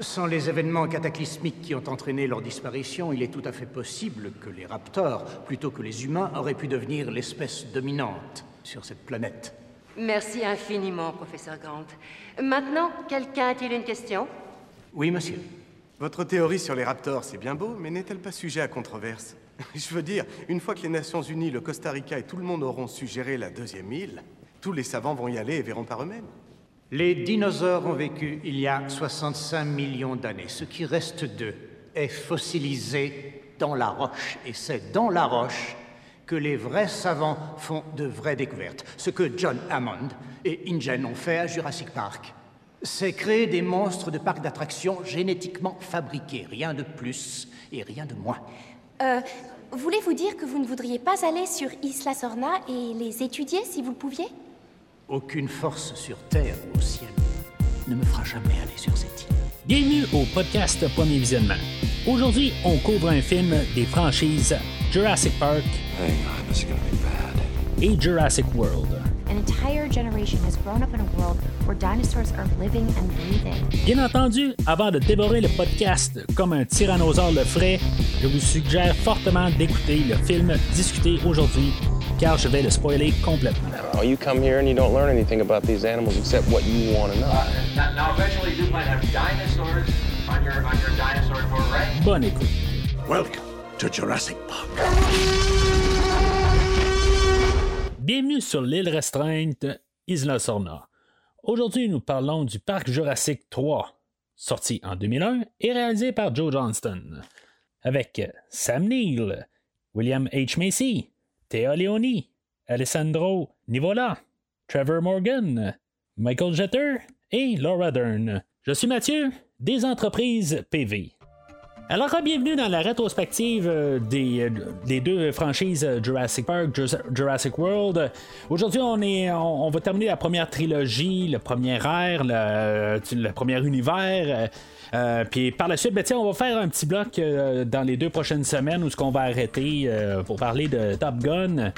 Sans les événements cataclysmiques qui ont entraîné leur disparition, il est tout à fait possible que les raptors, plutôt que les humains, auraient pu devenir l'espèce dominante sur cette planète. Merci infiniment, professeur Grant. Maintenant, quelqu'un a-t-il une question? Oui, monsieur. Votre théorie sur les raptors, c'est bien beau, mais n'est-elle pas sujet à controverse? Je veux dire, une fois que les Nations Unies, le Costa Rica et tout le monde auront suggéré la deuxième île, tous les savants vont y aller et verront par eux-mêmes. Les dinosaures ont vécu il y a 65 millions d'années. Ce qui reste d'eux est fossilisé dans la roche. Et c'est dans la roche que les vrais savants font de vraies découvertes. Ce que John Hammond et Ingen ont fait à Jurassic Park, c'est créer des monstres de parcs d'attractions génétiquement fabriqués. Rien de plus et rien de moins. Euh, voulez-vous dire que vous ne voudriez pas aller sur Isla Sorna et les étudier si vous le pouviez? Aucune force sur Terre ou au ciel ne me fera jamais aller sur cette île. Bienvenue au podcast Premier Visionnement. Aujourd'hui, on couvre un film des franchises Jurassic Park et Jurassic World. An entire generation has grown up in a world where dinosaurs are living and breathing. Bien entendu, avant de dévorer le podcast comme un tyrannosaure le ferait, je vous suggère fortement d'écouter le film discuté aujourd'hui car je vais le spoiler complètement. Oh, you come here and you don't learn anything about these animals except what you want to know. Uh, now, now, eventually you might have dinosaurs on your, on your dinosaur tour, right? Bonne écoute. Welcome to Jurassic Park. Bienvenue sur l'île restreinte Isla Sorna. Aujourd'hui, nous parlons du parc Jurassique 3, sorti en 2001 et réalisé par Joe Johnston, avec Sam Neill, William H. Macy, Théa Leoni, Alessandro Nivola, Trevor Morgan, Michael Jeter et Laura Dern. Je suis Mathieu, des entreprises PV. Alors, bienvenue dans la rétrospective euh, des, euh, des, deux franchises euh, Jurassic Park, Jurassic World. Aujourd'hui, on, est, on, va terminer la première trilogie, le premier le, le premier univers. Euh, puis par la suite, ben, on va faire un petit bloc euh, dans les deux prochaines semaines où ce qu'on va arrêter euh, pour parler de Top Gun.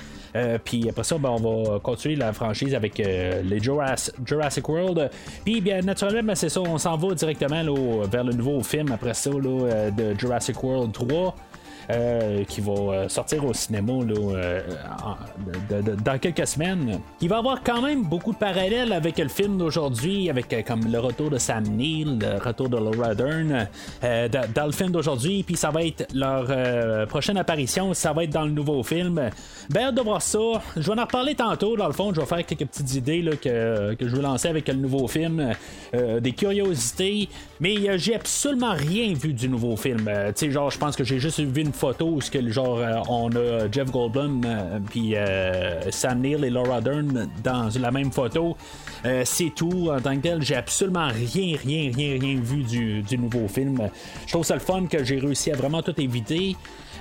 puis après ça, ben, on va continuer la franchise avec les Jurassic, World. Puis bien naturellement, ben, c'est ça, on s'en va directement vers le nouveau film après ça de Jurassic World 3. Euh, qui va euh, sortir au cinéma euh, dans quelques semaines. Il va avoir quand même beaucoup de parallèles avec le film d'aujourd'hui, avec comme le retour de Sam Neill, le retour de Laura Dern dans le film d'aujourd'hui, puis ça va être leur prochaine apparition, ça va être dans le nouveau film. Ben, de voir ça. Je vais en reparler tantôt, dans le fond, je vais faire quelques petites idées là, que, que je vais lancer avec le nouveau film, des curiosités, mais j'ai absolument rien vu du nouveau film. tu sais, genre, je pense que j'ai juste vu une photo où que, genre, euh, on a Jeff Goldblum euh, puis euh, Sam Neill et Laura Dern dans la même photo. c'est tout en tant que tel. J'ai absolument rien, rien, rien, rien vu du, du nouveau film. Je trouve ça le fun que j'ai réussi à vraiment tout éviter.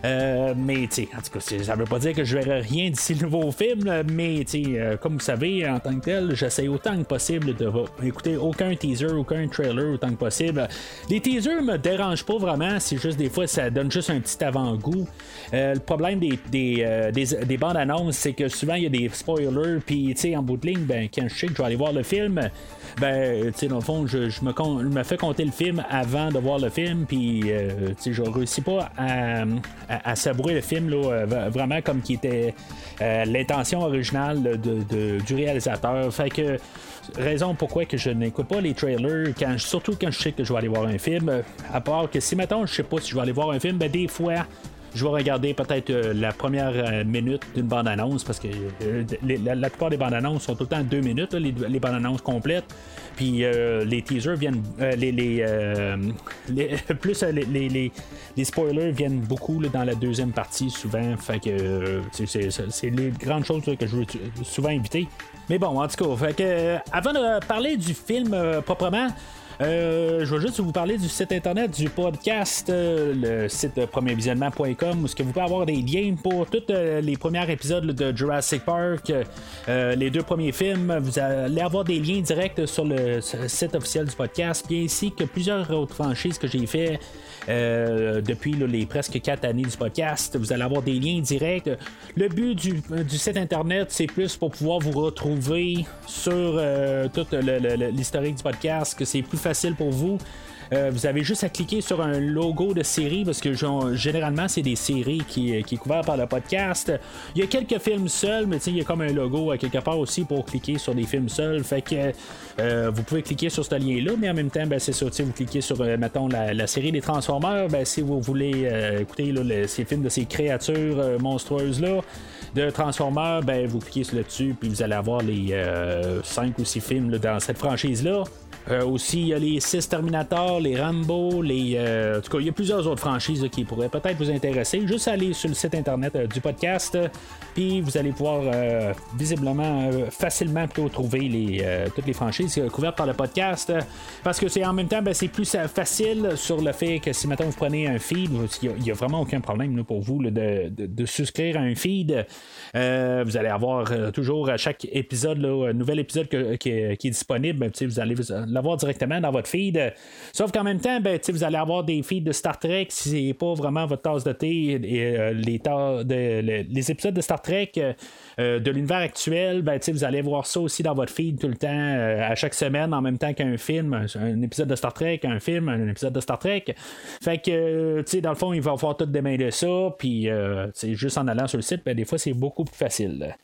Euh, mais, tu en tout cas, ça veut pas dire que je verrai rien d'ici le nouveau film, mais, tu euh, comme vous savez, en tant que tel, j'essaie autant que possible de écouter aucun teaser, aucun trailer autant que possible. Les teasers me dérangent pas vraiment, c'est juste des fois, ça donne juste un petit avant-goût. Euh, le problème des, des, des, bandes annonces, c'est que souvent, il y a des spoilers, puis, tu sais, en bout de ligne, ben, quand je sais que je vais aller voir le film, ben, tu sais, dans le fond, je, je, me, me fais compter le film avant de voir le film, puis, tu sais, je réussis pas à, sabourer le film là, euh, vraiment comme qui était euh, l'intention originale de, du réalisateur. Fait que raison pourquoi que je n'écoute pas les trailers, quand, surtout quand je sais que je vais aller voir un film. À part que si maintenant je sais pas si je vais aller voir un film, ben des fois je vais regarder peut-être euh, la première euh, minute d'une bande-annonce parce que euh, la, plupart des bandes-annonces sont tout le temps deux minutes, les, bandes-annonces complètes. Puis les teasers viennent. les, les, plus les, spoilers viennent beaucoup dans la deuxième partie souvent. Fait que c'est les grandes choses que je veux souvent éviter. Mais bon, en tout cas, fait avant de parler du film proprement, euh, je vais juste vous parler du site internet du podcast, euh, le site premiervisionnement.com, où que vous pouvez avoir des liens pour tous euh, les premiers épisodes de Jurassic Park, les deux premiers films. Vous allez avoir des liens directs sur le site officiel du podcast, bien ainsi que plusieurs autres franchises que j'ai fait. Depuis les presque quatre années du podcast. Vous allez avoir des liens directs. Le but du, site internet, c'est plus pour pouvoir vous retrouver sur tout l'historique du podcast, que c'est plus facile pour vous. Euh, vous avez juste à cliquer sur un logo de série parce que généralement, c'est des séries qui, qui est couvert par le podcast. Il y a quelques films seuls, mais il y a comme un logo quelque part aussi pour cliquer sur des films seuls. Fait que euh, vous pouvez cliquer sur ce lien-là, mais en même temps, ben, c'est ça, vous cliquez sur, euh, mettons, la, série des Transformers. Ben, si vous voulez écouter ces films de ces créatures monstrueuses-là, de Transformers, ben, vous cliquez là-dessus, puis vous allez avoir les 5 ou 6 films dans cette franchise-là. Euh, aussi, il y a les 6 Terminator, les Rambo, les. Euh, en tout cas, il y a plusieurs autres franchises qui pourraient peut-être vous intéresser. Juste aller sur le site internet euh, du podcast, puis vous allez pouvoir visiblement facilement trouver les, toutes les franchises couvertes par le podcast. parce que c'est en même temps, ben, c'est plus facile sur le fait que si maintenant vous prenez un feed, il n'y a, vraiment aucun problème pour vous de, de, souscrire à un feed. vous allez avoir toujours à chaque épisode, un nouvel épisode qui, est, disponible. Ben, vous allez l'avoir directement dans votre feed. Sauf qu'en même temps, ben, vous allez avoir des feeds de Star Trek si c'est pas vraiment votre tasse de thé. Et, euh, les, de, les, épisodes de Star Trek euh, de l'univers actuel, ben, vous allez voir ça aussi dans votre feed tout le temps, euh, à chaque semaine, en même temps qu'un film, un épisode de Star Trek, un film, un épisode de Star Trek. Fait que, dans le fond, il va falloir tout démêler ça. Puis, juste en allant sur le site, ben, des fois, c'est beaucoup plus facile.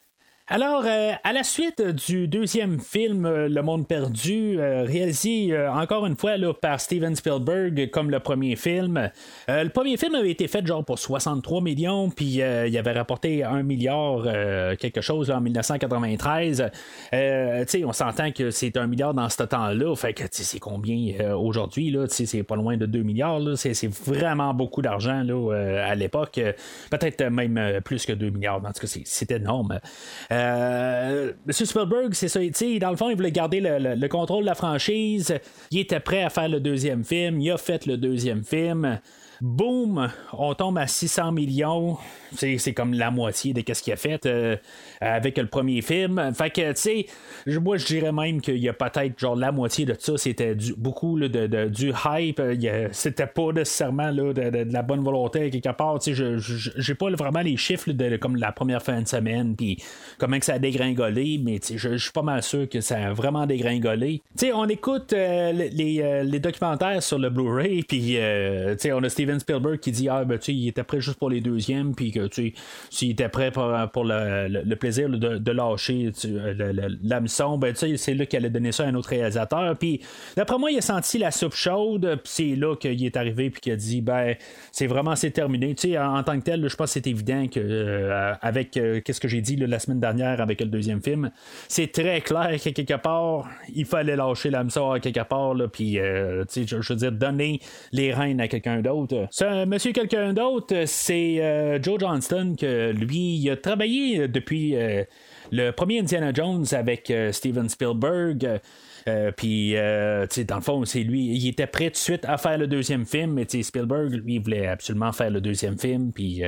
Alors, euh, à la suite du deuxième film, euh, Le Monde Perdu, euh, réalisé encore une fois par Steven Spielberg comme le premier film. le premier film avait été fait genre pour 63 millions, puis il avait rapporté 1 milliard quelque chose en 1993. on s'entend que c'est un milliard dans ce temps-là, fait que c'est combien aujourd'hui? C'est pas loin de 2 milliards. C'est vraiment beaucoup d'argent à l'époque. Peut-être même plus que 2 milliards. En tout cas, c'est énorme. Monsieur Spielberg, c'est ça. Dans le fond, il voulait garder le, contrôle de la franchise. Il était prêt à faire le deuxième film. Il a fait le deuxième film. Boum, on tombe à 600 millions. C'est comme la moitié de ce qu'il a fait euh, avec le premier film. Fait que, tu sais, moi, je dirais même qu'il y a peut-être genre la moitié de ça, c'était beaucoup de, du hype. C'était pas nécessairement là, de, la bonne volonté quelque part. Tu sais, j'ai pas vraiment les chiffres de comme la première fin de semaine, puis comment que ça a dégringolé, mais je suis pas mal sûr que ça a vraiment dégringolé. Tu sais, on écoute euh, les, euh, les, documentaires sur le Blu-ray, puis tu sais, on a Steve Spielberg qui dit ah ben tu il était prêt juste pour les deuxièmes puis que tu s'il était prêt pour, pour le, plaisir de, de, lâcher l'hameçon ben tu sais c'est là qu'il allait donner ça à un autre réalisateur. Puis d'après moi il a senti la soupe chaude puis c'est là qu'il est arrivé puis qu'il a dit ben c'est vraiment c'est terminé. Tu sais en, tant que tel je pense que c'est évident que euh, avec euh, qu'est-ce que j'ai dit la semaine dernière avec le deuxième film c'est très clair que quelque part il fallait lâcher l'hameçon à quelque part là puis euh, tu sais je, je veux dire donner les rênes à quelqu'un d'autre monsieur quelqu'un d'autre, c'est euh, Joe Johnston, que lui, a travaillé depuis euh, le premier Indiana Jones avec euh, Steven Spielberg. Puis, dans le fond, c'est lui, il était prêt tout de suite à faire le deuxième film, mais Spielberg, lui, il voulait absolument faire le deuxième film. Puis,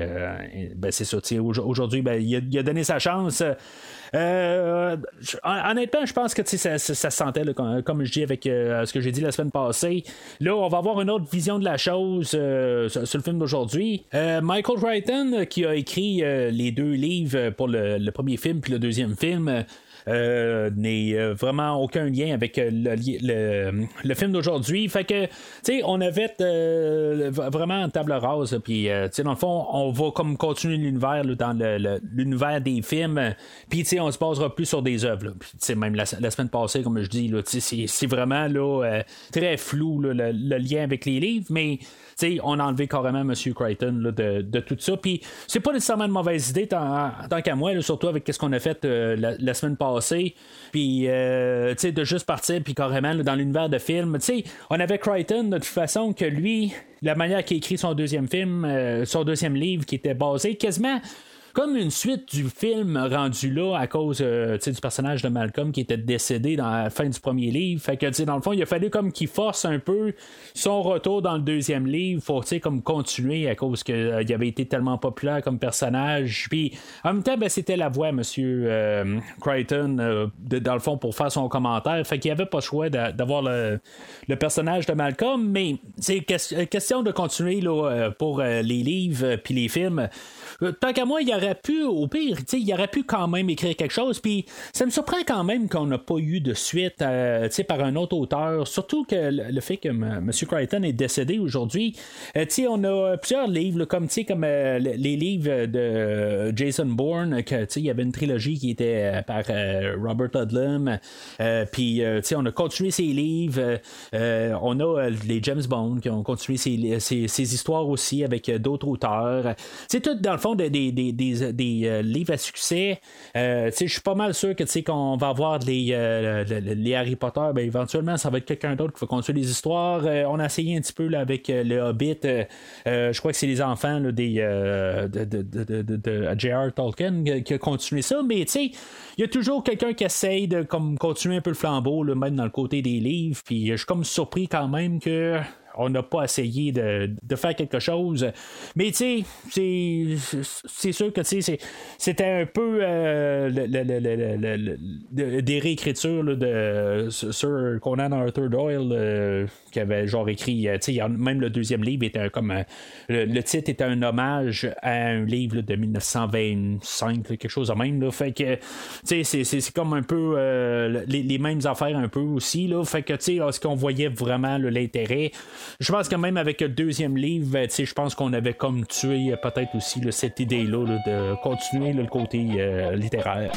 ben, c'est ça, aujourd'hui, ben, il, a, donné sa chance. Euh, honnêtement, je pense que ça, ça, se sentait, comme, je dis avec euh, ce que j'ai dit la semaine passée. Là, on va avoir une autre vision de la chose euh, sur le film d'aujourd'hui. Michael Crichton, qui a écrit les deux livres pour le, premier film puis le deuxième film, euh, n'est euh, vraiment aucun lien avec euh, le, le, film d'aujourd'hui. Fait que, tu sais, on avait vraiment une table rase. Puis, tu sais, dans le fond, on va comme continuer l'univers dans l'univers des films. Puis, tu sais, on se basera plus sur des œuvres. Puis, tu sais, même la, semaine passée, comme je dis, c'est vraiment là, très flou le, lien avec les livres. Mais on a enlevé carrément M. Crichton de, tout ça. Puis c'est pas nécessairement une mauvaise idée tant, qu'à moi, surtout avec ce qu'on a fait euh, la, semaine passée. Puis euh, de juste partir puis carrément dans l'univers de film. on avait Crichton de toute façon que lui, la manière qu'il écrit son deuxième film, euh, son deuxième livre qui était basé quasiment comme une suite du film rendu là à cause euh, du personnage de Malcolm qui était décédé dans la fin du premier livre. Fait que dans le fond, il a fallu comme qu'il force un peu son retour dans le deuxième livre pour comme continuer à cause qu'il euh, avait été tellement populaire comme personnage. Puis en même temps, ben, c'était la voix, Monsieur euh, Crichton, dans le fond, pour faire son commentaire. Fait qu'il avait pas le choix d'avoir le, personnage de Malcolm, mais c'est question de continuer là, pour les livres puis les films. Tant qu'à moi, il aurait pu, au pire, il aurait pu quand même écrire quelque chose. Puis ça me surprend quand même qu'on n'a pas eu de suite euh, par un autre auteur. Surtout que le, fait que M. Crichton est décédé aujourd'hui. Euh, on a plusieurs livres, comme, comme euh, les livres de Jason Bourne, que il y avait une trilogie qui était par Robert Ludlum. Puis on a continué ces livres. on a les James Bond qui ont continué ces, histoires aussi avec d'autres auteurs. C'est tout dans le fond des, des, des livres à succès. je suis pas mal sûr que qu'on va avoir les, Harry Potter, ben, éventuellement, ça va être quelqu'un d'autre qui va continuer les histoires. Euh, on a essayé un petit peu avec euh, le Hobbit. Euh, je crois que c'est les enfants des, de, J.R. Tolkien qui a continué ça. Mais il y a toujours quelqu'un qui essaye de comme, continuer un peu le flambeau, là, même dans le côté des livres. Puis je suis comme surpris quand même que on n'a pas essayé de, faire quelque chose. Mais tu sais, c'est sûr que c'était un peu euh, des réécritures de, sur Conan Arthur Doyle euh, qui avait genre écrit. Euh, même le deuxième livre était comme. le, titre était un hommage à un livre de 1925, quelque chose de même. Fait que c'est comme un peu les, mêmes affaires un peu aussi. Là, fait que tu sais, est-ce qu'on voyait vraiment l'intérêt? Je pense que même avec le deuxième livre, ben, je pense qu'on avait comme tué peut-être aussi cette idée-là de continuer le côté euh, littéraire.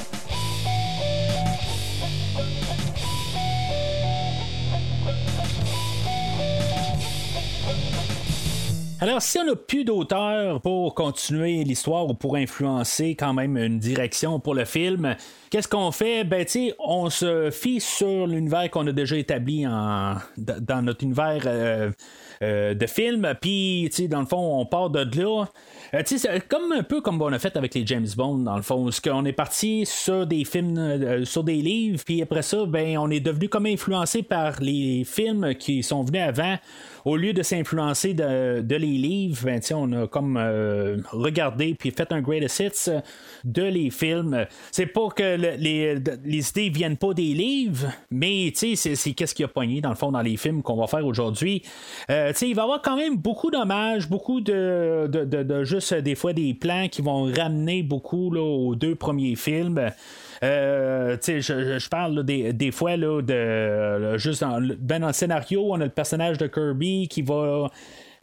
Alors, si on n'a plus d'auteur pour continuer l'histoire ou pour influencer quand même une direction pour le film, qu'est-ce qu'on fait? Ben, on se fie sur l'univers qu'on a déjà établi dans notre univers euh, euh, de film, puis, dans le fond, on part de là. Euh, c'est comme un peu comme on a fait avec les James Bond, dans le fond, ce qu'on est parti sur des films, sur des livres, puis après ça, ben, on est devenu comme influencé par les films qui sont venus avant au lieu de s'influencer de, les livres, ben, on a comme euh, regardé puis fait un greatest hits de les films. C'est pas que les, les idées viennent pas des livres, mais c'est, qu'est-ce qui a pogné dans le fond dans les films qu'on va faire aujourd'hui. Euh, il va y avoir quand même beaucoup d'hommages, beaucoup de, de, juste des fois des plans qui vont ramener beaucoup là, aux deux premiers films. Euh, je, je, parle des, des, fois là, de juste dans, ben, dans le scénario, on a le personnage de Kirby qui va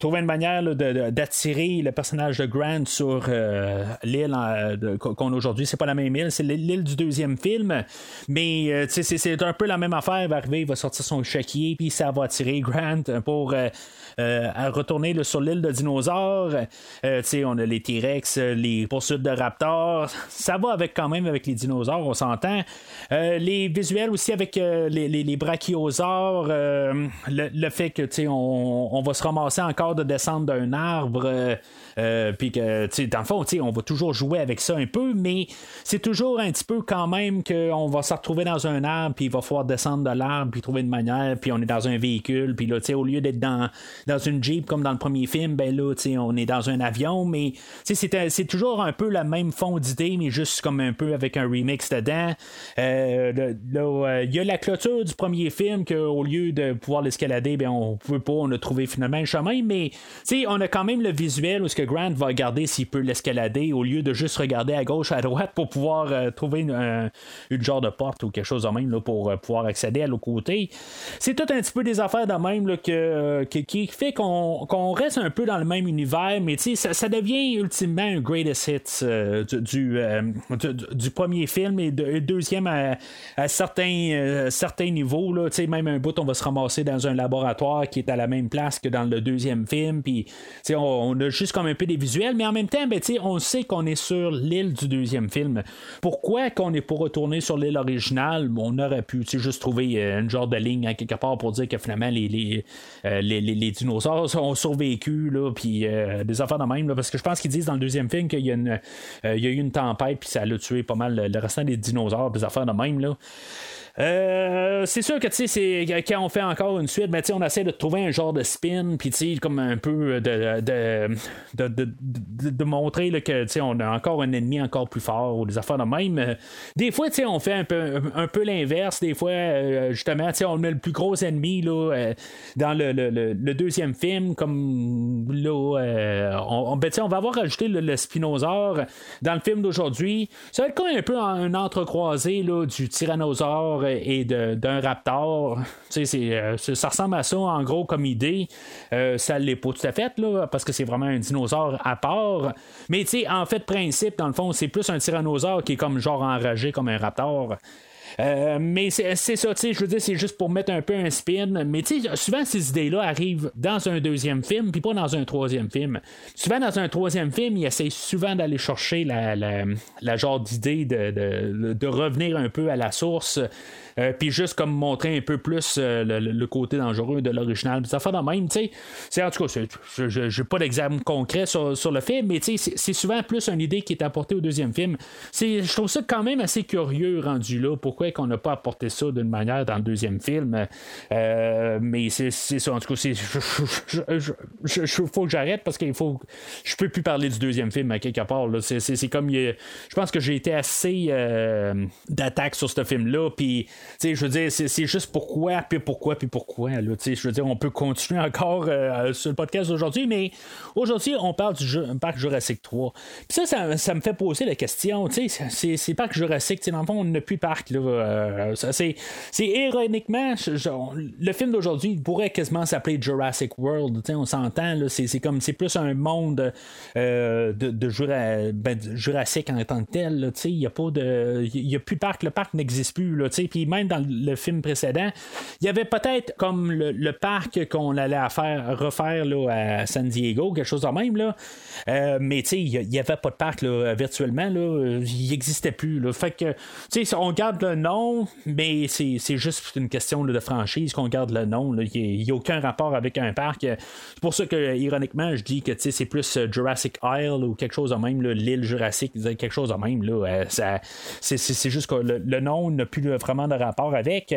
trouver une manière d'attirer le personnage de Grant sur euh, l'île qu'on a aujourd'hui. C'est pas la même île, c'est l'île du deuxième film, mais euh, c'est un peu la même affaire. Il va arriver, il va sortir son chéquier, puis ça va attirer Grant pour euh, retourner sur l'île de dinosaures. on a les T-Rex, les poursuites de raptors. Ça va avec quand même avec les dinosaures, on s'entend. les visuels aussi avec les, les, brachiosaures, le, fait que on, on va se ramasser encore de descendre d'un arbre, euh, euh, puis que, tu sais, dans le fond, on va toujours jouer avec ça un peu, mais c'est toujours un petit peu quand même qu'on va se retrouver dans un arbre, puis il va falloir descendre de l'arbre, puis trouver une manière, puis on est dans un véhicule, puis là, tu sais, au lieu d'être dans, dans une Jeep comme dans le premier film, ben là, tu sais, on est dans un avion, mais c'est toujours un peu le même fond d'idée, mais juste comme un peu avec un remix dedans. Euh, il y a la clôture du premier film qu'au lieu de pouvoir l'escalader, ben on pouvait pas, on a trouvé finalement un chemin, mais on a quand même le visuel où ce que Grant va regarder s'il peut l'escalader au lieu de juste regarder à gauche, à droite pour pouvoir euh, trouver une, genre de porte ou quelque chose de même là, pour euh, pouvoir accéder à l'autre côté. C'est tout un petit peu des affaires de même là, que, euh, qui fait qu'on reste un peu dans le même univers, mais ça, ça devient ultimement un greatest hits du, du, premier film et de, deuxième à, certains, certains niveaux. Là, même un bout, on va se ramasser dans un laboratoire qui est à la même place que dans le deuxième film. Puis on, on, a juste comme un peu des visuels, mais en même temps, ben, on sait qu'on est sur l'île du deuxième film. Pourquoi qu'on n'est pas retourné sur l'île originale? On aurait pu juste trouver euh, une genre de ligne à quelque part pour dire que finalement les, les, euh, les, dinosaures ont survécu, là, puis euh, des affaires de même, parce que je pense qu'ils disent dans le deuxième film qu'il y, a une, il y a eu une tempête, puis ça a tué pas mal le, restant des dinosaures, des affaires de même. Là. Euh, c'est sûr que sais, quand on fait encore une suite, ben, on essaie de trouver un genre de spin, puis comme un peu de, de, de, de montrer là, que on a encore un ennemi encore plus fort ou des affaires de même. Des fois, on fait un peu, un peu l'inverse. Des fois, euh, justement, on met le plus gros ennemi là, euh, dans le, le, deuxième film, comme là, euh, on, ben, on va avoir rajouté le, spinosaure dans le film d'aujourd'hui. Ça va être comme un peu un entrecroisé là, du tyrannosaure et d'un raptor. Euh, ça ressemble à ça en gros comme idée. Euh, ça l'est pas tout à fait, là, parce que c'est vraiment un dinosaure à part. Mais en fait, principe, dans le fond, c'est plus un tyrannosaure qui est comme genre enragé comme un raptor. Euh, mais c'est ça, tu sais, je veux dire, c'est juste pour mettre un peu un spin. Mais tu sais, souvent ces idées-là arrivent dans un deuxième film, puis pas dans un troisième film. Souvent dans un troisième film, ils essayent souvent d'aller chercher la, la, genre d'idée de, de, revenir un peu à la source. Euh, puis juste comme montrer un peu plus euh, le, côté dangereux de l'original. Ça fait de même, tu sais. En tout cas, je n'ai pas d'exemple concret sur, le film, mais c'est souvent plus une idée qui est apportée au deuxième film. Je trouve ça quand même assez curieux rendu là. Pourquoi qu'on n'a pas apporté ça d'une manière dans le deuxième film? Euh, mais c'est ça, en tout cas, il faut que j'arrête parce qu'il faut. Je peux plus parler du deuxième film à quelque part. C'est comme. Je pense que j'ai été assez d'attaque sur ce film-là. Puis je veux dire, c'est juste pourquoi, puis pourquoi, puis pourquoi. Là, je veux dire, on peut continuer encore euh, sur le podcast aujourd'hui, mais aujourd'hui, on parle du jeu, parc Jurassic 3. Puis ça, ça, me fait poser la question, tu sais, c'est parc Jurassic, dans le fond, on n'a plus parc. Là, euh, c'est ironiquement, le film d'aujourd'hui, pourrait quasiment s'appeler Jurassic World, on s'entend, c'est comme, c'est plus un monde euh, de, de ben, Jurassic en tant que tel, il n'y a pas de, il a plus parc, le parc n'existe plus, même dans le film précédent, il y avait peut-être comme le, parc qu'on allait refaire là, à San Diego, quelque chose de même. Là. Euh, mais il n'y avait pas de parc là, virtuellement. Il n'existait plus. Là. Fait que, on garde le nom, mais c'est, juste une question de franchise qu'on garde le nom. Il n'y a, aucun rapport avec un parc. C'est pour ça que, ironiquement, je dis que c'est plus euh, Jurassic Isle ou quelque chose de même, l'île Jurassique, quelque chose de même. Euh, c'est, juste que le, le nom n'a plus vraiment de rapport avec.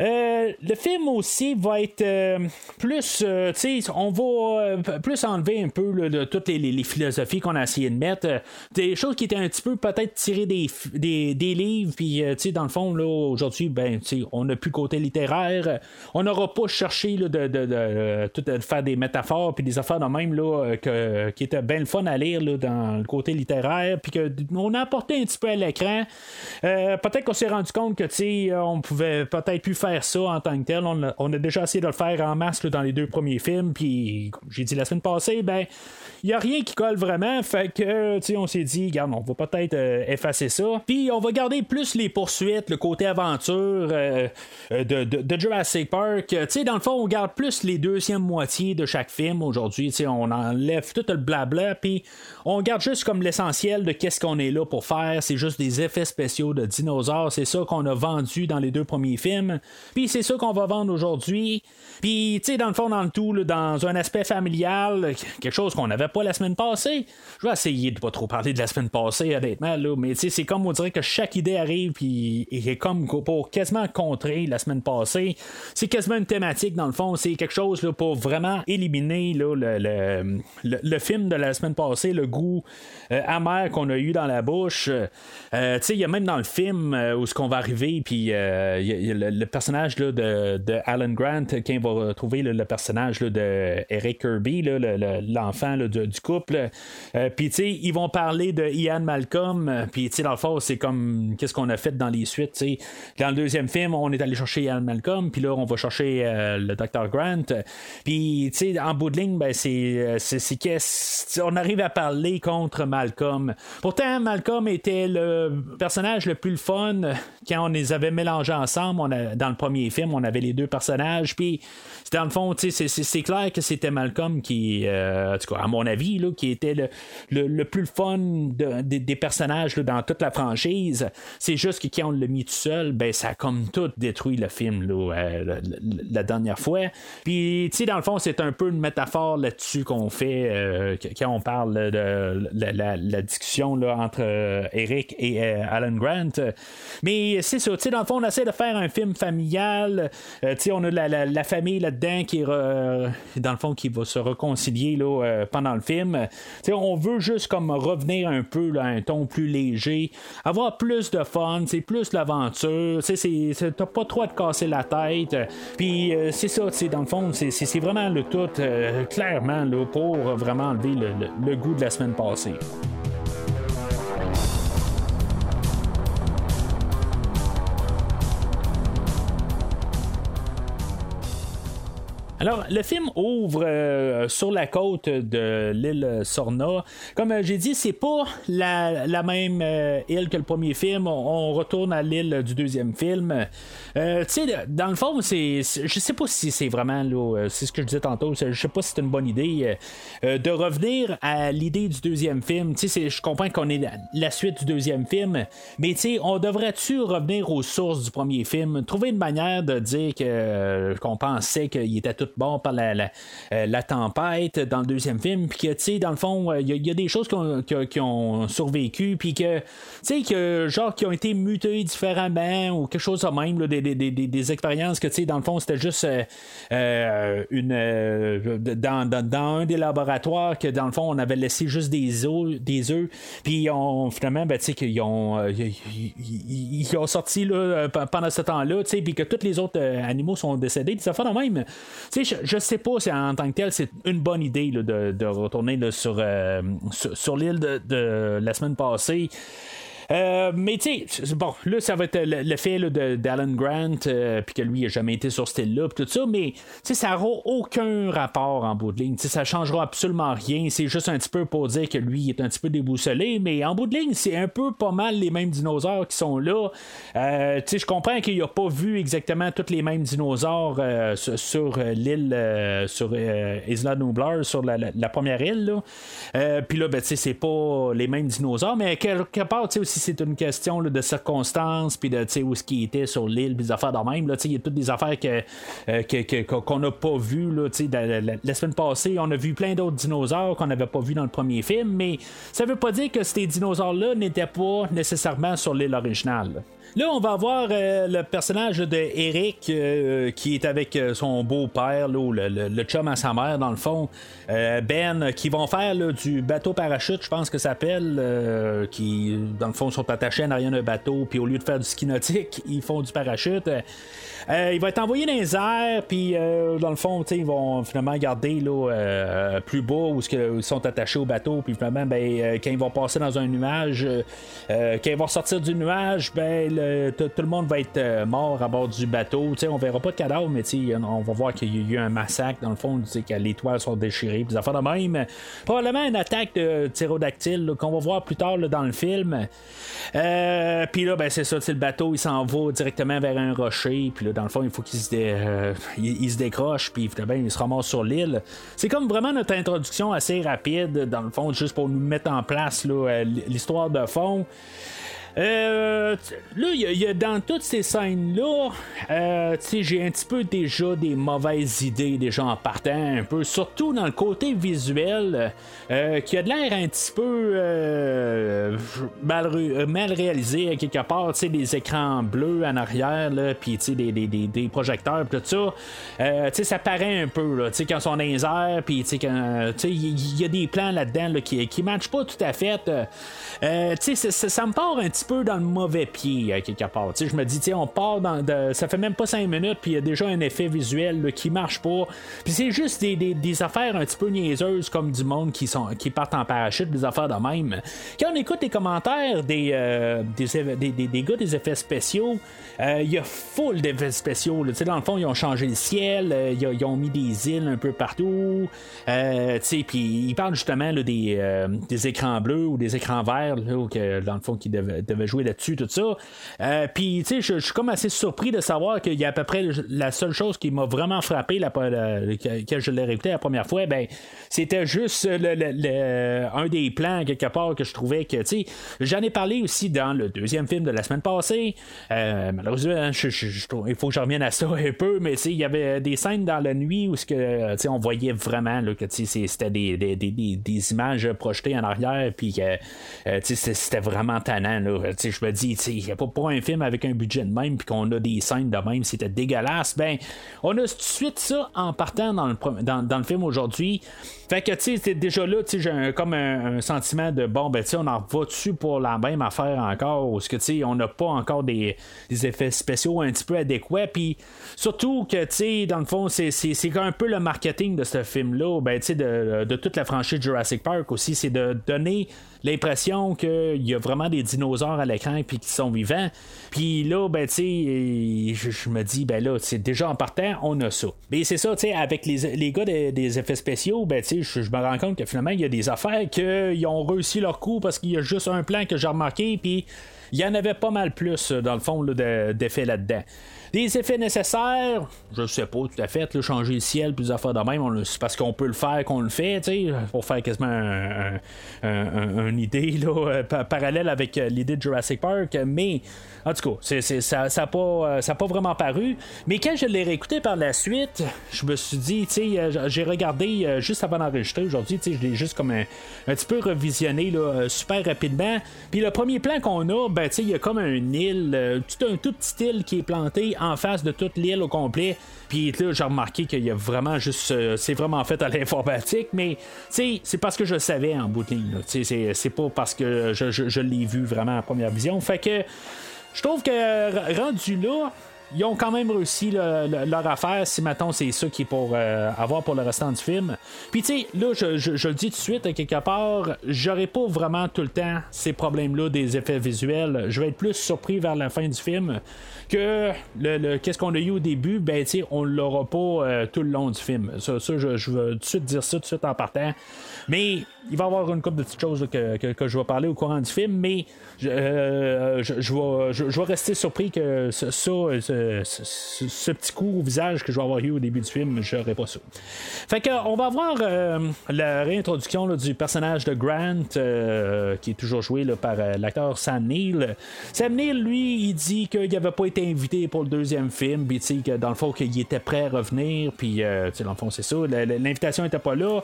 Euh, le film aussi va être euh, plus, euh, tu sais, on va plus enlever un peu de toutes les, philosophies qu'on a essayé de mettre. des choses qui étaient un petit peu peut-être tirées des, des, livres, puis, tu sais, dans le fond, là, aujourd'hui, ben, tu sais, on n'a plus côté littéraire. On n'aura pas cherché de, de, de, faire des métaphores, puis des affaires de même, là, que, qui étaient bien le fun à lire là, dans le côté littéraire, puis qu'on a apporté un petit peu à l'écran. peut-être qu'on s'est rendu compte que, tu sais, on pouvait peut-être plus ça en tant que tel. On a, déjà essayé de le faire en masse dans les deux premiers films. Puis, j'ai dit la semaine passée, ben, il n'y a rien qui colle vraiment. Fait que, tu sais, on s'est dit, regarde, on va peut-être euh, effacer ça. Puis, on va garder plus les poursuites, le côté aventure euh, euh, de, Jurassic Park. Tu sais, dans le fond, on garde plus les deuxièmes moitiés de chaque film aujourd'hui. Tu sais, on enlève tout le blabla. Puis, on garde juste comme l'essentiel de qu'est-ce qu'on est là pour faire. C'est juste des effets spéciaux de dinosaures. C'est ça qu'on a vendu dans les deux premiers films. Puis c'est ça qu'on va vendre aujourd'hui. Puis, tu sais, dans le fond, dans le tout, dans un aspect familial, quelque chose qu'on n'avait pas la semaine passée. Je vais essayer de pas trop parler de la semaine passée, honnêtement, là, mais tu sais, c'est comme on dirait que chaque idée arrive, puis est comme pour quasiment contrer la semaine passée. C'est quasiment une thématique, dans le fond. C'est quelque chose là, pour vraiment éliminer là, le, le, film de la semaine passée, le goût euh, amer qu'on a eu dans la bouche. Euh, tu sais, il y a même dans le film euh, où ce qu'on va arriver, puis le, personnage là, de, de, Alan Grant, qui va retrouver le personnage là, de Eric Kirby, l'enfant du, couple. puis, tu sais, ils vont parler de Ian Malcolm, puis, tu sais, dans le fond, c'est comme qu'est-ce qu'on a fait dans les suites. Dans le deuxième film, on est allé chercher Ian Malcolm, puis là, on va chercher le Dr. Grant. Puis, tu sais, en bout de ligne, ben, c'est, c'est, on arrive à parler contre Malcolm. Pourtant, Malcolm était le personnage le plus fun quand on les avait mélangés ensemble. On dans le le premier film, on avait les deux personnages, puis dans le fond, c'est clair que c'était Malcolm qui, en tout cas, à mon avis, là, qui était le, le, plus fun des personnages dans toute la franchise. C'est juste que quand on l'a mis tout seul, ben ça a comme tout détruit le film là, la, dernière fois. Puis, tu sais, dans le fond, c'est un peu une métaphore là-dessus qu'on fait quand on parle de la, discussion là, entre Eric et Alan Grant. Mais c'est ça, dans le fond, on essaie de faire un film familial. Sais, on a la, famille là-dedans qui est, dans le fond, qui va se réconcilier là, pendant le film. On veut juste comme revenir un peu à un ton plus léger, avoir plus de fun, c'est plus l'aventure. T'as pas trop à te casser la tête. Puis c'est ça, dans le fond, c'est vraiment le tout, clairement, là, pour vraiment enlever le goût de la semaine passée. Alors, le film ouvre euh, sur la côte de l'île Sorna. Comme euh, j'ai dit, c'est pas la, même euh, île que le premier film. On, retourne à l'île du deuxième film. tu sais, dans le fond, c'est, je sais pas si c'est vraiment c'est ce que je disais tantôt. Je sais pas si c'est une bonne idée de revenir à l'idée du deuxième film. Tu sais, je comprends qu'on est la, suite du deuxième film, mais tu sais, on devrait-tu revenir aux sources du premier film, trouver une manière de dire qu'on pensait qu'il était tout bon par la, euh, la, tempête dans le deuxième film, puis que, tu sais, dans le fond, il euh, y, a des choses qui ont, survécu, puis que, tu sais, que, genre, qui ont été mutées différemment, ou quelque chose de même, des, des, des, des, expériences que, tu sais, dans le fond, c'était juste euh, une. Dans, dans, un des laboratoires, que, dans le fond, on avait laissé juste des œufs, des œufs puis on, finalement, ben, tu sais, qu'ils ont, ont sorti, là, pendant ce temps-là, tu sais, puis que tous les autres animaux sont décédés, ça fait de même. Tu sais, je, sais pas si en tant que tel c'est une bonne idée de, retourner sur, euh, sur, l'île de, la semaine passée. Euh, mais tu sais, bon, là, ça va être l'effet d'Alan Grant, euh, puis que lui, il n'a jamais été sur ce style-là, tout ça, mais tu sais, ça n'aura aucun rapport en bout de ligne. sais ça changera absolument rien. C'est juste un petit peu pour dire que lui, il est un petit peu déboussolé, mais en bout de ligne, c'est un peu pas mal les mêmes dinosaures qui sont là. Euh, tu sais, je comprends qu'il n'a pas vu exactement tous les mêmes dinosaures sur, l'île, sur Isla Nublar, sur la, première île, là. puis là, ben, tu sais, c'est pas les mêmes dinosaures, mais quelque part, tu sais, si c'est une question de circonstances, puis de où est-ce qu'il était sur l'île, des affaires de même. Il y a toutes des affaires que, euh, qu'on n'a pas vues. la, la, semaine passée, on a vu plein d'autres dinosaures qu'on n'avait pas vus dans le premier film, mais ça veut pas dire que ces dinosaures-là n'étaient pas nécessairement sur l'île originale. Là, on va voir euh, le personnage de Eric euh, qui est avec euh, son beau-père, le, le, chum à sa mère, dans le fond. ben, qui vont faire du bateau parachute, je pense que ça s'appelle, qui, dans le fond, sont attachés en arrière d'un bateau, puis au lieu de faire du ski nautique, ils font du parachute. Il va être envoyé dans les airs, puis dans le fond, ils vont finalement garder là, plus bas où ils sont attachés au bateau, puis finalement, ben, quand ils vont passer dans un nuage, quand ils vont sortir du nuage, ben, euh, tout le monde va être euh, mort à bord du bateau. T'sais, on verra pas de cadavre, mais on va voir qu'il y a eu un massacre dans le fond, que les toiles sont déchirées, puis affaires de même. Probablement une attaque de tyrodactyle qu'on va voir plus tard dans le film. Euh, puis là, ben, c'est ça, le bateau il s'en va directement vers un rocher, puis là, dans le fond, il faut qu'il se, il, se décroche, puis il se ramasse sur l'île. C'est comme vraiment notre introduction assez rapide, dans le fond, juste pour nous mettre en place l'histoire de fond. Euh, là, il y, a dans toutes ces scènes-là, euh, j'ai un petit peu déjà des mauvaises idées déjà en partant un peu, surtout dans le côté visuel, euh, qui a de l'air un petit peu euh, mal, mal, réalisé quelque part, des écrans bleus en arrière, puis des, des, des, des, projecteurs, tout ça, ça paraît un peu, là, quand ils sont dans les airs, puis il y, a des plans là-dedans là, qui, qui matchent pas tout à fait. ça me part un petit peu dans le mauvais pied, à quelque part. je me dis, on part dans. ça fait même pas 5 minutes, puis il y a déjà un effet visuel qui marche pas. Puis c'est juste des, affaires un petit peu niaiseuses comme du monde qui, sont, qui partent en parachute, des affaires de même. Quand on écoute les commentaires des, euh, des, des, gars des effets spéciaux, euh, il y a full d'effets spéciaux. Dans le fond, ils ont changé le ciel, euh, ils, ont mis des îles un peu partout. puis ils parlent justement des, des, écrans bleus ou des écrans verts, que, dans le fond, qui devaient jouer là-dessus, tout ça. Euh, puis, tu sais, je suis comme assez surpris de savoir qu'il y a à peu près la seule chose qui m'a vraiment frappé la, que je l'ai réécouté la première fois, ben, c'était juste le- le- un des plans quelque part que je trouvais que, tu sais, j'en ai parlé aussi dans le deuxième film de la semaine passée. Euh, malheureusement, il faut que je revienne à ça un peu, mais tu sais, il y avait des scènes dans la nuit où ce tu sais, on voyait vraiment là, que tu sais, c'était des, des, des- des- images projetées en arrière, puis que euh, tu sais, c'était vraiment tannant. Là. Sais, Je me dis, il n'y a pas pour un film avec un budget de même, puis qu'on a des scènes de même, c'était dégueulasse. Ben, on a tout de suite ça en partant dans le, film aujourd'hui. Fait que, tu déjà là, tu sais, j'ai comme un, sentiment de bon, ben, tu sais, on en va dessus pour la même affaire encore, parce que, tu sais, on n'a pas encore des, effets spéciaux un petit peu adéquats, puis surtout que, tu sais, dans le fond, c'est, un peu le marketing de ce film-là, ben, tu sais, de toute la franchise Jurassic Park aussi, c'est de donner l'impression qu'il y a vraiment des dinosaures à l'écran puis qui sont vivants. Puis là, ben, tu je, me dis, ben là, c'est déjà en partant, on a ça. Mais c'est ça, tu sais, avec les, les gars des, effets spéciaux, ben, tu sais, je, me rends compte que finalement, il y a des affaires qu'ils ont réussi leur coup parce qu'il y a juste un plan que j'ai remarqué, puis il y en avait pas mal plus, dans le fond, d'effets là-dedans. Des effets nécessaires, je sais pas tout à fait, là, changer le ciel, plus affaires de même, c'est parce qu'on peut le faire qu'on le fait, tu pour faire quasiment un, un- un- un- une idée là, euh, pa- parallèle avec euh, l'idée de Jurassic Park, mais en tout cas, ça n'a pas, euh, pas vraiment paru. Mais quand je l'ai réécouté par la suite, je me suis dit, tu j'ai regardé juste avant d'enregistrer aujourd'hui, je l'ai juste comme un, un petit peu revisionné là, super rapidement. Puis le premier plan qu'on a, ben, tu il y a comme un île, tout un tout petit île qui est planté en face de toute l'île au complet. Puis là, j'ai remarqué qu'il y a vraiment juste. euh, c'est vraiment fait à l'informatique, mais c'est parce que je le savais en bout de ligne. C'est, pas parce que je, je- l'ai vu vraiment en première vision. Fait que je trouve que rendu là. Ils ont quand même réussi le- le- leur affaire si maintenant c'est ça qui est pour euh, avoir pour le restant du film. Puis tu sais, là je, je- le dis tout de suite, quelque part, j'aurai pas vraiment tout le temps ces problèmes-là des effets visuels. Je vais être plus surpris vers la fin du film que le, le- qu'est-ce qu'on a eu au début, ben on l'aura pas euh, tout le long du film. Ça, ça, je, je veux tout de suite dire ça tout de suite en partant. Mais il va y avoir une couple de petites choses que, que- je vais parler au courant du film, mais je, euh, je, vais, je- vais rester surpris que ça, ce, petit coup au visage que je vais avoir eu au début du film, je n'aurai pas ça. Fait que, on va voir euh, la réintroduction du personnage de Grant, euh, qui est toujours joué par euh, l'acteur Sam Neill. Sam Neill, lui, il dit qu'il n'avait pas été invité pour le deuxième film, puis que dans le fond, qu'il était prêt à revenir, puis dans le fond, c'est ça, l'invitation n'était pas là.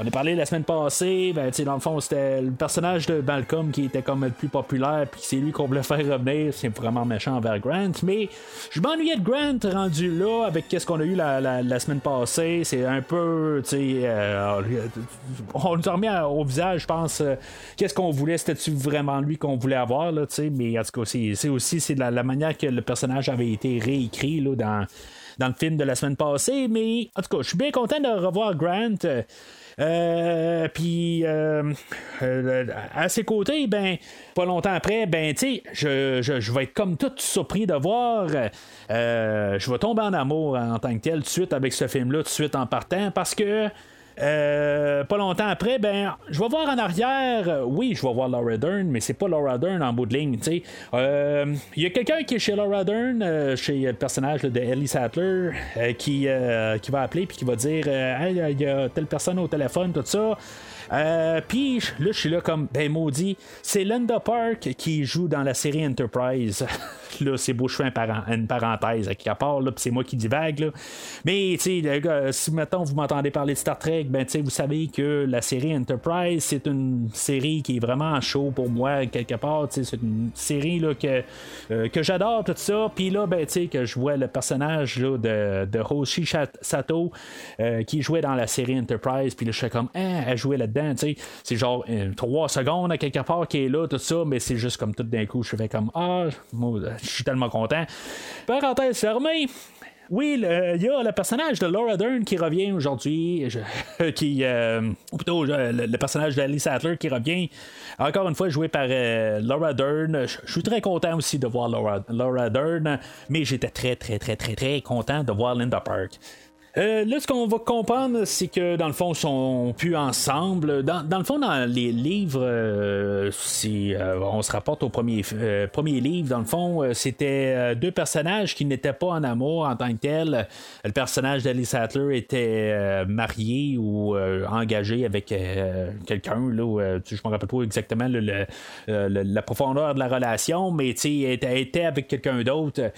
Euh, J'en ai parlé la semaine passée, ben, dans le fond, c'était le personnage de Malcolm qui était comme le plus populaire, puis c'est lui qu'on voulait faire revenir, c'est vraiment méchant envers Grant, mais je m'ennuyais de Grant rendu là, avec qu'est-ce qu'on a eu la, la- semaine passée, c'est un peu, euh, on nous à- au visage, je pense, euh, qu'est-ce qu'on voulait, c'était-tu vraiment lui qu'on voulait avoir, là, tu sais, mais en tout cas, c'est aussi la, la manière que le personnage avait été réécrit, là, dans dans le film de la semaine passée, mais en tout cas, je suis bien content de revoir Grant. Euh, puis euh, euh, à ses côtés, ben pas longtemps après, ben tu je, je, vais être comme tout surpris de voir. je vais tomber en amour en tant que tel tout de suite avec ce film-là, tout de suite en partant, parce que euh, pas longtemps après, ben, je vais voir en arrière. euh, Oui, je vais voir Laura Dern, mais c'est pas Laura Dern en bout de ligne. sais. Euh, Il y a quelqu'un qui est chez Laura Dern, chez le personnage de Ellie Sattler, qui, va appeler puis qui va dire il y a telle personne au téléphone, tout ça. Puis là, je suis là comme, ben maudit, c'est Linda Park qui joue dans la série Enterprise. là, c'est beau, je fais une parenthèse à quelque part, là, c'est moi qui divague. Là. Mais, tu sais, si maintenant vous m'entendez parler de Star Trek, ben, tu sais, vous savez que la série Enterprise, c'est une série qui est vraiment chaud pour moi, quelque part. tu C'est une série là, que, euh, que j'adore, tout ça. Puis là, ben, tu sais, que je vois le personnage de, de Hoshi Sato euh, qui jouait dans la série Enterprise. Puis là, je fais comme, ah, elle jouait là-dedans. tu sais. C'est genre euh, trois secondes à quelque part qui est là, tout ça. Mais c'est juste comme tout d'un coup, je fais comme, ah, je suis tellement content. Parenthèse fermée. Oui, il y a le personnage de Laura Dern qui revient aujourd'hui, qui, euh, ou plutôt le, personnage d'Alice Sattler qui revient, encore une fois joué par euh, Laura Dern. Je je suis très content aussi de voir Laura, Laura Dern, mais j'étais très, très, très, très, très content de voir Linda Park. Euh, là, ce qu'on va comprendre, c'est que dans le fond, ils sont plus ensemble. Dans, le fond, dans les livres, euh, si euh, on se rapporte au premier, livre, dans le fond, c'était deux personnages qui n'étaient pas en amour en tant que tel. Le personnage d'Alice Sattler était marié ou engagé avec quelqu'un. Je me rappelle pas exactement la profondeur de la relation, mais elle était, était avec quelqu'un d'autre.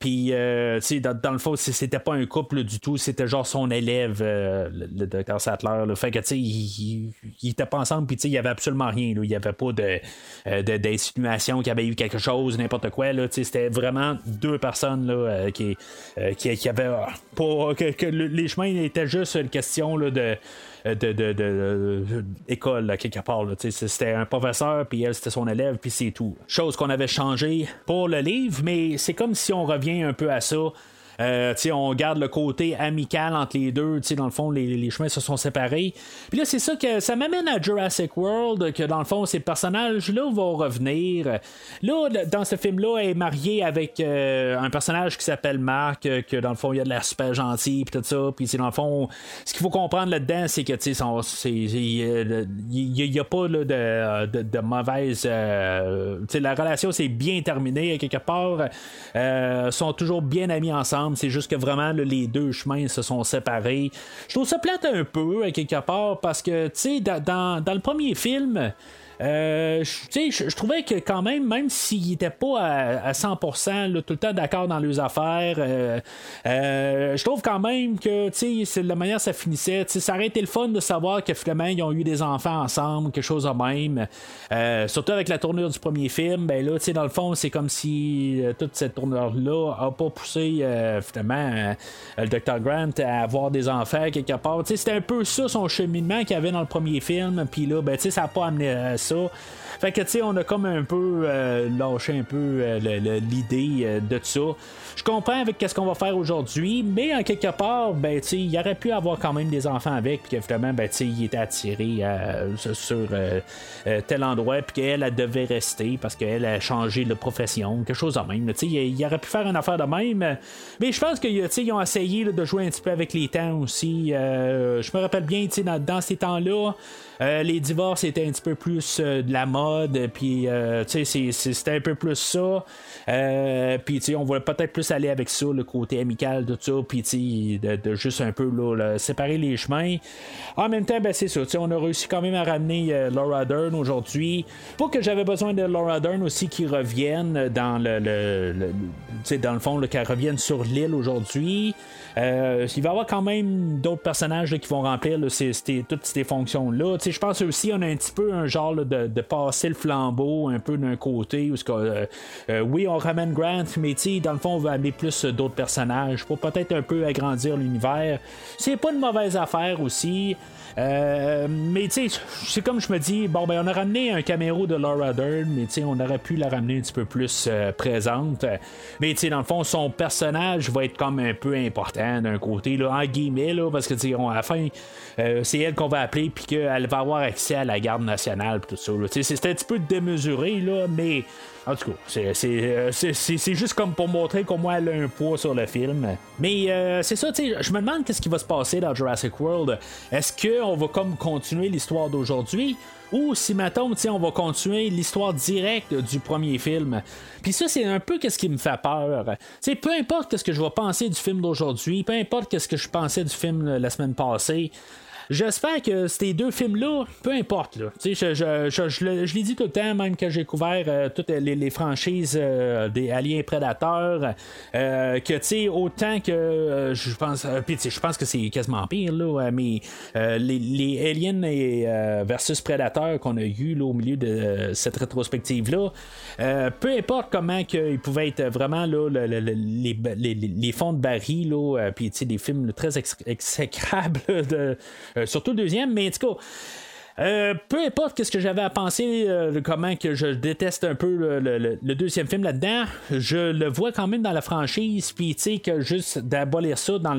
Puis, dans, dans le fond, c'était pas un couple du tout, c'était genre son élève, euh, le, le docteur Sattler. là. Fait que, tu sais, ils il, pas ensemble, puis il y avait absolument rien. Il y avait pas euh, de- d'insinuation qu'il y avait eu quelque chose, n'importe quoi. C'était vraiment deux personnes là, euh, qui, qui, avaient. pas, que, que le- les chemins étaient juste une question là, de. De, de, quelque part c'était un professeur puis elle c'était son élève puis c'est tout chose qu'on avait changé pour le livre mais c'est comme si on revient un peu à ça euh, on garde le côté amical entre les deux. Dans le fond, les, les chemins se sont séparés. Puis là, c'est ça que ça m'amène à Jurassic World, que dans le fond, ces personnages-là vont revenir. Là, dans ce film-là, elle est mariée avec euh, un personnage qui s'appelle Marc, euh, que dans le fond, il a de l'air super gentil, puis tout ça. Puis, dans le fond, ce qu'il faut comprendre là-dedans, c'est que, il n'y a pas là, de, de, mauvaise. la relation, c'est bien terminé quelque part. Euh, sont toujours bien amis ensemble. C'est juste que vraiment, les deux chemins se sont séparés. Je trouve ça plate un peu, à quelque part, parce que, tu sais, dans- dans le premier film, euh, je- trouvais que quand même, même s'ils n'étaient pas à, à 100% là, tout le temps d'accord dans leurs affaires, euh, euh, je trouve quand même que c'est la manière que ça finissait. Ça aurait été le fun de savoir que finalement ils ont eu des enfants ensemble, quelque chose de même. Surtout avec la tournure du premier film, ben là, dans le fond, c'est comme si toute cette tournure-là a pas poussé finalement le Dr. Grant à avoir des enfants quelque part. C'était un peu ça son cheminement qu'il y avait dans le premier film. Puis là, ben, ça n'a pas amené à. isso Fait que, tu sais, on a comme un peu euh, lâché un peu euh, l'idée euh, de ça. Je comprends avec qu'est-ce qu'on va faire aujourd'hui, mais en quelque part, ben, tu sais, il aurait pu avoir quand même des enfants avec, puis que finalement, ben, tu sais, il était attiré euh, sur tel endroit, puis qu'elle, elle devait rester parce qu'elle a changé de profession, quelque chose de même. Tu sais, il, aurait pu faire une affaire de même, mais je pense qu'ils ont essayé de jouer un petit peu avec les temps aussi. Je me rappelle bien, tu sais, dans, dans ces temps-là, les divorces étaient un petit peu plus de la mode, puis euh, tu sais, c'est- c'est- c'était un peu plus ça. Euh, puis tu sais, on va peut-être plus aller avec ça, le côté amical de ça, puis de, de juste un peu là, séparer les chemins. En même temps, ben, c'est ça, tu sais, on a réussi quand même à ramener euh, Laura Dern aujourd'hui. Pas que j'avais besoin de Laura Dern aussi qui revienne dans le, le- le- dans le fond, qu'elle revienne sur l'île aujourd'hui. Euh, il va y avoir quand même d'autres personnages qui vont remplir là, toutes ces fonctions-là. Tu sais, Je pense aussi on a un petit peu un genre là, de, de le flambeau un peu d'un côté. Euh, euh, oui, on ramène Grant, mais dans le fond, on va amener plus d'autres personnages pour peut-être un peu agrandir l'univers. C'est pas une mauvaise affaire aussi. Euh, mais tu sais, c'est comme je me dis, bon, ben on a ramené un caméro de Laura Dern, mais tu sais, on aurait pu la ramener un petit peu plus euh, présente. Mais tu sais, dans le fond, son personnage va être comme un peu important d'un côté, là, en guillemets, là, parce que tu sais, à la fin, euh, c'est elle qu'on va appeler, puis qu'elle va avoir accès à la garde nationale, tout ça. Tu sais, C'est un petit peu démesuré, là, mais. En tout cas, euh, c'est- juste comme pour montrer qu'au moins elle a un poids sur le film. Mais euh, c'est ça, tu sais, je me demande qu'est-ce qui va se passer dans Jurassic World. Est-ce qu'on va comme continuer l'histoire d'aujourd'hui? Ou si maintenant, on va continuer l'histoire directe du premier film? Puis ça, c'est un peu ce qui me fait peur. Sais, peu importe ce que je vais penser du film d'aujourd'hui, peu importe ce que je pensais du film la semaine passée, J'espère que ces deux films-là, peu importe, là, je, je, je, je l'ai dit tout le temps, même que j'ai couvert euh, toutes les, les franchises euh, des Aliens Prédateurs, euh, que tu sais, autant que euh, je pense, puis je pense que c'est quasiment pire, là, mais les, les Aliens et, versus Prédateurs qu'on a eu là, au milieu de cette rétrospective-là, peu importe comment qu'ils pouvaient être vraiment là, le- le- le- les, les, les- fonds de euh, puis des films très ex- exécrables, de, surtout le deuxième, mais en tout cas. Euh, peu importe qu'est-ce que j'avais à penser, euh, comment que je déteste un peu le, deuxième film là-dedans, je le vois quand même dans la franchise, puis tu sais que juste d'abolir ça dans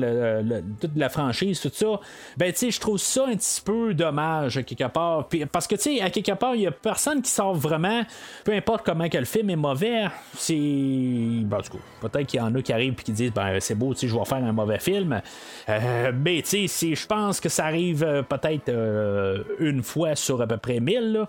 toute la franchise, tout ça, ben tu sais, je trouve ça un petit peu dommage à quelque part, parce que tu sais, à quelque part, il y a personne qui sort vraiment, peu importe comment que le film est mauvais, c'est, ben, en tout cas, peut-être qu'il y en a qui arrivent et qui disent, ben c'est beau, tu sais, je vais faire un mauvais film, euh, mais tu sais, je pense que ça arrive peut-être une fois sur à peu près 1000. là.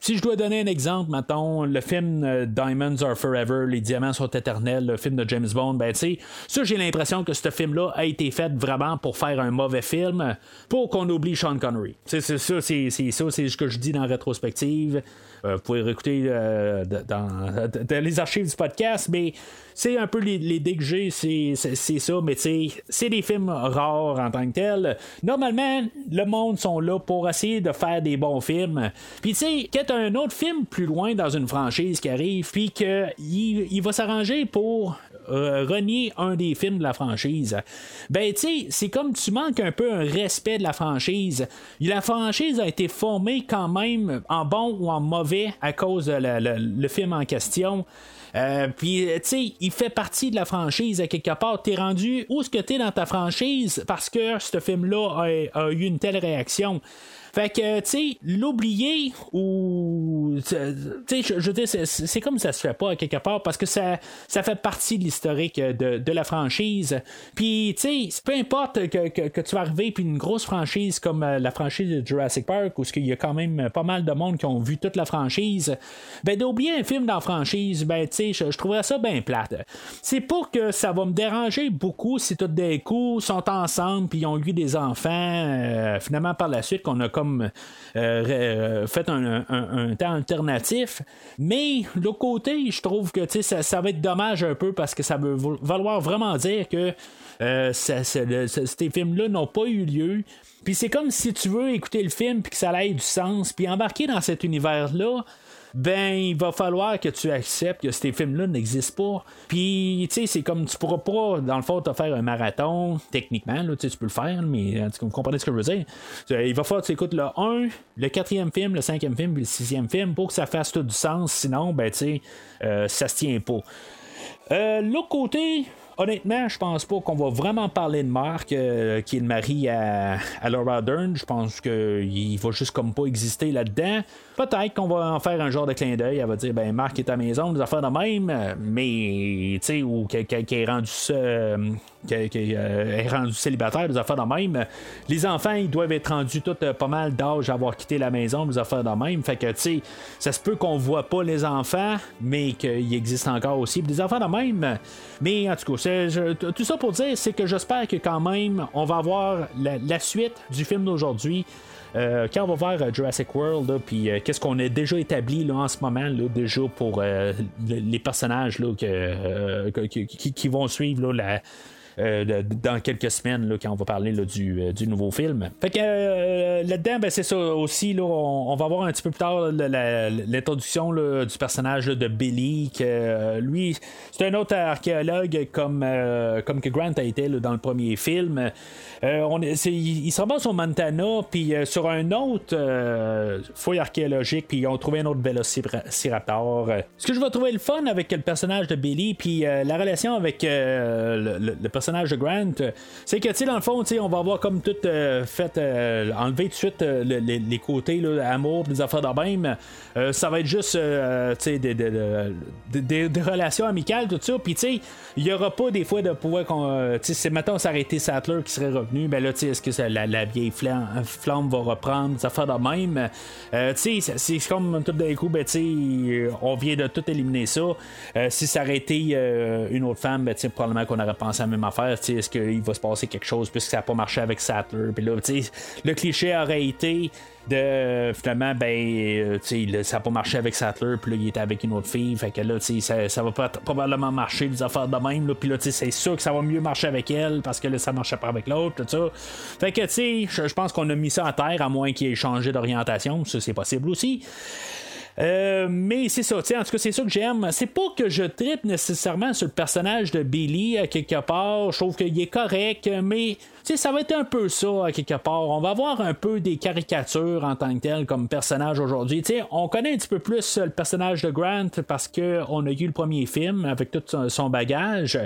Si je dois donner un exemple, mettons, le film Diamonds Are Forever, Les Diamants sont éternels, le film de James Bond, ben tu sais, ça j'ai l'impression que ce film-là a été fait vraiment pour faire un mauvais film, pour qu'on oublie Sean Connery. C'est c'est ça, c'est ce que je dis dans la rétrospective. Euh, vous pouvez réécouter euh, dans, les archives du podcast, mais c'est un peu l'idée que j'ai, c'est ça, mais c'est des films rares en tant que tels. Normalement, le monde sont là pour essayer de faire des bons films. Puis tu sais, quand t'as un autre film plus loin dans une franchise qui arrive, puis qu'il il va s'arranger pour euh, renier un des films de la franchise. Ben, tu sais, c'est comme tu manques un peu un respect de la franchise. La franchise a été formée quand même en bon ou en mauvais à cause de le film en question. Euh, puis, tu sais, il fait partie de la franchise à quelque part. T'es rendu où est-ce que t'es dans ta franchise parce que ce film-là a eu une telle réaction? Fait que, tu sais, l'oublier ou. Tu sais, je, je dire, c'est- comme ça se fait pas quelque part parce que ça, ça fait partie de l'historique de, de la franchise. Puis, tu sais, peu importe que, que, que tu vas arriver, puis une grosse franchise comme euh, la franchise de Jurassic Park, où il y a quand même pas mal de monde qui ont vu toute la franchise, ben d'oublier un film dans la franchise, ben, tu sais, je, trouverais ça bien plate. C'est pas que ça va me déranger beaucoup si tout d'un coup sont ensemble, puis ils ont eu des enfants, euh, finalement par la suite, qu'on a comme euh, euh, fait un, un- un temps alternatif. Mais l'autre côté, je trouve que ça, ça va être dommage un peu parce que ça veut valoir vraiment dire que euh, ces films-là n'ont pas eu lieu. Puis c'est comme si tu veux écouter le film puis que ça ait du sens, puis embarquer dans cet univers-là ben il va falloir que tu acceptes que ces films-là n'existent pas. Puis, tu sais, c'est comme tu pourras pas, dans le fond, te faire un marathon, techniquement, là, tu peux le faire, mais vous comprenez ce que je veux dire. Euh, Il va falloir que tu écoutes le 1, le quatrième film, le cinquième film, puis le sixième film pour que ça fasse tout du sens. Sinon, ben, tu sais, euh, ça se tient pas. Euh, L'autre côté, honnêtement, je pense pas qu'on va vraiment parler de Mark, euh, qui est le mari à, à Laura Dern. Je pense qu'il va juste comme pas exister là-dedans. Peut-être qu'on va en faire un genre de clin d'œil. Elle va dire, ben Mark est à la maison, des affaires de même, euh, mais, tu sais, ou qu'elle qu'elle est rendu, euh, qu'elle, euh, est rendu célibataire, des affaires de même. Les enfants, ils doivent être rendus tout euh, pas mal d'âge à avoir quitté la maison, des affaires de même. Fait que, tu sais, ça se peut qu'on voit pas les enfants, mais qu'ils existent encore aussi. Des enfants de même. Mais en tout cas, tout ça pour dire, c'est que j'espère que quand même, on va avoir la, suite du film d'aujourd'hui. Euh, quand on va voir euh, Jurassic World, puis qu'est-ce qu'on a déjà établi là, en ce moment, là, déjà pour le- les personnages là, que, qui, qui- qui vont suivre là, la, euh, dans quelques semaines quand on va parler euh, du nouveau film. Fait que euh, là-dedans, ben, c'est ça aussi. On, va voir un petit peu plus tard l'introduction du personnage de Billy. Que, euh, lui, c'est un autre archéologue comme, que Grant a été dans le premier film. Il, il se ramasse au Montana, puis sur un autre fouille archéologique, puis ils ont trouvé un autre vélociraptor. Ce que je vais trouver le fun avec le personnage de Billy, puis la relation avec le personnage de Grant, euh, c'est que, tu dans le fond, on va avoir comme tout euh, fait, euh, enlever tout de suite le- les, les côtés, là, amour, des affaires de même. Ça va être juste, des, des- relations amicales, tout ça. Puis, tu sais, il y aura pas des fois de pouvoir qu'on. tu sais, aurait été Sattler qui serait revenu, ben là, tu sais, est-ce que la, la vieille flamme, flamme va reprendre, des affaires de même. Tu sais, c'est- comme tout d'un coup, ben, tu sais, on vient de tout éliminer ça. Si ça aurait une autre femme, ben, tu sais, probablement qu'on aurait pensé à la même affaire. Est-ce qu'il va se passer quelque chose puisque ça n'a pas marché avec Sattler? Puis là, le cliché aurait été de finalement ben euh, là, ça n'a pas marché avec Sattler puis là il était avec une autre fille. Fait que là ça, ça va pas probablement marcher des affaires de même là. Puis là c'est sûr que ça va mieux marcher avec elle parce que là ça marchait pas avec l'autre tout ça. Fait que tu sais je pense qu'on a mis ça à terre à moins qu'il ait changé d'orientation. Ça c'est possible aussi Euh, mais c'est ça, en tout cas, c'est ça que j'aime. C'est pas que je tripe nécessairement sur le personnage de Billy à quelque part. Je trouve qu'il est correct, mais ça va être un peu ça à quelque part. On va avoir un peu des caricatures en tant que tel comme personnage aujourd'hui. On connaît un petit peu plus le personnage de Grant parce qu'on a eu le premier film avec tout son bagage,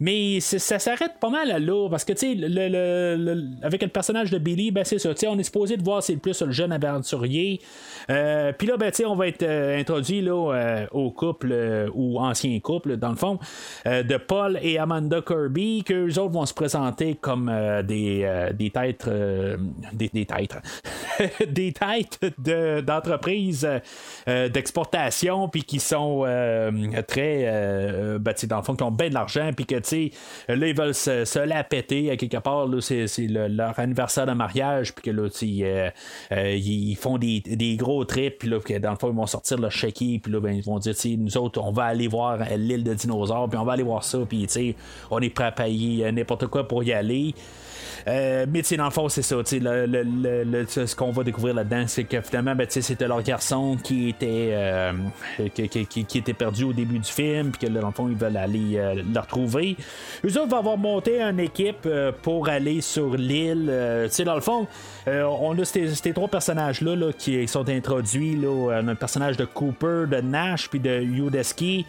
mais ça s'arrête pas mal là parce que le, avec le personnage de Billy, ben, c'est ça. On est supposé de voir c'est plus le jeune aventurier. Euh, puis là, ben, on va être euh, introduit là, euh, au couple ou ancien couple, dans le fond, de Paul et Amanda Kirby, qu'eux autres vont se présenter comme des, des têtes des, des, têtes des têtes d'entreprises d'exportation puis qui sont très ben, dans le fond qui ont bien de l'argent puis que là ils veulent se, la péter à quelque part c'est, leur anniversaire de mariage puis que là ils font des, des gros trips puis là dans le fond ils vont sortir le chéquier puis là ben, ils vont dire nous autres on va aller voir l'île de dinosaures puis on va aller voir ça puis on est prêt à payer n'importe quoi pour y aller euh, mais dans le fond, c'est ça. ce qu'on va découvrir là-dedans, c'est que finalement, ben, c'était leur garçon qui était, euh, qui, était perdu au début du film, puis que dans le fond, ils veulent aller euh, le retrouver. Eux autres vont avoir monté une équipe pour aller sur l'île. dans le fond, on a ces, trois personnages-là là, qui sont introduits. Là, un personnage de Cooper, de Nash, puis de Yudeski.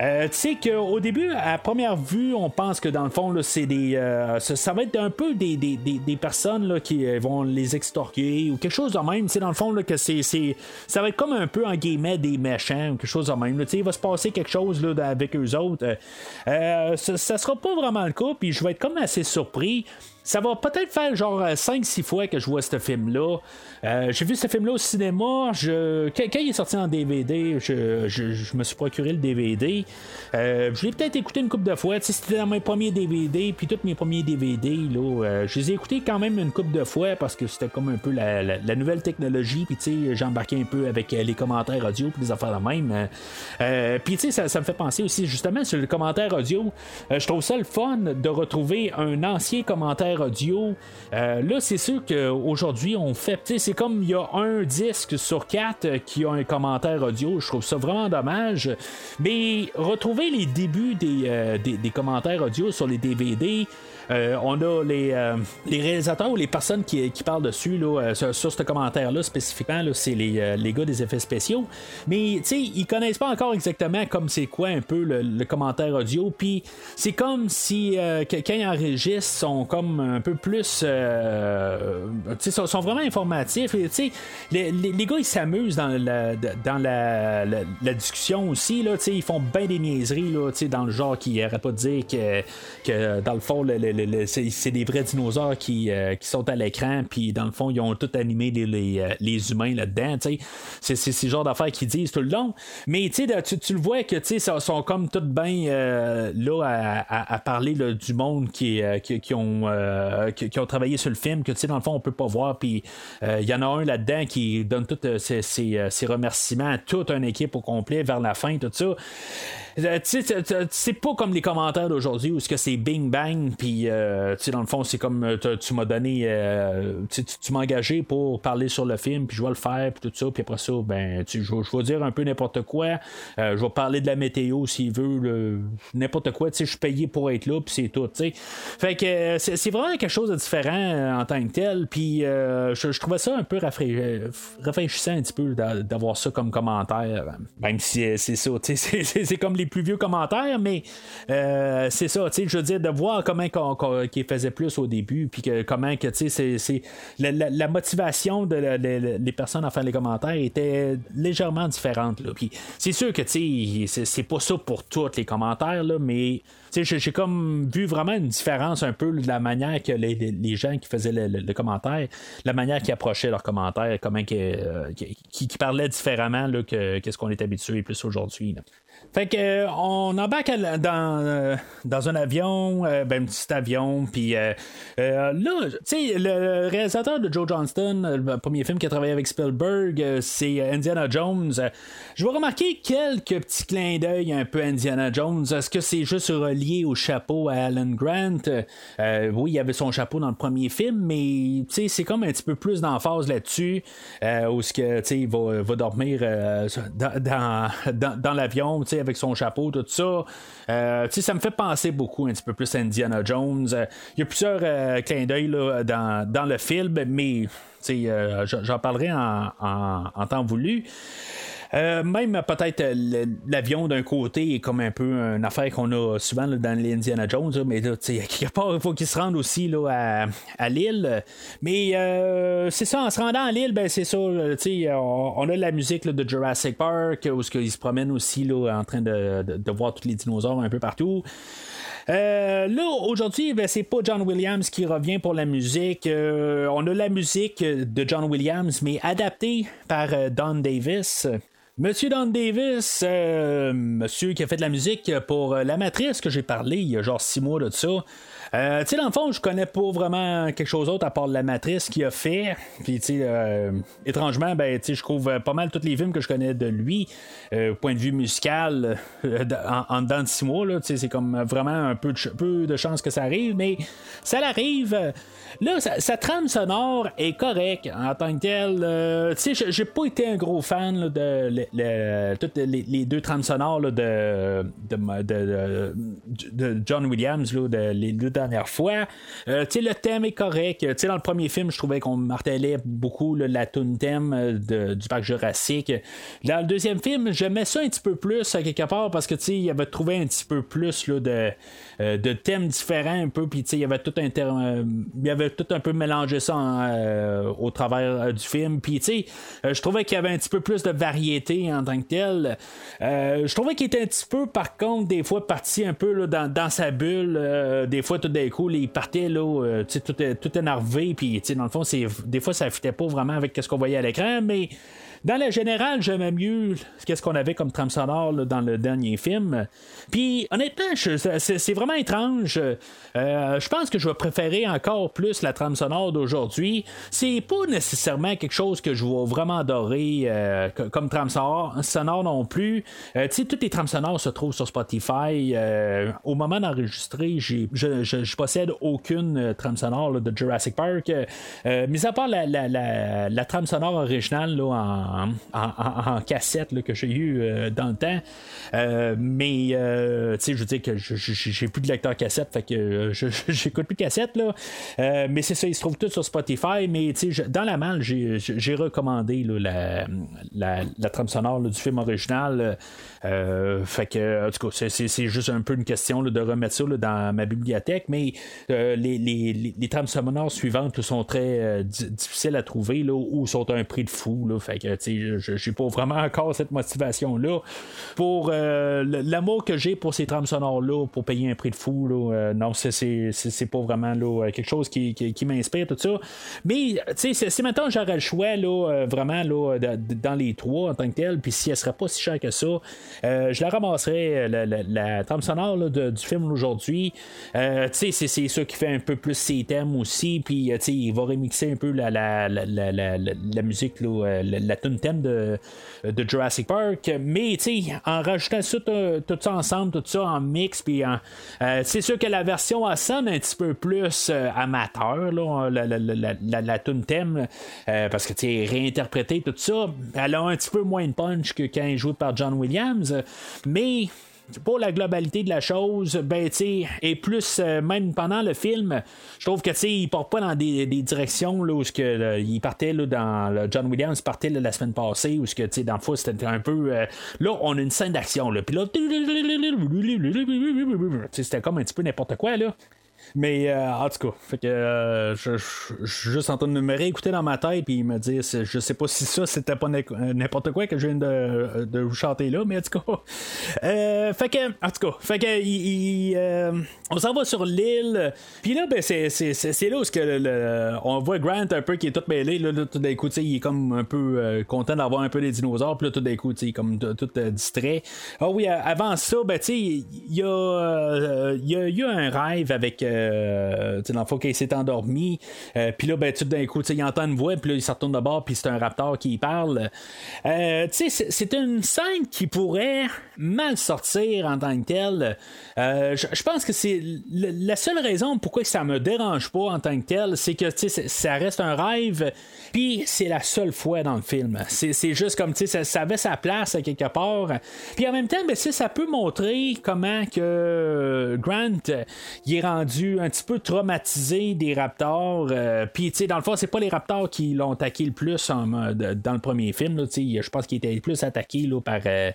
Tu sais qu'au début, à première vue, on pense que dans le fond, c'est des. ça, va être un peu des, des, personnes là, qui euh, vont les extorquer ou quelque chose de même. Dans le fond, là, que c'est, ça va être comme un peu en guillemets des méchants ou quelque chose de même. Là, il va se passer quelque chose là, avec eux autres. Euh, euh, ça, ça sera pas vraiment le cas, puis je vais être comme assez surpris. Ça va peut-être faire genre 5-6 fois que je vois ce film-là. Euh, j'ai vu ce film-là au cinéma. Je... Quand, il est sorti en DVD, je, me suis procuré le DVD. Euh, je l'ai peut-être écouté une couple de fois. C'était dans mes premiers DVD, puis tous mes premiers DVD. Là, euh, je les ai écoutés quand même une couple de fois parce que c'était comme un peu la, nouvelle technologie. Puis j'ai embarqué un peu avec les commentaires audio, puis des affaires de même. puis ça, ça me fait penser aussi justement sur le commentaire audio. je trouve ça le fun de retrouver un ancien commentaire audio. là, c'est sûr qu'aujourd'hui, on fait c'est comme il y a un disque sur quatre euh, qui a un commentaire audio. Je trouve ça vraiment dommage. Mais retrouver les débuts des, euh, des commentaires audio sur les DVD, euh, on a les, euh, les, réalisateurs ou les personnes qui, parlent dessus là, euh, sur, ce commentaire-là spécifiquement, c'est les, les, gars des effets spéciaux. Mais ils connaissent pas encore exactement comme c'est quoi un peu le, commentaire audio. Puis c'est comme si quand ils enregistrent, sont comme un peu plus. sont, sont vraiment informatifs. Et, les, les, les, gars ils s'amusent dans, la, dans la, discussion aussi. Là, ils font bien des niaiseries là, dans le genre qui n'arrête pas dire que, que dans le fond, le, c'est des vrais dinosaures qui, euh, qui sont à l'écran, puis dans le fond, ils ont tout animé les, les, euh, humains là-dedans. C'est ce genre d'affaires qu'ils disent tout le long. Mais tu, tu le vois que ils sont comme tout bien euh, là à, parler du monde qui, qui, ont, qui, ont travaillé sur le film, que dans le fond, on peut pas voir. Puis il y en a un là-dedans qui donne tous ses, ses, remerciements à toute une équipe au complet vers la fin, tout ça. C'est pas comme les commentaires d'aujourd'hui où c'est bing bang, puis euh, dans le fond, c'est comme euh, tu m'as donné, euh, tu, m'as engagé pour parler sur le film, puis je vais le faire, puis tout ça, puis après ça, ben, je, vais dire un peu n'importe quoi. je vais parler de la météo s'il veut, n'importe quoi. Je suis payé pour être là, puis c'est tout. sais Fait que c'est vraiment quelque chose de différent en tant que tel, puis je, trouvais ça un peu rafraîchissant un petit peu d'avoir ça comme commentaire, même si c'est ça, c'est comme les plus vieux commentaires, mais c'est ça, je veux dire, de voir comment qui faisait plus au début, puis que comment que tu sais, c'est la, motivation de les personnes à faire les commentaires était légèrement différente. C'est sûr que c'est pas ça pour tous les commentaires, là, mais j'ai comme vu vraiment une différence un peu de la manière que les, gens qui faisaient le, commentaire, la manière qu'ils approchaient leurs commentaires, comment euh, qui, qui, parlaient différemment là, que, ce qu'on est habitué plus aujourd'hui. Fait que on embarque dans, euh, dans un avion, euh, ben un petit avion, puis euh, là, tu sais, le réalisateur de Joe Johnston, le premier film qui a travaillé avec Spielberg, c'est Indiana Jones. Je vais remarquer quelques petits clins d'œil un peu Indiana Jones. Est-ce que c'est juste relié au chapeau à Alan Grant? Oui, il avait son chapeau dans le premier film, mais tu sais, c'est comme un petit peu plus d'emphase là-dessus, où ce que, tu sais, il va, va dormir dans, dans- dans l'avion, tu sais, avec son chapeau, tout ça. Euh, ça me fait penser beaucoup un petit peu plus à Indiana Jones. Euh, Il y a plusieurs euh, clins d'œil dans, dans le film, mais j'en parlerai en temps voulu. Euh, même peut-être euh, l'avion d'un côté est comme un peu une affaire qu'on a souvent dans les Indiana Jones, là, mais là, quelque part, il faut qu'ils se rendent aussi là, à, à. Mais euh, c'est ça, en se rendant à l'île, ben, c'est ça, on, on a la musique de Jurassic Park, où ils se promènent aussi en train de, de- voir tous les dinosaures un peu partout. Là, aujourd'hui, ben, c'est pas John Williams qui revient pour la musique. On a la musique de John Williams, mais adaptée par Don Davis. Monsieur Don Davis, euh, monsieur qui a fait de la musique pour euh, La Matrice que j'ai parlé il y a genre six mois de ça. Euh, tu sais, dans le fond, je connais pas vraiment quelque chose d'autre à part La Matrice qu'il a fait. Puis, tu sais, euh, étrangement, ben, tu je trouve pas mal tous les films que je connais de lui, euh, point de vue musical, euh, en, en dedans de six mois, là, tu c'est comme vraiment un peu de, peu de chance que ça arrive, mais ça l'arrive. Là, sa, trame sonore est correcte en tant que telle. Euh, tu sais, j'ai- pas été un gros fan là, de toutes les, les deux trames sonores là, de, de, de, de- de John Williams, là, de, les deux dernières fois. Euh, le thème est correct. Tu sais, dans le premier film, je trouvais qu'on martelait beaucoup là, la tune thème euh, de- du parc Jurassique. Dans le deuxième film, j'aimais ça un petit peu plus à quelque part parce que il avait trouvé un petit peu plus là, de, euh, de thèmes différents un peu. Puis il y avait tout un ter- euh, il avait tout un peu mélangé ça euh, au travers du film. Puis tu sais, je trouvais qu'il y avait un petit peu plus de variété en tant que tel. Je trouvais qu'il était un petit peu, par contre, des fois parti un peu là, dans, dans sa bulle. Des fois, tout d'un coup, là, il partait là, tout, tout énervé. Puis dans le fond, c'est, des fois, ça fitait pas vraiment avec ce qu'on voyait à l'écran. Mais dans la générale, j'aimais mieux qu'est-ce qu'on avait comme trame sonore dans le dernier film. Puis honnêtement, c'est, vraiment étrange. Euh, je pense que je vais préférer encore plus la trame sonore d'aujourd'hui. C'est pas nécessairement quelque chose que je vais vraiment adorer euh, co- comme trame sonore, non plus. Euh, tu sais, toutes les trames sonores se trouvent sur Spotify. Au moment d'enregistrer, je, je, je possède aucune trame sonore de Jurassic Park. Mis à part la, la, la, la trame sonore originale là, en, en, cassette que j'ai eu euh, dans le temps. Euh, mais, euh, tu sais, je veux dire que j'ai plus de lecteur cassette, fait que j'écoute plus de cassette, là. Mais c'est ça, ils se trouvent tous sur Spotify, mais, tu sais, dans la malle, j'ai recommandé la, la, trame sonore du film original. Fait que, en tout cas, c'est- juste un peu une question de remettre ça dans ma bibliothèque, mais les, les, les, trames sonores suivantes sont très di- difficiles à trouver là, ou sont à un prix de fou. Là, fait que, j'ai pas vraiment encore cette motivation-là. Pour euh, l'amour que j'ai pour ces trames sonores-là, pour payer un prix de fou, là, euh, non, c'est- pas vraiment là, quelque chose qui, qui, m'inspire, tout ça. Mais, sais, si maintenant j'aurais le choix, là, euh, vraiment, là, dans les trois en tant que tel, puis si elle serait pas si chère que ça, euh, je la ramasserais, euh, la, la, trame sonore du film aujourd'hui. Euh, c'est- ça qui fait un peu plus ses thèmes aussi, puis, euh, il va remixer un peu la, la, la, la, musique, là, euh, thème de, Jurassic Park, mais, en rajoutant ça, tout, ça ensemble, tout ça en mix, puis euh, c'est sûr que la version elle sonne un petit peu plus euh, amateur, là, la, la, la, la, tune thème, euh, parce que, tu réinterpréter tout ça, elle a un petit peu moins de punch que quand elle est jouée par John Williams, mais pour la globalité de la chose, ben, tu et plus, euh, même pendant le film, je trouve que, tu sais, il part pas dans des, directions, où il partait, dans, John Williams partait, la semaine passée, où ce que, tu sais, dans le fond, c'était un peu, euh, là, on a une scène d'action, puis là, c'était comme un petit peu n'importe quoi, là. Mais euh, en tout cas, fait que euh, je, suis juste en train de me réécouter dans ma tête puis me dire, je sais pas si ça c'était pas n'im- n'importe quoi que je viens de, de vous chanter là, mais en tout cas. Euh, fait que, en tout cas, fait que il- il, euh, on s'en va sur l'île. Puis là, ben, c'est, là où que le- on voit Grant un peu qui est tout mêlé. Là, là, tout d'un coup, il est comme un peu euh, content d'avoir un peu des dinosaures. Puis là, tout d'un coup, tu sais, comme tout euh, distrait. Ah oui, euh, avant ça, ben, il y a, euh, il y a eu un rêve avec, euh, dans le fond, s'est endormi. Euh, puis là, ben, tout d'un coup, il entend une voix. Puis là, il se retourne de bord. Puis c'est un raptor qui parle. Euh, c'est, une scène qui pourrait mal sortir en tant que telle. Euh, je, pense que c'est la seule raison pourquoi ça me dérange pas en tant que tel, c'est que ça reste un rêve, puis c'est la seule fois dans le film. C'est, juste comme tu sais, ça, avait sa place à quelque part. Puis en même temps, ben, ça peut montrer comment que Grant il est rendu un petit peu traumatisé des raptors. euh, puis tu sais, dans le fond, c'est pas les raptors qui l'ont attaqué le plus dans le premier film. je pense qu'il était le plus attaqué là, par euh,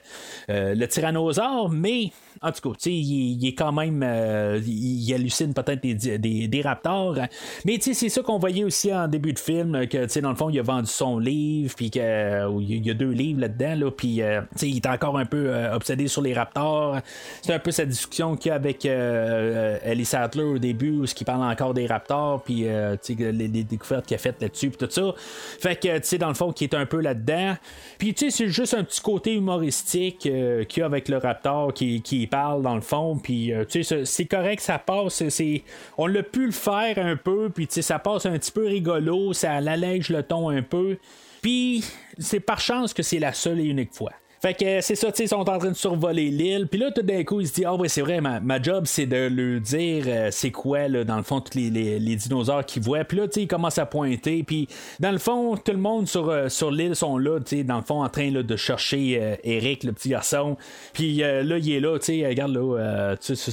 euh, le tyrannosaure, mais en tout cas, il, il est quand même. euh, il, hallucine peut-être des, des, des raptors. Mais c'est ça qu'on voyait aussi en début de film, que tu sais, dans le fond, il a vendu son livre, puis que où il y a deux livres là-dedans, là, puis euh, il est encore un peu euh, obsédé sur les raptors. C'est un peu sa discussion qu'il y a avec euh, Ellie Sattler au début, où il parle encore des raptors, puis euh, les, les découvertes qu'il a faites là-dessus, puis tout ça. Fait que, tu sais, dans le fond, qui est un peu là-dedans. Puis, tu sais, c'est juste un petit côté humoristique euh, qu'il y a avec le raptor qui, qui parle, dans le fond. Puis, euh, tu sais, c'est- correct, ça passe. c'est- on l'a pu le faire un peu, puis, tu sais, ça passe un petit peu rigolo, ça allège le ton un peu. Puis, c'est par chance que c'est la seule et unique fois. Fait que euh, c'est ça, ils sont en train de survoler l'île. Puis là, tout d'un coup, il se dit Ah, ouais, c'est vrai, ma, ma job, c'est de lui dire euh, c'est quoi, là, dans le fond, tous les, les- dinosaures qu'ils voient. Puis là, tu sais, il commence à pointer. Puis dans le fond, tout le monde sur, euh, sur l'île sont là, tu sais, dans le fond, en train de chercher Eric, le petit garçon. Puis là, il est là, tu regarde là, tu sais,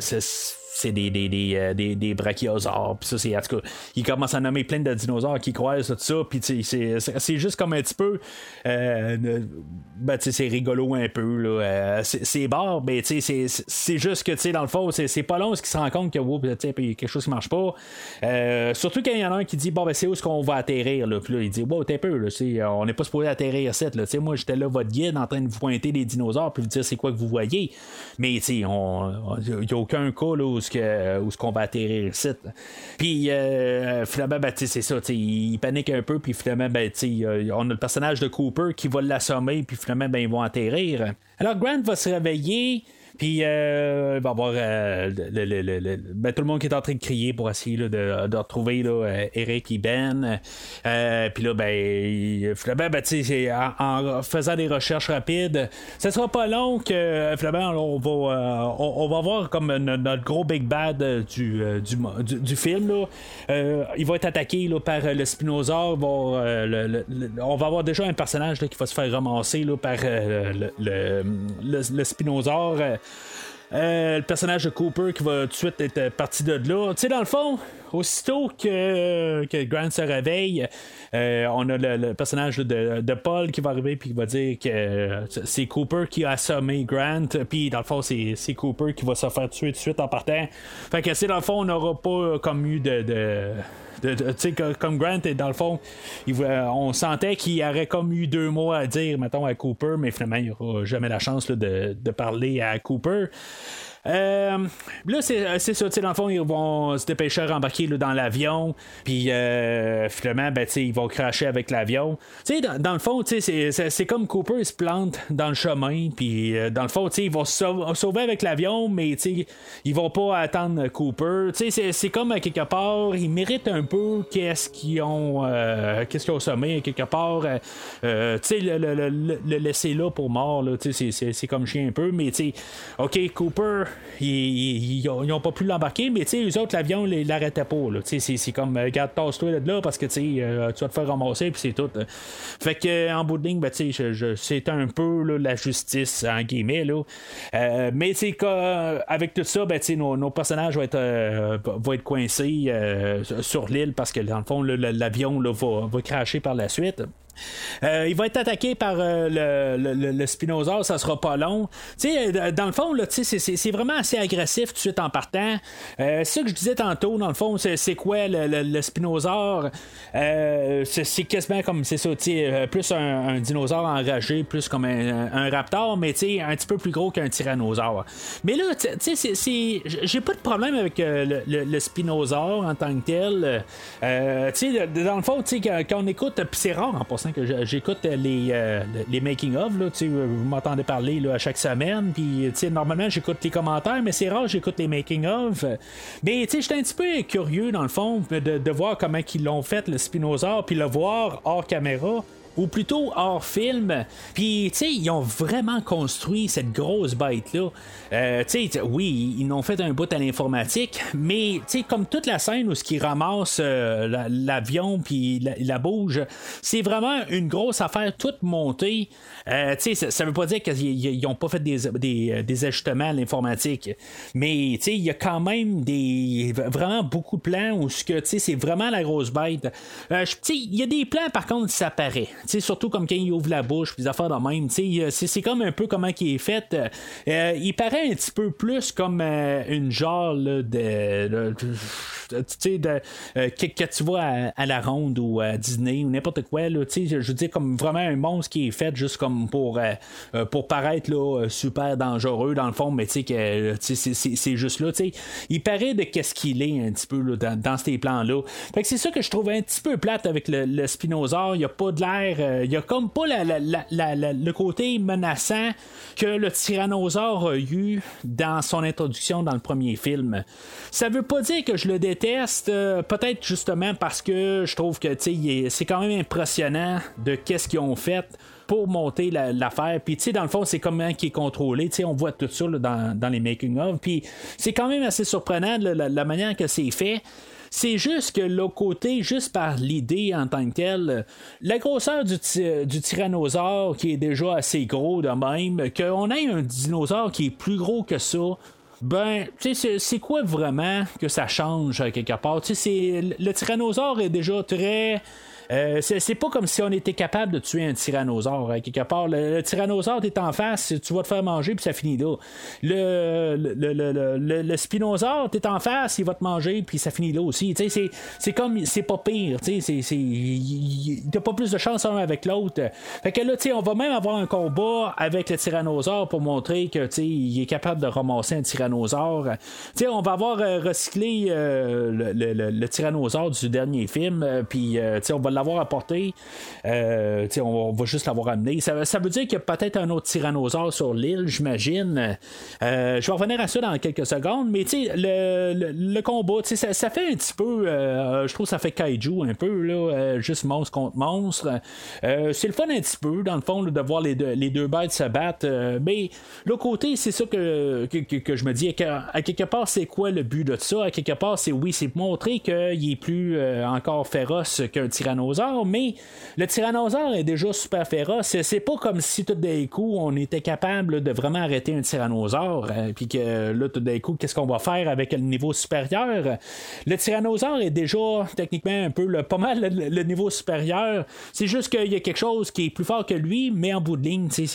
c'est. C'est- des, des, des, euh, des, des brachiosaures. Puis ça, c'est en tout cas, il commence à nommer plein de dinosaures qui croisent tout ça. Puis c'est, c'est, juste comme un petit peu. Euh, ben, c'est rigolo un peu. Là. Euh, c'est, c'est barre, c'est, c'est- juste que tu dans le fond, c'est, pas long ce qui se rend compte que sais, puis quelque chose qui marche pas. Surtout quand il y en a un qui dit Bon, ben, c'est où est-ce qu'on va atterrir. Là? Puis là, il dit Wow, t'es peu, là, on n'est pas supposé atterrir ici. Là. Moi, j'étais là, votre guide, en train de vous pointer des dinosaures, puis vous dire c'est quoi que vous voyez. Mais tu sais, il n'y a aucun cas là, ce que- où ce qu'on va atterrir ici. Puis euh, finalement, ben, c'est ça, il panique un peu, puis finalement, ben, euh, on a le personnage de Cooper qui va l'assommer, puis finalement, ben, ils vont atterrir. Alors Grant va se réveiller. Puis euh, il va y avoir euh, le- le- le- ben, tout le monde qui est en train de crier pour essayer là, de, de retrouver là, euh, Eric et Ben. Euh, puis là, ben, finalement, ben, en, en faisant des recherches rapides, ça sera pas long que finalement on va, euh, on, on va voir comme no- notre gros big bad du, euh, du, du, film. Là. Il va être attaqué là, par le spinosaure. Il va, on va avoir déjà un personnage qui va se faire ramasser par le, le, le- spinosaure. Euh, euh, le personnage de Cooper qui va tout de suite être parti de là. Tu sais, dans le fond, aussitôt que, que Grant se réveille, euh, on a le, personnage de, de Paul qui va arriver puis qui va dire que euh, c'est Cooper qui a assommé Grant. Puis dans le fond, c'est, c'est Cooper qui va se faire tuer tout de suite en partant. Fait que, sais, dans le fond, on n'aura pas euh, comme eu de de- de- comme Grant, dans le fond, va- on sentait qu'il aurait comme eu deux mots à dire, mettons, à Cooper, mais finalement, il n'aura jamais la chance de parler à Cooper. Euh, là, c'est, c'est ça, dans le fond, ils vont se dépêcher à rembarquer dans l'avion, puis euh, finalement, ben, ils vont cracher avec l'avion. Dans, dans le fond, c'est, c'est, comme Cooper, il se plante dans le chemin, puis euh, dans le fond, ils vont se sauv- sauver avec l'avion, mais ils vont pas attendre Cooper. C'est, c'est comme à quelque part, ils méritent un peu qu'est-ce qu'ils ont, euh, qu'est-ce qu'ils ont sommé, quelque part, euh, euh, le, le- le- le- laisser là pour mort, c'est, comme chien un peu, mais ok, Cooper, ils, ils, ils ont, ils ont pas pu l'embarquer, mais tu eux autres, l'avion, ils l'arrêtaient pas, c'est, comme, euh, garde, tasse-toi de là, parce que euh, tu vas te faire ramasser, puis c'est tout. Fait que, en bout de ligne, ben, c'est un peu la justice, en guillemets. Euh, mais avec tout ça, ben, nos, nos personnages vont être, euh, coincés euh, sur l'île parce que, dans le fond, l'avion va, va cracher par la suite. Euh, il va être attaqué par euh, le, le, le, Spinosaure, ça sera pas long. sais dans le fond, c'est, vraiment assez agressif tout de suite en partant. Euh, ce que je disais tantôt, dans le fond, c'est, quoi le, le Spinosaure c'est, quasiment comme c'est ça, plus un, dinosaure enragé, plus comme un, un raptor, mais un petit peu plus gros qu'un tyrannosaure. Mais là, j'ai pas de problème avec le, Spinosaure en tant que tel. dans le fond, quand, on écoute, c'est rare en passant que j'écoute les, euh, les making-of. Vous m'entendez parler là, à chaque semaine. Puis normalement, j'écoute les commentaires, mais c'est rare, j'écoute les making-of. Mais j'étais un petit peu curieux, dans le fond, de, de voir comment ils l'ont fait, le Spinosaur, puis le voir hors caméra ou plutôt hors film. Puis, tu sais, ils ont vraiment construit cette grosse bête-là. Euh, tu sais, oui, ils n'ont fait un bout à l'informatique, mais, tu sais, comme toute la scène où ce qui ramasse euh, l'avion puis la, bouge, c'est vraiment une grosse affaire toute montée. Euh, tu sais, ça, veut pas dire qu'ils n'ont pas fait des, des, ajustements à l'informatique, mais, tu sais, il y a quand même des vraiment beaucoup de plans où ce que, tu sais, c'est vraiment la grosse bête. tu sais, il y a des plans, par contre, ça paraît surtout comme quand il ouvre la bouche, puis des affaires de même. C'est comme un peu comment il est fait. Euh, il paraît un petit peu plus comme euh, une genre de, de, de euh, que, tu vois à, la ronde ou à Disney ou n'importe quoi. Là, je veux dire, comme vraiment un monstre qui est fait juste comme pour, pour paraître là, super dangereux dans le fond, mais c'est juste là. Il paraît de qu'est-ce qu'il est un petit peu dans, dans, ces plans-là. Fait que c'est ça que je trouve un petit peu plate avec le, le Spinosaur. Il n'y a pas de l'air il euh, n'y a comme pas le côté menaçant que le tyrannosaure a eu dans son introduction dans le premier film. Ça veut pas dire que je le déteste, euh, peut-être justement parce que je trouve que c'est quand même impressionnant de qu'est-ce qu'ils ont fait pour monter l'affaire. Puis, tu sais, dans le fond, c'est comment qui est contrôlé. Tu sais, on voit tout ça dans, les making-of. Puis, c'est quand même assez surprenant la manière que c'est fait. C'est juste que l'autre côté, juste par l'idée en tant que telle, la grosseur du, tyrannosaure qui est déjà assez gros de même, qu'on ait un dinosaure qui est plus gros que ça, ben, tu sais, c'est quoi vraiment que ça change quelque part? Tu sais, le tyrannosaure est déjà très euh, c'est pas comme si on était capable de tuer un tyrannosaure. Hein, quelque part, le, tyrannosaure, t'es en face, tu vas te faire manger, puis ça finit là. Le, le, le, le spinosaure, t'es en face, il va te manger, puis ça finit là aussi. C'est comme, c'est pas pire. T'as pas plus de chance un avec l'autre. Fait que là, on va même avoir un combat avec le tyrannosaure pour montrer que il est capable de ramasser un tyrannosaure. sais on va avoir euh, recyclé euh, le, tyrannosaure du dernier film, puis on va l'avoir apporté. Euh, on, va juste l'avoir amené. Ça, veut dire qu'il y a peut-être un autre tyrannosaure sur l'île, j'imagine. Euh, je vais revenir à ça dans quelques secondes, mais le, le, le, combat, ça, ça, fait un petit peu, euh, je trouve ça fait kaiju un peu, là, juste monstre contre monstre. c'est le fun un petit peu, dans le fond, de voir les deux, les deux bêtes se battre. mais le côté, c'est ça que, que, je me dis, à, quelque part, c'est quoi le but de ça? À quelque part, c'est oui, c'est montrer qu'il est plus encore féroce qu'un tyrannosaure mais le tyrannosaure est déjà super féroce. C'est pas comme si tout d'un coup on était capable de vraiment arrêter un tyrannosaure, euh, puis que là tout d'un coup qu'est-ce qu'on va faire avec le niveau supérieur? Le tyrannosaure est déjà techniquement un peu le, pas mal le, niveau supérieur. C'est juste qu'il y a quelque chose qui est plus fort que lui, mais en bout de ligne, c'est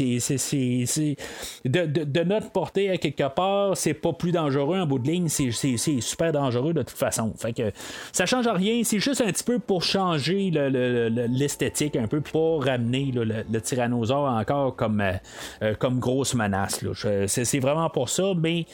de, de, notre portée à quelque part, c'est pas plus dangereux en bout de ligne, c'est super dangereux de toute façon. Fait que ça change rien, c'est juste un petit peu pour changer l'esthétique un peu pour ramener le, tyrannosaure encore comme, euh, euh, comme grosse menace. C'est vraiment pour ça, mais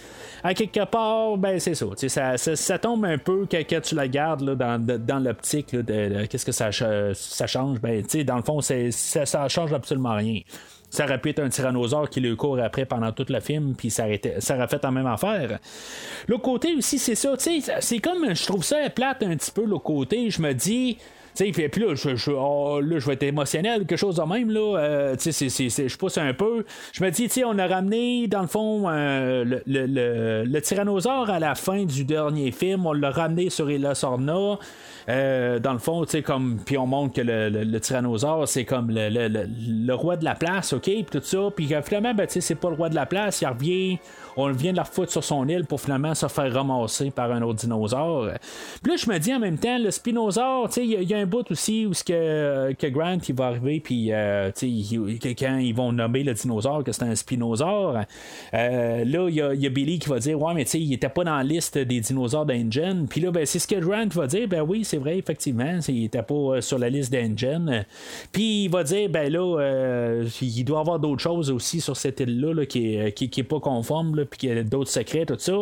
à quelque part, ben c'est ça, ça, tombe un peu quand, tu la gardes dans, dans l'optique de, qu'est-ce que ça, ça change? Ben, dans le fond, ça, ça change absolument rien. Ça aurait pu être un tyrannosaure qui le court après pendant tout le film, puis ça ça aurait fait la même affaire. L'autre côté aussi, c'est ça, c'est comme, je trouve ça plate un petit peu, l'autre côté, je me dis, puis, puis là, je, oh, là, je vais être émotionnel, quelque chose de même, là. Euh, je pousse un peu. Je me dis, on a ramené, dans le fond, euh, le, le, le, tyrannosaure à la fin du dernier film. On l'a ramené sur Ella. Euh, dans le fond, tu sais, comme. Puis on montre que le, le, tyrannosaure, c'est comme le, le, roi de la place, OK? Puis tout ça. Puis finalement, ben, tu sais, c'est pas le roi de la place. Il revient. On vient de la foutre sur son île pour finalement se faire ramasser par un autre dinosaure. Puis là, je me dis en même temps, le spinosaure, tu sais, il y, a un bout aussi où que, que Grant il va arriver, puis euh, quand ils vont nommer le dinosaure que c'est un spinosaure, euh, là, il y, a Billy qui va dire Ouais, mais tu sais, il était pas dans la liste des dinosaures d'Engine. Puis là, ben, c'est ce que Grant va dire Ben oui, c'est vrai, effectivement, il était pas sur la liste d'Engine. Puis il va dire Ben là, il doit y avoir d'autres choses aussi sur cette île-là qui, est, qui, est pas conforme, puis qu'il y a d'autres secrets, tout ça.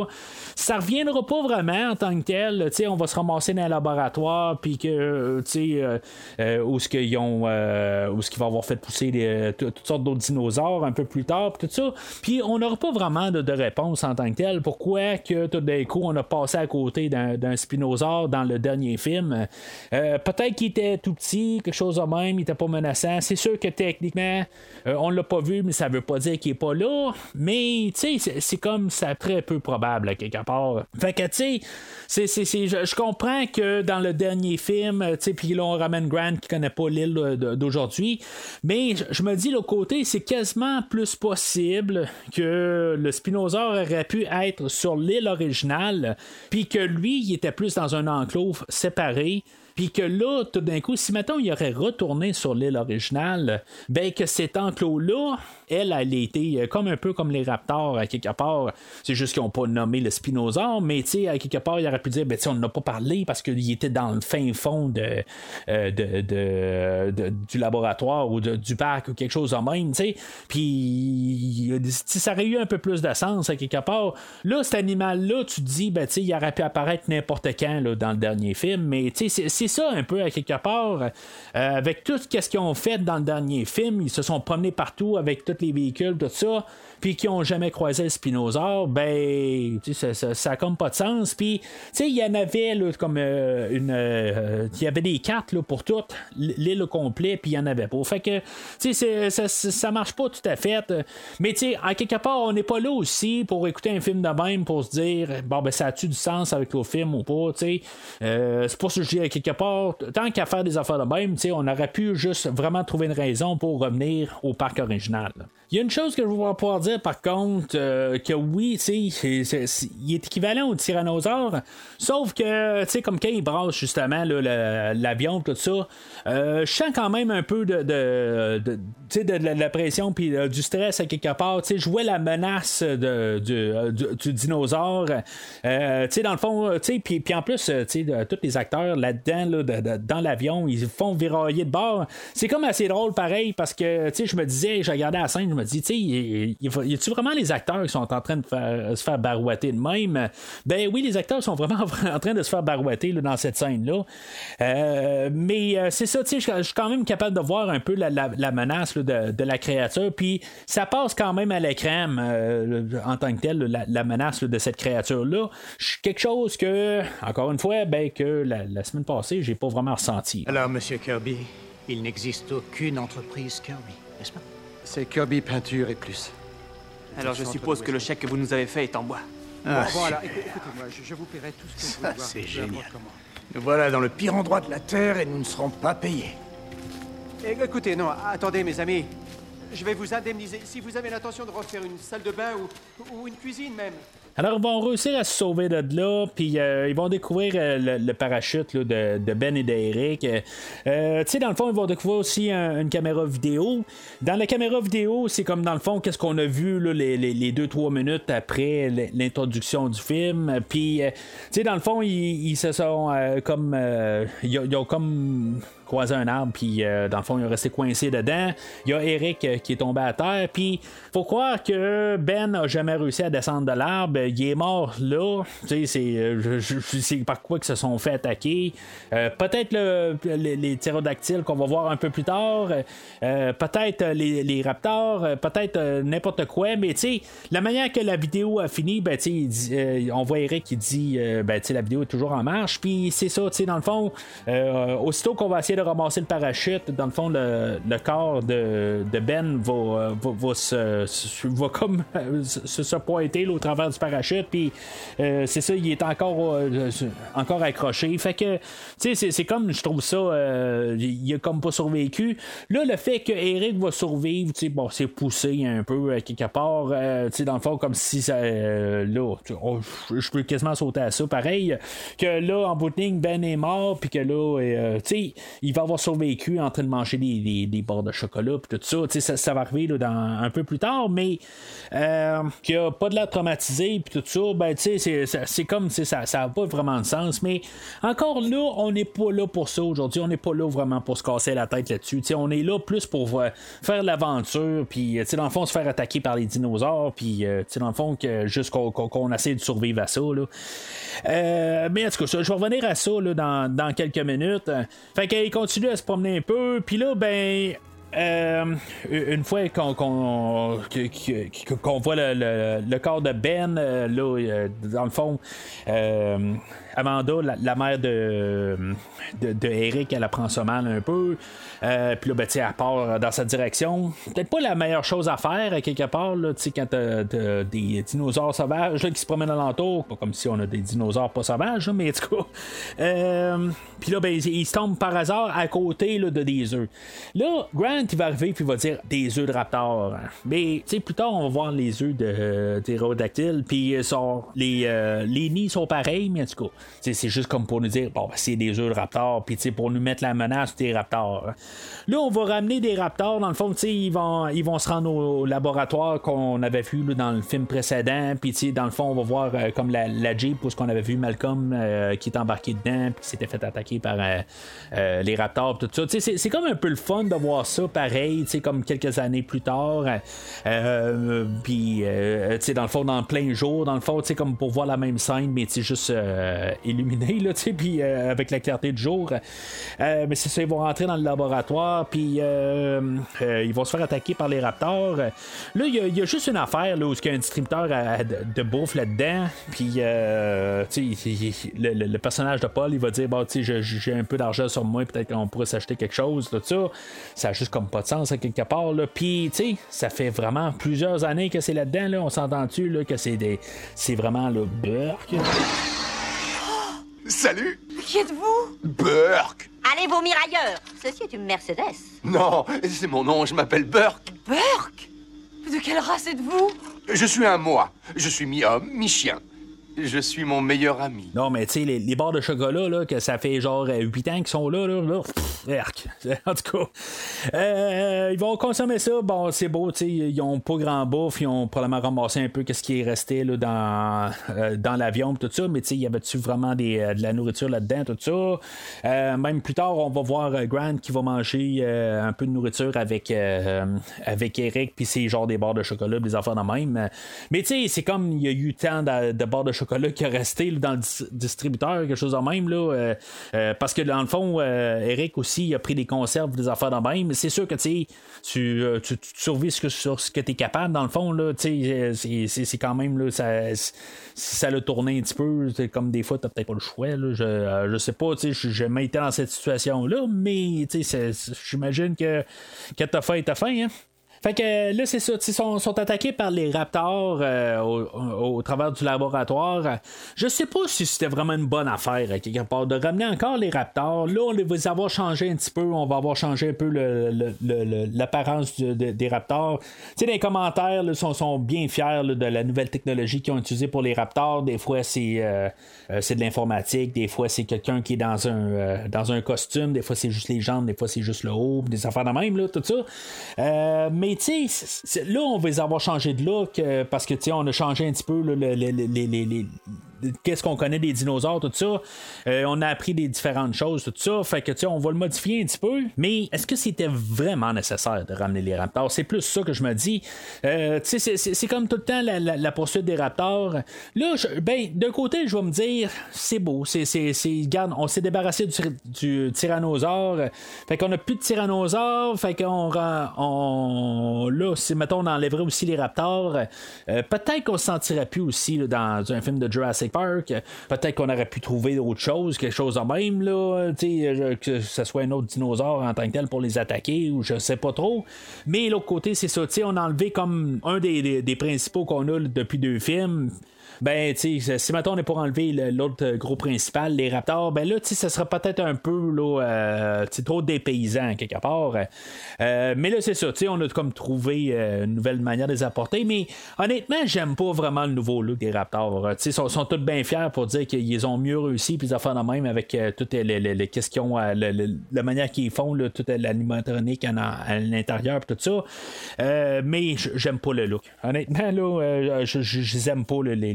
Ça reviendra pas vraiment en tant que tel. sais on va se ramasser dans un laboratoire, puis que, sais, euh, euh, où ce qu'ils ont, euh, où ce qu'ils vont avoir fait pousser toutes sortes d'autres dinosaures un peu plus tard, tout ça. Puis on n'aura pas vraiment de, réponse en tant que tel. Pourquoi que tout d'un coup on a passé à côté d'un spinosaure dans le dernier film? Peut-être qu'il était tout petit, quelque chose de même, il était pas menaçant. C'est sûr que techniquement on l'a pas vu, mais ça veut pas dire qu'il est pas là. Mais tu sais, c'est comme ça très peu probable quelque part. Fait que tu sais, je comprends que dans le dernier film, tu sais, puis là, qui connaît pas l'île d'aujourd'hui. Mais je me dis, le côté, c'est quasiment plus possible que le Spinosaur aurait pu être sur l'île originale, puis que lui, il était plus dans un enclos séparé. Puis que là, tout d'un coup, si maintenant il aurait retourné sur l'île originale, ben que cet enclos-là, elle, elle a été euh, comme un peu comme les raptors à quelque part. C'est juste qu'ils n'ont pas nommé le spinosaure, mais tu sais, à quelque part, il aurait pu dire, ben on n'a pas parlé parce qu'il était dans le fin fond de, euh, de, du laboratoire ou du parc ou quelque chose de même, tu sais. Puis ça aurait eu un peu plus de sens à quelque part. Là, cet animal-là, tu te dis, ben tu sais, il aurait pu apparaître n'importe quand là, dans le dernier film, mais tu sais, c'est ça un peu à quelque part. Euh, avec tout ce qu'ils ont fait dans le dernier film, ils se sont promenés partout avec les véhicules, tout ça puis qui ont jamais croisé le spinosaure, ben, ça, ça, ça, a comme pas de sens. Puis, tu sais, il y en avait comme euh, une. Euh, il y avait des cartes là, pour toute l'île au complet, puis il y en avait pas. Fait que, tu sais, ça, ça marche pas tout à fait. Mais, tu sais, à quelque part, on n'est pas là aussi pour écouter un film de même pour se dire, bon, ben, ça a-tu du sens avec le film ou pas, tu sais. Euh, c'est pour ça que je dis, à quelque part, tant qu'à faire des affaires de même, tu sais, on aurait pu juste vraiment trouver une raison pour revenir au parc original. Il y a une chose que je vais pouvoir dire par contre euh, que oui, il est équivalent au tyrannosaure, sauf que, tu comme quand il brasse justement l'avion, tout ça, euh, je sens quand même un peu de, de, de, la pression puis euh, du stress à quelque part. Je vois la menace de, du, du, dinosaure. dans le fond, tu sais, puis, en plus, tous les acteurs là-dedans, là, dans l'avion, ils font virailler de bord. C'est comme assez drôle pareil parce que, je me disais, je regardais la scène, je me dis, tu sais, y, a-tu vraiment les acteurs qui sont en train de faire, se faire barouetter de même? Ben oui, les acteurs sont vraiment en train de se faire barouetter dans cette scène-là. Euh, mais euh, c'est ça, tu sais, je suis quand même capable de voir un peu la, menace de, la créature. Puis ça passe quand même à l'écran euh, en tant que tel, la, menace de cette créature-là. Quelque chose que, encore une fois, ben, que la, semaine passée, j'ai pas vraiment ressenti. Alors, Monsieur Kirby, il n'existe aucune entreprise Kirby, n'est-ce pas? C'est Kirby Peinture et plus. Alors je suppose que le chèque que vous nous avez fait est en bois. Ah, voilà, écoutez-moi, je, vous paierai tout ce que vous voulez. C'est génial. Nous voilà dans le pire endroit de la Terre et nous ne serons pas payés. Écoutez, non, attendez, mes amis. Je vais vous indemniser. Si vous avez l'intention de refaire une salle de bain ou une cuisine même, alors, ils vont réussir à se sauver de là, puis euh, ils vont découvrir euh, le, parachute de, Ben et d'Eric. Euh, tu sais, dans le fond, ils vont découvrir aussi une caméra vidéo. Dans la caméra vidéo, c'est comme dans le fond, qu'est-ce qu'on a vu les, les, deux, trois minutes après l'introduction du film. Puis, tu sais, dans le fond, ils, se sont comme. ils, ont comme un arbre, puis dans le fond, ils ont resté coincés dedans. Il y a Eric qui est tombé à terre, puis faut croire que Ben n'a jamais réussi à descendre de l'arbre il est mort là. Tu sais, euh, c'est par quoi que se sont fait attaquer. Euh, peut-être le, les, les pterodactyles qu'on va voir un peu plus tard. Euh, peut-être les, raptors. peut-être n'importe quoi. Mais tu sais, la manière que la vidéo a fini, ben, on voit Eric qui dit ben, la vidéo est toujours en marche. Puis c'est ça, tu sais, dans le fond, aussitôt qu'on va essayer de ramasser le parachute, dans le fond, le, corps de, Ben va, va, se, va comme se, se pointer au travers du parachute puis euh, c'est ça, il est encore, euh, encore accroché. Fait que, tu sais, c'est comme, je trouve ça, euh, il a comme pas survécu. Là, le fait que Eric va survivre, tu sais, bon, c'est poussé un peu quelque part, tu sais, dans le fond, comme si ça, là, oh, je peux quasiment sauter à ça. Pareil, que là, en bout de ligne, Ben est mort, puis que là, tu sais, il va avoir survécu en train de manger des, des, barres de chocolat, puis tout ça, sais, ça, va arriver là, dans, un peu plus tard, mais qu'il a pas de la traumatisé, puis tout ça, ben, c'est comme, ça, ça n'a pas vraiment de sens, mais encore là, on n'est pas là pour ça aujourd'hui, on n'est pas là vraiment pour se casser la tête là-dessus, on est là plus pour euh, faire l'aventure, puis, sais, dans le fond, se faire attaquer par les dinosaures, puis, euh, dans le fond, que, juste qu'on essaie de survivre à ça, là. Euh, mais en tout cas, je vais revenir à ça là, dans, dans quelques minutes. Fait qu'il continue à se promener un peu, puis là, ben, euh, une fois qu'on voit le, corps de Ben, euh, là, euh, dans le fond, Amanda, la, mère de, de, Eric, elle apprend ça mal un peu. Euh, puis là, ben, elle part dans sa direction. Peut-être pas la meilleure chose à faire, quelque part, là, quand t'as des dinosaures sauvages qui se promènent alentour. Pas comme si on a des dinosaures pas sauvages, mais en tout cas. Euh, puis là, ben, il se tombe par hasard à côté là, de des œufs. Là, Grant, il va arriver puis il va dire des œufs de raptor. Mais plus tard, on va voir les œufs de, des Puis euh, les, les nids sont pareils, mais en tout cas, c'est juste comme pour nous dire, bon, ben, c'est des œufs de raptors, puis pour nous mettre la menace des raptors. Là, on va ramener des raptors, dans le fond, ils vont, ils vont se rendre au laboratoire qu'on avait vu dans le film précédent, puis dans le fond, on va voir euh, comme la, Jeep, où ce qu'on avait vu Malcolm euh, qui est embarqué dedans, puis s'était fait attaquer par euh, les raptors, tout ça. C'est comme un peu le fun de voir ça pareil, comme quelques années plus tard, puis dans le fond, dans plein jour, dans le fond, comme pour voir la même scène, mais juste illuminé, là, puis avec la clarté du jour. Mais c'est ça, ils vont rentrer dans le laboratoire, puis euh, ils vont se faire attaquer par les raptors. Là, il y, a juste une affaire là, où il y a un distributeur de, bouffe là-dedans, puis le, le, personnage de Paul, il va dire, bon, j'ai un peu d'argent sur moi, peut-être qu'on pourrait s'acheter quelque chose, tout ça. Ça a juste comme pas de sens à quelque part. Puis, tu sais, ça fait vraiment plusieurs années que c'est là-dedans, là. On s'entend-tu, que c'est des... C'est vraiment le beurre. Salut Qui êtes-vous? Burke Allez vomir ailleurs Ceci est une Mercedes. Non, c'est mon nom, je m'appelle Burke. Burke? De quelle race êtes-vous? Je suis un moi. Je suis mi-homme, mi-chien. Je suis mon meilleur ami. Non, mais tu sais, les, barres de chocolat, là, que ça fait genre 8 euh, ans qu'ils sont là, là, là en tout cas, euh, ils vont consommer ça. Bon, c'est beau, tu sais, ils ont pas grand bouffe, ils ont probablement ramassé un peu qu'est-ce qui est resté là, dans, euh, dans l'avion, tout ça, mais tu sais, y avait-tu vraiment des, de la nourriture là-dedans, tout ça? même plus tard, on va voir Grant qui va manger un peu de nourriture avec, avec Eric, puis c'est genre des barres de chocolat, des affaires de même. Mais tu sais, c'est comme il y a eu tant de barres de chocolat qui est resté dans le distributeur, quelque chose de même. Là, euh, euh, parce que dans le fond, euh, Eric aussi a pris des conserves, des affaires de même. C'est sûr que tu, tu, tu survis sur ce que tu es capable, dans le fond. C'est, quand même. Là, ça, ça l'a tourné un petit peu. Comme des fois, tu peut-être pas le choix. Là, je, je sais pas, j'ai jamais été dans cette situation-là, mais j'imagine que quand t'as faim, t'as faim. Hein? Fait que là, c'est ça. Ils sont, attaqués par les raptors euh, au, travers du laboratoire. Je sais pas si c'était vraiment une bonne affaire, quelque part, de ramener encore les raptors. Là, on va avoir changé un petit peu. On va avoir changé un peu l'apparence des raptors. Tu sais, les commentaires là, sont, bien fiers de la nouvelle technologie qu'ils ont utilisée pour les raptors. Des fois, c'est euh, euh, de l'informatique. Des fois, c'est quelqu'un qui est dans un, dans un costume. Des fois, c'est juste les jambes. Des fois, c'est juste le haut. Des affaires de même, là, tout ça. mais là, on va les avoir changé de look euh, parce que, tu sais, on a changé un petit peu les, les, qu'est-ce qu'on connaît des dinosaures, tout ça. Euh, on a appris des différentes choses, tout ça. Fait que, tu sais, on va le modifier un petit peu. Mais est-ce que c'était vraiment nécessaire de ramener les raptors? C'est plus ça que je me dis. Euh, tu sais, c'est comme tout le temps la, poursuite des raptors. Là, ben, d'un côté, je vais me dire, c'est beau. C'est, regarde, on s'est débarrassé du, tyrannosaure. Fait qu'on a plus de tyrannosaure. Fait qu'on, on, là, si, mettons, on enlèverait aussi les raptors, euh, peut-être qu'on se sentirait plus aussi dans un film de Jurassic Peut-être qu'on aurait pu trouver autre chose, quelque chose de même, là, euh, que ce soit un autre dinosaure en tant que tel pour les attaquer, ou je sais pas trop. Mais l'autre côté, c'est ça, on a enlevé comme un des, des principaux qu'on a depuis deux films. Ben, tu sais, si maintenant on est pour enlever l'autre gros principal, les Raptors, ben là, tu sais, ça sera peut-être un peu, là, euh, trop dépaysant, quelque part. Euh, mais là, c'est ça, tu sais, on a comme trouvé euh, une nouvelle manière de les apporter, mais honnêtement, j'aime pas vraiment le nouveau look des Raptors. Tu sais, ils sont, tous bien fiers pour dire qu'ils ont mieux réussi, puis ils ont fait de même avec toutes les, questions, la manière qu'ils font, toute l'animatronique à l'intérieur, tout ça. mais j'aime pas le look. Honnêtement, là, je, je, aime pas les,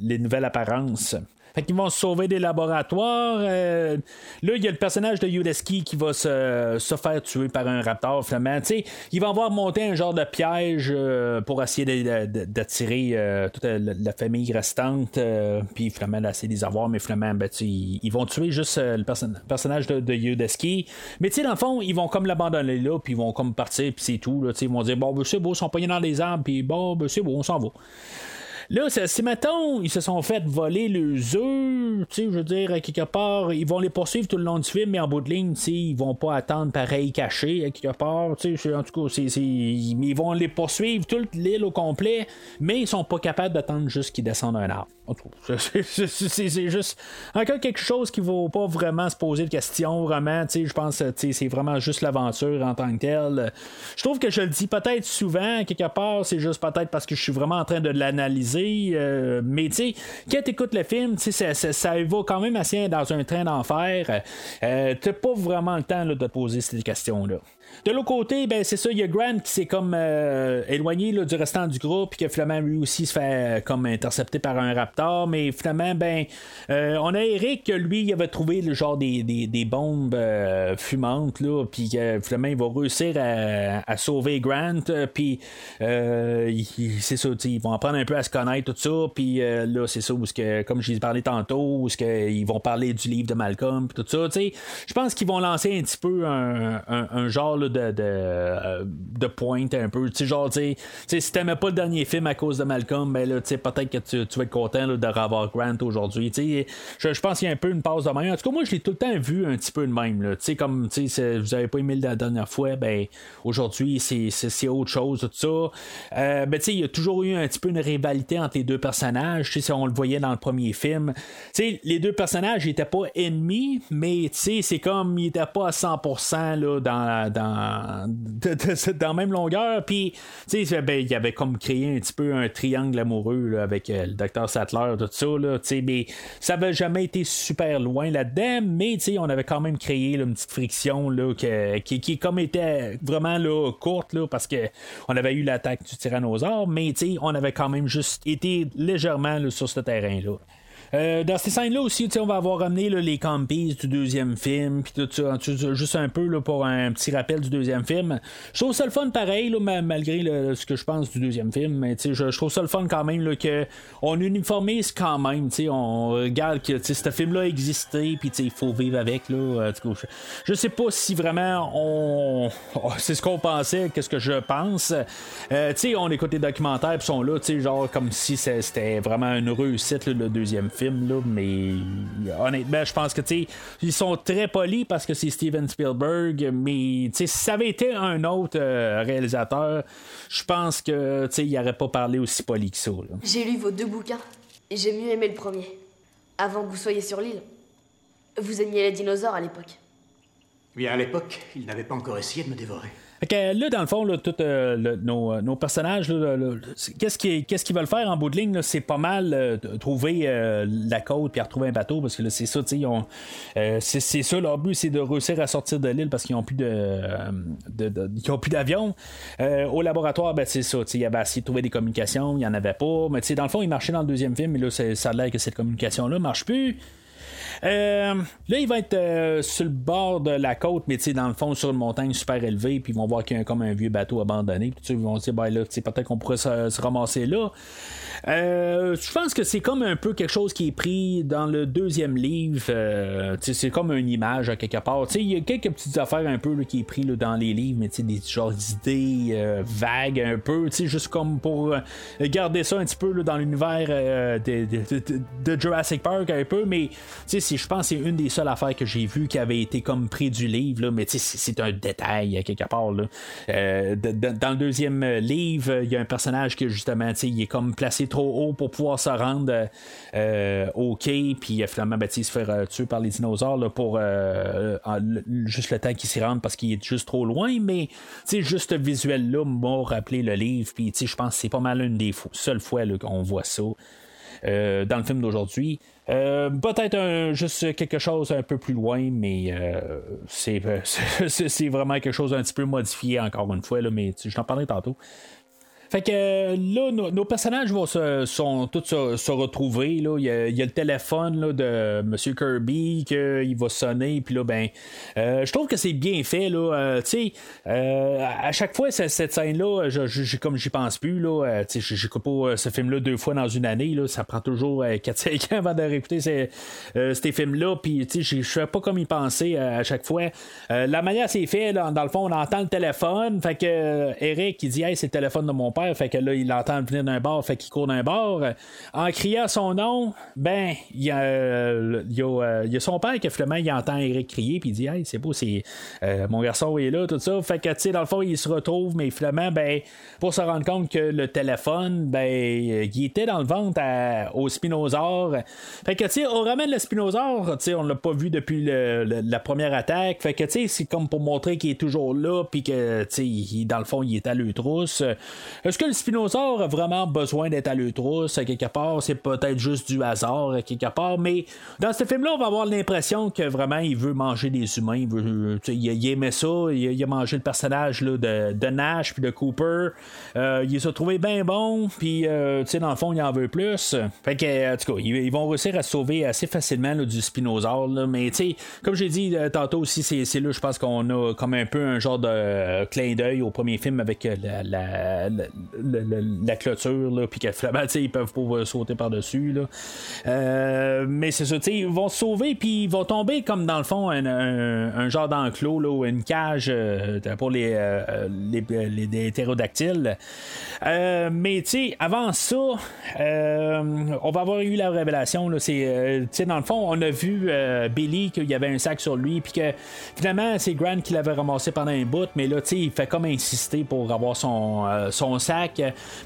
les nouvelles apparences. Fait qu'ils vont sauver des laboratoires. Euh, là, il y a le personnage de Yudeski qui va se, se, faire tuer par un raptor, finalement. ils vont avoir monté un genre de piège euh, pour essayer d'attirer euh, toute la, famille restante, puis finalement d'essayer de les mais finalement, ben, ils, vont tuer juste le personnage de, de Yudeski. Mais tu dans le fond, ils vont comme l'abandonner là, puis ils vont comme partir, puis c'est tout. Ils vont dire, bon, ben, c'est beau, ils sont pognés dans les arbres, puis bon, ben, c'est beau, on s'en va. Là, si mettons, ils se sont fait voler les œufs, tu sais, je veux dire, à quelque part, ils vont les poursuivre tout le long du film, mais en bout de ligne, ils vont pas attendre pareil caché, à quelque part, en tout cas, ils vont les poursuivre toute l'île au complet, mais ils sont pas capables d'attendre juste qu'ils descendent un arbre. C'est juste encore quelque chose qui ne vaut pas vraiment se poser de questions, vraiment. Je pense que c'est vraiment juste l'aventure en tant que telle. Je trouve que je le dis peut-être souvent, quelque part, c'est juste peut-être parce que je suis vraiment en train de l'analyser. Euh, mais tu sais, quand tu écoutes le film, ça, ça, ça va quand même assez dans un train d'enfer. Euh, tu n'as pas vraiment le temps de te poser ces questions-là. De l'autre côté, ben c'est ça, il y a Grant qui s'est comme euh, éloigné du restant du groupe, puis que finalement lui aussi se fait euh, comme intercepté par un raptor, mais finalement, ben euh, on a Eric que lui il avait trouvé le genre des, des, bombes fumantes, là, puis finalement va réussir à, sauver Grant, puis c'est ça, ils vont apprendre un peu à se connaître, tout ça, puis là c'est ça, que, comme je l'ai parlé tantôt, où ils vont parler du livre de Malcolm, tout ça, je pense qu'ils vont lancer un petit peu un, un genre de, euh, de pointe un peu. Tu sais, genre, tu sais, si t'aimais pas le dernier film à cause de Malcolm, ben là, peut-être que tu, vas être content de revoir Grant aujourd'hui. Sais, je, pense qu'il y a un peu une passe de même. En tout cas, moi, je l'ai tout le temps vu un petit peu de même. Tu sais, comme, tu sais, vous avez pas aimé la dernière fois, ben, aujourd'hui, c'est autre chose, tout ça. Euh, ben, il y a toujours eu un petit peu une rivalité entre les deux personnages. Si on le voyait dans le premier film. Tu sais, les deux personnages n'étaient pas ennemis, mais, c'est comme, ils étaient pas à 100% là, dans, dans dans, la même longueur. Puis, tu sais, ben, il avait comme créé un petit peu un triangle amoureux avec euh, le docteur Sattler, tout ça. Là, mais ça avait jamais été super loin là-dedans, mais on avait quand même créé une petite friction là, qui, qui, comme était vraiment là, courte là, parce qu'on avait eu l'attaque du tyrannosaure, mais on avait quand même juste été légèrement sur ce terrain-là. Euh, dans ces scènes-là aussi, on va avoir ramené les campies du deuxième film, puis tout ça, juste un peu là, pour un petit rappel du deuxième film. Je trouve ça le fun pareil, là, malgré ce que je pense du deuxième film, mais je, je trouve ça le fun quand même là, que on uniformise quand même, on regarde que ce film-là a existé, puis il faut vivre avec. Là, je, je sais pas si vraiment on c'est ce qu'on pensait, qu'est-ce que je pense. Euh, on écoute les documentaires, puis sont là, genre comme si c'était vraiment une réussite le deuxième film film, là, mais honnêtement, je pense que ils sont très polis parce que c'est Steven Spielberg, mais si ça avait été un autre euh, réalisateur, je pense que il n'aurait pas parlé aussi poli que ça. J'ai lu vos deux bouquins et j'ai mieux aimé le premier. Avant que vous soyez sur l'île. Vous aimiez les dinosaures à l'époque. Oui, à l'époque, ils n'avaient pas encore essayé de me dévorer. Fait là, dans le fond, là, tous euh, euh, nos, personnages, qu'est-ce qu'ils qu veulent faire en bout de ligne, c'est pas mal euh, trouver la côte puis retrouver un bateau parce que c'est ça, tu sais, c'est ça leur but, c'est de réussir à sortir de l'île parce qu'ils n'ont plus de, de, plus d'avion. au laboratoire, ben, c'est ça, tu sais, il avait essayé de trouver des communications, il n'y en avait pas, mais dans le fond, il marchait dans le deuxième film, mais là, ça a l'air que cette communication-là marche plus. Euh, là, il va être euh, sur le bord de la côte, mais dans le fond, sur une montagne super élevée, puis ils vont voir qu'il y a comme un vieux bateau abandonné. Puis ils vont dire, ben là, peut-être qu'on pourrait se, ramasser là. Euh, je pense que c'est comme un peu quelque chose qui est pris dans le deuxième livre. c'est comme une image à quelque part. Il y a quelques petites affaires un peu qui est pris dans les livres, mais des genres d'idées vagues un peu, juste comme pour garder ça un petit peu dans l'univers de, Jurassic Park un peu, mais je pense c'est une des seules affaires que j'ai vues qui avait été comme pris du livre, mais c'est un détail quelque part. Là. dans le deuxième livre, il y a un personnage qui justement, il est comme placé trop haut pour pouvoir se rendre au quai, puis finalement, ben, il se fait tuer par les dinosaures pour juste le temps qu'il s'y rende parce qu'il est juste trop loin, mais juste visuel-là m'a rappelé le livre, puis je pense que c'est pas mal une des seules fois qu'on voit ça. Euh, dans le film d'aujourd'hui. Euh, peut-être juste quelque chose un peu plus loin, mais euh, c'est, vraiment quelque chose un petit peu modifié encore une fois, mais je t'en parlerai tantôt. Fait que euh, là, nos, personnages vont se, sont tous se, retrouver. Là. Il, y a, le téléphone là, de M. Kirby qu'il va sonner. Puis là, ben, euh, je trouve que c'est bien fait. Là. Euh, sais, à chaque fois, cette, scène-là, je, comme j'y pense plus, là, sais, j'écoute pas ce film-là deux fois dans une année. Là. Ça prend toujours 4-5 ans avant de réécouter ces, ces films-là. Puis, je fais pas comme y penser à chaque fois. la manière c'est fait, dans le fond, on entend le téléphone. Fait que Eric, il dit, hey, c'est le téléphone de mon père fait que là, il l'entend venir d'un bar, fait qu'il court d'un bar. En criant son nom, ben, il y a, son père qui finalement, il entend Eric crier, puis il dit Hey, c'est beau, c'est euh, mon garçon est là, tout ça. Fait que, tu sais, dans le fond, il se retrouve, mais finalement, ben, pour se rendre compte que le téléphone, ben, il était dans le ventre au spinosaure. Fait que, tu sais, on ramène le spinosaure, tu sais, on l'a pas vu depuis la première attaque. Fait que, tu sais, c'est comme pour montrer qu'il est toujours là, puis que, tu sais, dans le fond, il est à l'utrousse. Est-ce que le spinosaure a vraiment besoin d'être à l'utrousse quelque part? C'est peut-être juste du hasard quelque part, mais dans ce film-là, on va avoir l'impression que vraiment il veut manger des humains. Il, veut, il, aimait ça. Il, a mangé le personnage là, de, Nash puis de Cooper. Euh, il s'est trouvé bien bon, puis euh, dans le fond, il en veut plus. Fait que, en tout cas, ils, vont réussir à se sauver assez facilement du spinosaure. mais comme j'ai dit euh, tantôt aussi, c'est là, je pense qu'on a comme un peu un genre de clin d'œil au premier film avec la clôture, là, puis que ils peuvent pas sauter par-dessus. Euh, mais c'est ça, ils vont se sauver, puis ils vont tomber comme dans le fond un, genre d'enclos ou une cage euh, pour les, euh, les, les, mais tu avant ça, on va avoir eu la révélation. Là, c'est, dans le fond, on a vu Billy qu'il y avait un sac sur lui, puis que finalement, c'est Grant qui l'avait ramassé pendant un bout, mais là, il fait comme insister pour avoir son, son sac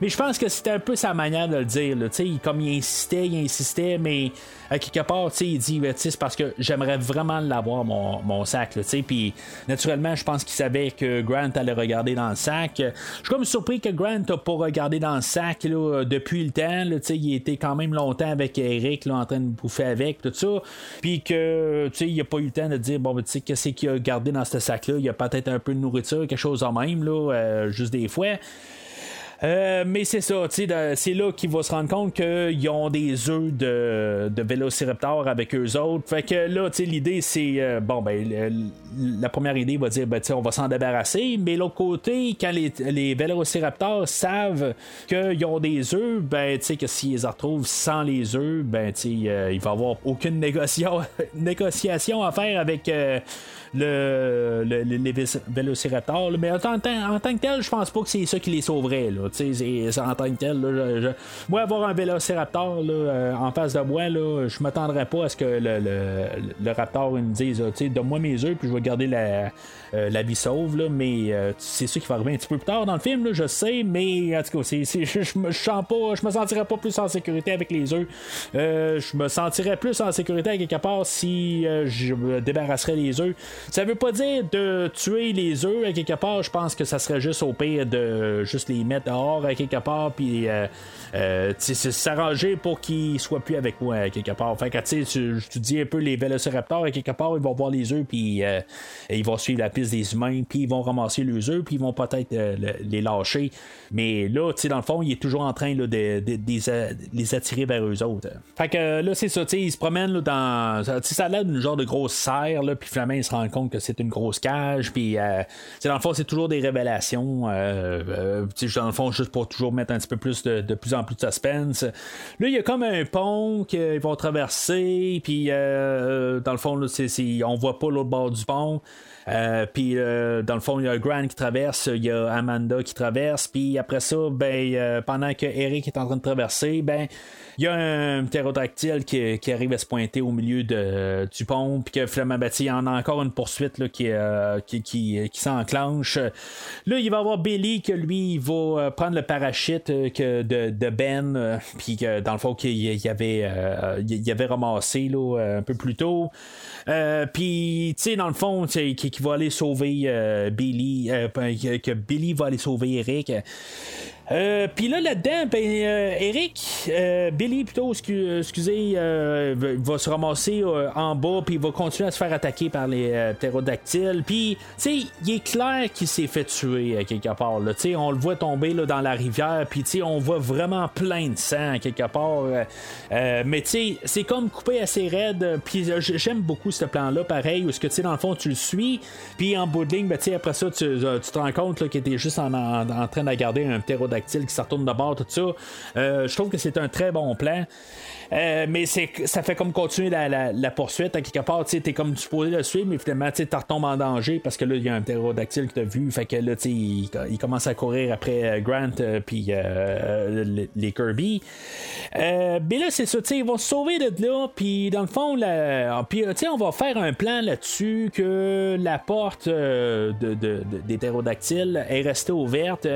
mais je pense que c'était un peu sa manière de le dire. comme il insistait, il insistait, mais à quelque part, il dit ben, c'est parce que j'aimerais vraiment l'avoir, mon, mon sac. Puis naturellement, je pense qu'il savait que Grant allait regarder dans le sac. Je suis comme surpris que Grant n'a pas regardé dans le sac depuis le temps. il était quand même longtemps avec Eric en train de bouffer avec, tout ça. Puis que il n'a pas eu le temps de dire bon, ben, tu sais, qu'est-ce qu'il a gardé dans ce sac-là? Il y a peut-être un peu de nourriture, quelque chose en même, là, euh, juste des fois. Euh, mais c'est ça, c'est là qu'il va se rendre compte qu'ils ont des œufs de, de vélociraptor avec eux autres. Fait que là, l'idée, c'est euh, bon, ben, la première idée va dire, ben, on va s'en débarrasser. Mais l'autre côté, quand les, les vélociraptors savent qu'ils ont des œufs, ben, tu sais, que s'ils les retrouvent sans les œufs, ben, tu euh, il va avoir aucune négociation à faire avec le, les vélociraptors. Mais en tant, en tant, que tel, je pense pas que c'est ça qui les sauverait. Là, en tant que tel, moi, avoir un vélociraptor euh, en face de moi, là, je m'attendrais pas à ce que le, le, raptor me dise Donne-moi mes œufs, puis je vais garder la, la vie sauve. Là, mais euh, c'est ça qui va arriver un petit peu plus tard dans le film, là, je sais, mais en tout cas, je, me sens pas, je me sentirais pas plus en sécurité avec les œufs. je me sentirais plus en sécurité à quelque part si je me débarrasserais les œufs. Ça veut pas dire de tuer les œufs à quelque part. Je pense que ça serait juste au pire de juste les mettre dehors à quelque part, puis euh, euh, s'arranger pour qu'ils soient plus avec moi à quelque part. Fait que tu te dis un peu les vélociraptors à quelque part, ils vont voir les œufs, puis euh, ils vont suivre la piste des humains, puis ils vont ramasser les œufs, puis ils vont peut-être les lâcher. Mais là, tu sais, dans le fond, il est toujours en train de, les attirer vers eux autres. Fait que là, c'est ça, tu sais, ils se promènent là, dans. Ça a l'air d'une genre de grosse serre, puis finalement, ils se rendent compte que c'est une grosse cage, puis dans le fond, c'est toujours des révélations. dans le fond, juste pour toujours mettre un petit peu plus de, plus en plus de suspense. Là, il y a comme un pont qu'ils vont traverser, puis dans le fond, là, c'est, on voit pas l'autre bord du pont. Euh, puis euh, dans le fond, il y a Grant qui traverse, il y a Amanda qui traverse, puis après ça, ben, euh, pendant que Eric est en train de traverser, ben, il y a un ptérodactyle qui, qui, arrive à se pointer au milieu de, du pont, puis que finalement, ben, en a encore une poursuite là, qui, qui, qui, qui s'enclenche. Là, il va y avoir Billy que lui, il va prendre le parachute que de, de Ben, puis que dans le fond, qu'il y avait, il avait ramassé là, un peu plus tôt. puis, tu sais, dans le fond, qui, qui va aller sauver euh, Billy, euh, que Billy va aller sauver Eric. Euh, puis là, là-dedans, ben, euh, Eric, euh, Billy plutôt, excusez, va se ramasser en bas, puis il va continuer à se faire attaquer par les ptérodactyles. Puis, tu sais, il est clair qu'il s'est fait tuer quelque part. Tu sais, on le voit tomber là, dans la rivière, puis tu sais, on voit vraiment plein de sang quelque part. mais tu sais, c'est comme coupé assez raide. Puis j'aime beaucoup ce plan-là, pareil, où ce que tu sais, dans le fond, tu le suis, puis en bout de ligne, ben, après ça, tu, te rends compte qu'il était juste en, train de garder un ptérodactyle qui se retourne de bord, tout ça. Euh, je trouve que c'est un très bon plan. Euh, mais c'est ça fait comme continuer la, poursuite à quelque part. Tu es comme supposé le suivre, mais finalement tu retombes en danger parce que là, il y a un ptérodactyle que tu as vu. Fait que là, il, il commence à courir après euh, Grant puis les Kirby. mais là, c'est ça, ils vont se sauver de là. Puis dans le fond, puis, on va faire un plan là-dessus que la porte de, des ptérodactyles est restée ouverte.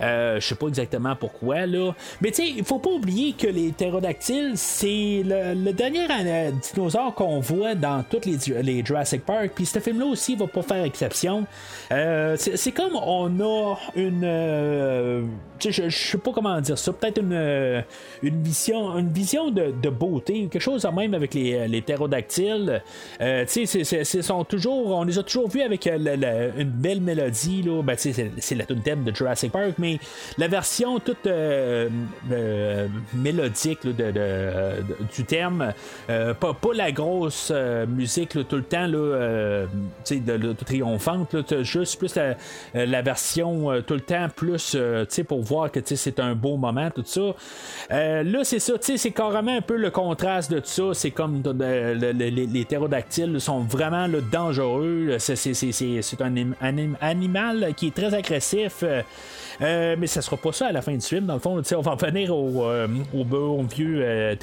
Euh, je sais pas exactement pourquoi, là. Mais tu sais, il faut pas oublier que les ptérodactyles, c'est le, dernier euh, dinosaure qu'on voit dans tous les, les Jurassic Park. Puis ce film-là aussi va pas faire exception. Euh, c'est comme on a une. je, sais pas comment dire ça. Peut-être une, une vision, une vision de, beauté, quelque chose en même avec les, les tu sais, toujours, on les a toujours vus avec une belle mélodie. Là. Ben, c'est la thème de Jurassic Park, mais la version toute euh, euh, mélodique de, du thème, euh, pas, la grosse musique tout le temps là, de, triomphante, juste plus la, version tout le temps plus pour voir que c'est un beau moment, tout ça. là, c'est ça, c'est carrément un peu le contraste de tout ça. C'est comme les, les, sont vraiment dangereux. C'est un, animal qui est très agressif. Euh, mais ça sera pas ça à la fin du film. Dans le fond, on va revenir au, euh, au, vieux euh,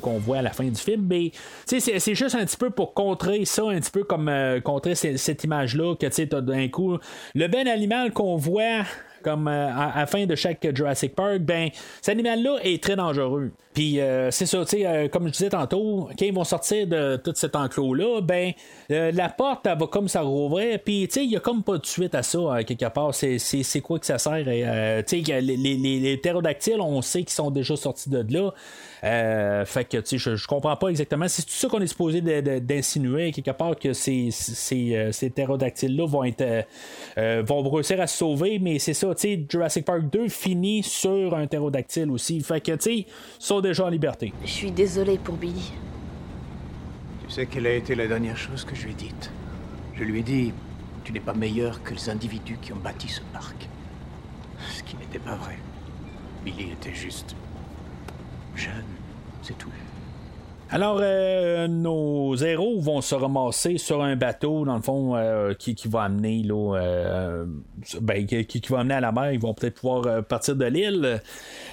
qu'on voit à la fin du film. Mais c'est juste un petit peu pour contrer ça, un petit peu comme contrer cette image-là, que tu d'un coup, le ben animal qu'on voit comme à, la fin de chaque Jurassic Park, ben, cet animal-là est très dangereux. Puis euh, c'est ça, tu sais, euh, comme je disais tantôt, quand ils vont sortir de tout cet enclos-là, ben euh, la porte, elle va comme ça rouvrir. Puis tu sais, il y a comme pas de suite à ça, quelque part. C'est, quoi que ça sert? tu sais, les, les, on sait qu'ils sont déjà sortis de là. Fait que tu sais, je, comprends pas exactement. C'est tout ça qu'on est supposé d'insinuer, quelque part, que ces, ces, ces ptérodactyles-là vont être vont réussir à se sauver, mais c'est ça, tu sais, Jurassic Park 2 finit sur un ptérodactyle aussi. Fait que tu sais, déjà en liberté. Je suis désolé pour Billy. Tu sais quelle a été la dernière chose que je lui ai dite? Je lui ai dit Tu n'es pas meilleur que les individus qui ont bâti ce parc. Ce qui n'était pas vrai. Billy était juste. Jeune, c'est tout. Alors, euh, nos héros vont se ramasser sur un bateau, dans le fond, euh, qui, va amener là, euh, ben, qui, va amener à la mer. Ils vont peut-être pouvoir partir de l'île.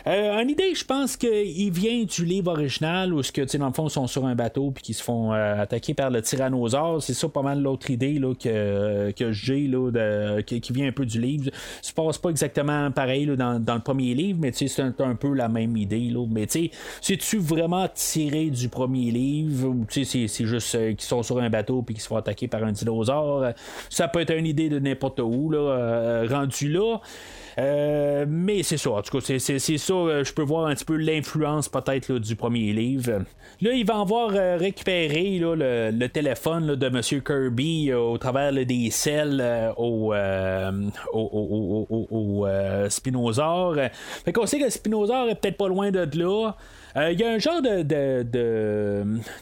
Euh, une idée, je pense qu'il vient du livre original où, ce que, dans le fond, ils sont sur un bateau puis qu'ils se font euh, attaquer par le tyrannosaure. C'est ça pas mal l'autre idée là, que, que j'ai là, qui, vient un peu du livre. Ça se passe pas exactement pareil là, dans, dans, le premier livre, mais c'est un, peu la même idée. Là. Mais c'est-tu vraiment tiré du premier livre ou c'est, c'est juste euh, qu'ils sont sur un bateau puis qu'ils se font attaquer par un dinosaure? Ça peut être une idée de n'importe où, là, rendu là. Euh, mais c'est ça, en tout cas, c'est, ça, euh, je peux voir un petit peu l'influence peut-être du premier livre. Là, il va avoir euh, récupéré le, téléphone de M. Kirby au travers des selles au, au, au, Spinosaure. Fait qu'on sait que le Spinosaure est peut-être pas loin de là. Il euh, y a un genre de, de,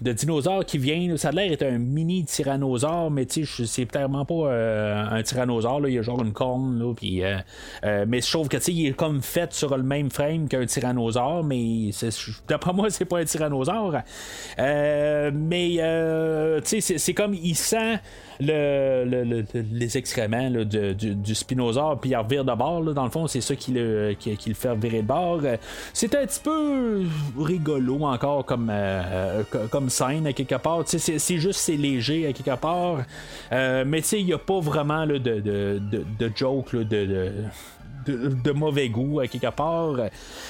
de, dinosaure qui vient. Ça a l'air d'être un mini tyrannosaure, mais c'est clairement pas euh, un tyrannosaure. Il y a genre une corne. Là, puis, euh, mais je trouve que il est comme fait sur le même frame qu'un tyrannosaure, mais d'après moi, c'est pas un tyrannosaure. mais c'est comme il sent le, les excréments du, du, spinosaure, puis il revire de bord. dans le fond, c'est ça qui le, qui, le fait virer de bord. C'est un petit peu rigolo encore comme, euh, comme scène à quelque part. C'est juste c'est léger à quelque part. Euh, mais il n'y a pas vraiment de, de, de, de, joke de de, mauvais goût à quelque part.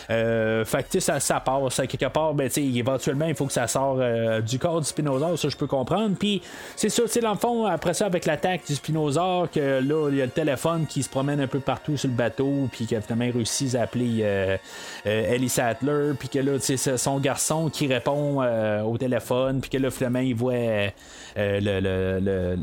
Euh, fait que ça, passe à quelque part, ben, éventuellement, il faut que ça sorte euh, du corps du spinosaure, ça je peux comprendre. Puis c'est ça, dans le fond, après ça, avec l'attaque du spinosaure, que là, il y a le téléphone qui se promène un peu partout sur le bateau, puis qu'il a finalement réussi à appeler euh, euh, Ellie Sattler, puis que là, c'est son garçon qui répond au téléphone, puis que là, finalement, il voit le le,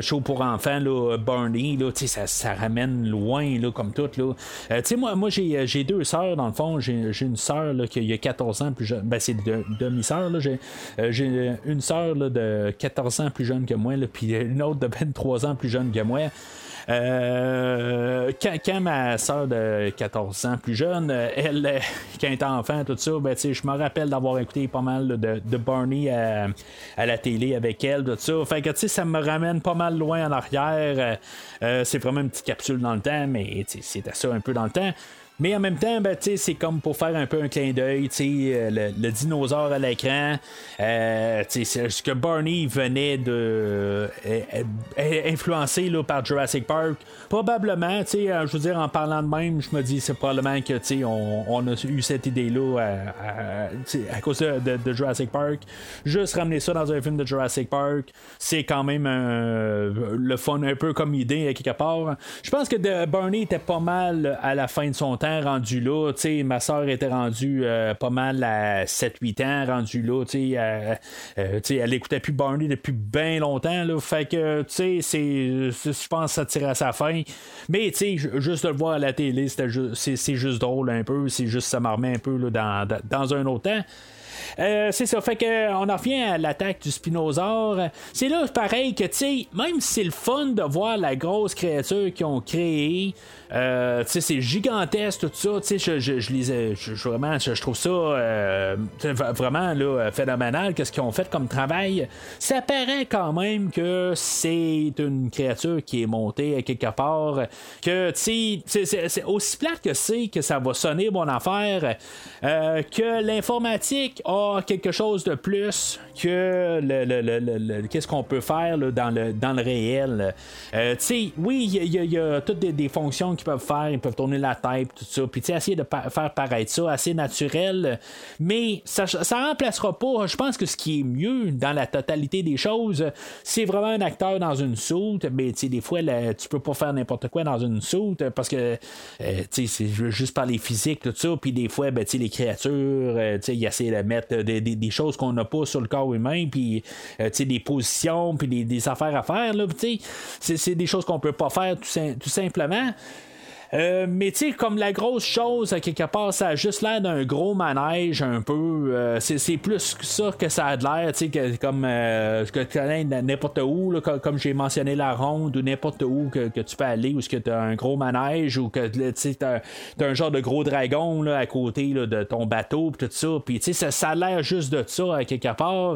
show pour enfants, là, Barney, là, ça, ça ramène loin là, comme tout. Là. Euh, moi, moi j'ai, j'ai deux sœurs, dans le fond. J'ai, j'ai une sœur qui a 14 ans plus jeune. Ben, c'est de, demi-sœur. J'ai, euh, j'ai une sœur de 14 ans plus jeune que moi, puis une autre de 23 ans plus jeune que moi. Euh, quand, ma soeur de 14 ans plus jeune, euh, elle, euh, quand elle était enfant, tout ça, ben, je me rappelle d'avoir écouté pas mal de, de Barney à, la télé avec elle, tout ça. Fait que ça me ramène pas mal loin en arrière. c'est vraiment une petite capsule dans le temps, mais c'était ça un peu dans le temps. Mais en même temps, ben, c'est comme pour faire un peu un clin d'œil, euh, le, le dinosaure à l'écran. Euh, ce que Barney venait de euh, influencé là, par Jurassic Park. Probablement, je veux dire, en parlant de même, je me dis c'est probablement que on, on a eu cette idée-là à, à, cause de, Jurassic Park. Juste ramener ça dans un film de Jurassic Park, c'est quand même le fun un peu comme idée à quelque part. Je pense que Barney était pas mal à la fin de son temps rendu là. ma soeur était rendue euh, pas mal à 7-8 ans, rendue là. Euh, euh, elle écoutait plus Barney depuis bien longtemps. Là, fait que, tu sais, je pense que ça tirait à sa fin. Mais, juste de le voir à la télé, c'est juste drôle un peu. C'est juste ça m'armait un peu dans, dans un autre temps. c'est ça. Fait que on en revient à l'attaque du spinosaure. C'est là pareil que tu sais, même si c'est le fun de voir la grosse créature qu'ils ont créée, euh, c'est gigantesque tout ça. Je, je, je lisais, je, vraiment, je, trouve ça euh, vraiment là, phénoménal. Qu'est-ce qu'ils ont fait comme travail Ça paraît quand même que c'est une créature qui est montée quelque part. Que c'est aussi plate que c'est que ça va sonner bon affaire. Euh, que l'informatique a quelque chose de plus que le, le, qu'est-ce qu'on peut faire dans, le, dans le réel. oui, il y, a toutes des, des fonctions qu'ils peuvent faire, ils peuvent tourner la tête, tout ça, puis essayer de faire paraître ça assez naturel, mais ça, ça remplacera pas. Je pense que ce qui est mieux dans la totalité des choses, c'est vraiment un acteur dans une soute, mais des fois, tu peux pas faire n'importe quoi dans une soute parce que euh, c'est juste par les physiques, tout ça, puis des fois, ben, les créatures, euh, ils essaient de mettre des, choses qu'on n'a pas sur le corps humain, puis euh, des positions, puis des, affaires à faire, c'est des choses qu'on peut pas faire tout simplement. Euh, mais tu sais, comme la grosse chose, à quelque part, ça a juste l'air d'un gros manège un peu. Euh, c'est plus ça que ça a l'air, tu sais, comme euh, que tu connais n'importe où, comme, j'ai mentionné la ronde ou n'importe où que, tu peux aller, ou ce que tu as un gros manège ou que tu as, un genre de gros dragon là, à côté de ton bateau, pis tout ça. Puis tu sais, ça, a l'air juste de ça à quelque part.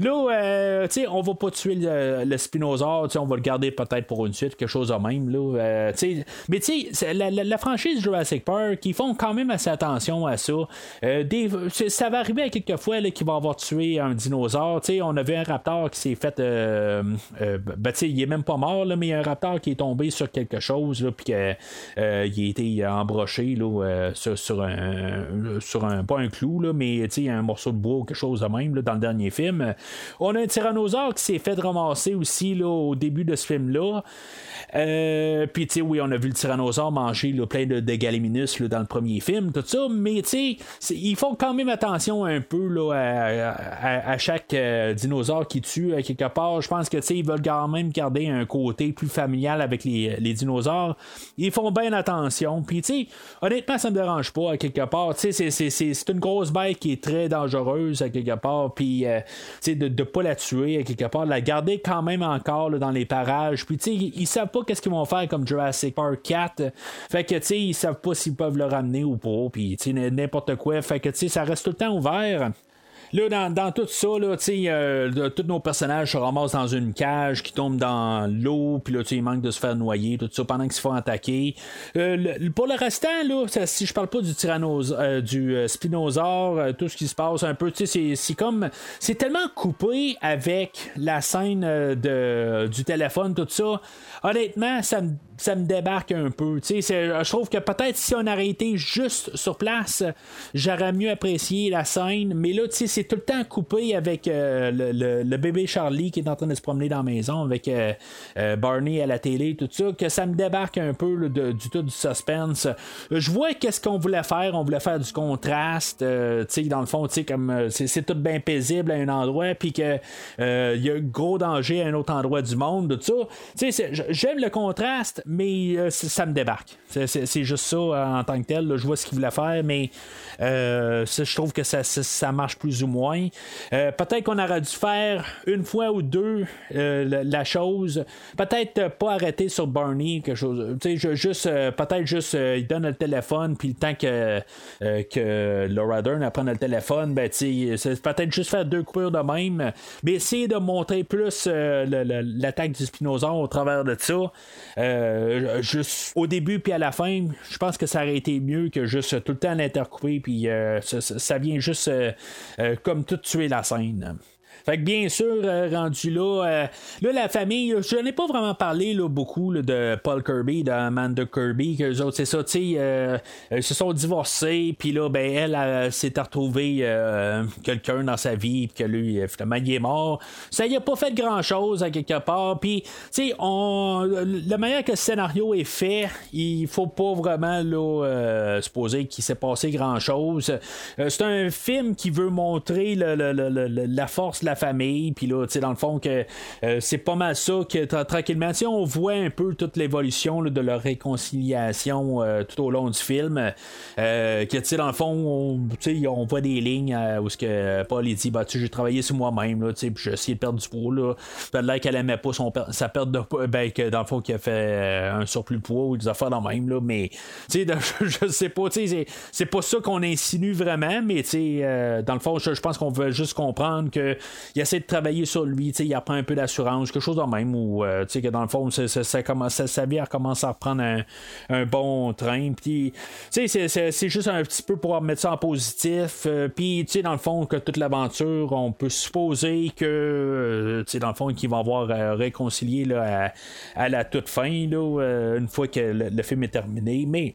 Là, tu sais, on va pas tuer le, le spinosaure, on va le garder peut-être pour une suite, quelque chose de même. Là, mais tu sais, la, franchise Jurassic Park, ils font quand même assez attention à ça. Euh, ça va arriver à quelques fois qu'il va avoir tué un dinosaure. on avait un raptor qui s'est fait. Euh, euh, ben, il est même pas mort, là, mais il y a un raptor qui est tombé sur quelque chose, puis qu'il a été embroché là, sur, un, sur un. Pas un clou, là, mais un morceau de bois ou quelque chose de même dans le dernier film. On a un tyrannosaure qui s'est fait ramasser aussi là, au début de ce film-là. Puis, oui, on a vu le tyrannosaure manger plein de, de galiminus dans le premier film, tout ça, mais tu sais, ils font quand même attention un peu là, à, chaque euh, dinosaure qui tue à quelque part. Je pense que, tu sais, ils veulent quand même garder un côté plus familial avec les, dinosaures. Ils font bien attention. Puis, tu sais, honnêtement, ça me dérange pas à quelque part. Tu sais, c'est une grosse bête qui est très dangereuse à quelque part. Puis, euh, tu sais, de ne pas la tuer à quelque part, la garder quand même encore dans les parages. Puis, tu sais, ils savent pas qu'est-ce qu'ils vont faire comme Jurassic Park 4. Fait que, tu sais, ils savent pas s'ils peuvent le ramener ou pas, puis, tu sais, n'importe quoi. Fait que, tu sais, ça reste tout le temps ouvert. Là, dans, dans tout ça, là, euh, tous nos personnages se ramassent dans une cage qui tombe dans l'eau, puis là, ils manquent de se faire noyer, tout ça, pendant qu'ils se font attaquer. Euh, pour le restant, là, si je parle pas du tyrannosaure, euh, du spinosaure, tout ce qui se passe un peu, c'est comme. C'est tellement coupé avec la scène de, du téléphone, tout ça. Honnêtement, ça me ça me débarque un peu. Je trouve que peut-être si on été juste sur place, j'aurais mieux apprécié la scène. Mais là, c'est tout le temps coupé avec euh, le, bébé Charlie qui est en train de se promener dans la maison, avec euh, euh, Barney à la télé, tout ça, que ça me débarque un peu du tout du suspense. Je vois qu'est-ce qu'on voulait faire. On voulait faire du contraste. dans le fond, comme c'est tout bien paisible à un endroit, puis qu'il y a gros danger à un autre endroit du monde, tout ça. J'aime le contraste, mais euh, ça me débarque. C'est juste ça euh, en tant que tel. je vois ce qu'il voulait faire, mais euh, je trouve que ça, ça, marche plus ou moins. Peut-être qu'on aurait dû faire une fois ou deux la, chose. Peut-être pas arrêter sur Barney, quelque chose. juste, peut-être juste, il donne le téléphone, puis le temps que, que Laura Dern prenne le téléphone, ben, peut-être juste faire deux coupures de même, mais essayer de montrer plus l'attaque du Spinosaure au travers de ça. Euh, juste au début puis à la fin, je pense que ça aurait été mieux que juste tout le temps l'intercouper, puis euh, ça, vient juste euh, comme tout tuer la scène. Fait que bien sûr, euh, rendu là, euh, là, la famille, je n'ai pas vraiment parlé là, beaucoup de Paul Kirby, d'Amanda Kirby, que autres, c'est ça, tu sais, euh, ils se sont divorcés, puis là, ben, elle, s'est retrouvée quelqu'un dans sa vie, puis que lui, finalement, il est mort. Ça y a pas fait grand-chose à quelque part, puis, tu sais, on, la manière que le scénario est fait, il faut pas vraiment, là, supposer qu'il s'est passé grand-chose. c'est un film qui veut montrer la force, la famille. Puis là, tu sais, dans le fond, que euh, c'est pas mal ça que tranquillement, si on voit un peu toute l'évolution de leur réconciliation euh, tout au long du film. Euh, que, tu sais, dans le fond, on, on voit des lignes où ce que Paul il dit, bah, tu j'ai travaillé sur moi-même, tu sais, j'ai essayé de perdre du poids, là. Peut-être qu'elle aimait pas son, sa perte de poids, ben, que dans le fond, qu'il a fait un surplus de poids ou des affaires dans le même, là. Mais, tu sais, je, sais pas, tu sais, c'est pas ça qu'on insinue vraiment, mais, tu sais, dans le fond, je pense qu'on veut juste comprendre que il essaie de travailler sur lui, il apprend un peu d'assurance, quelque chose de même, ou euh, que dans le fond, sa vie commence à reprendre un, bon train. C'est, juste un petit peu pour mettre ça en positif. Euh, puis, dans le fond, que toute l'aventure, on peut supposer que, euh, dans le fond, qu'il va avoir réconcilié là, à, la toute fin, là, une fois que le, film est terminé. Mais,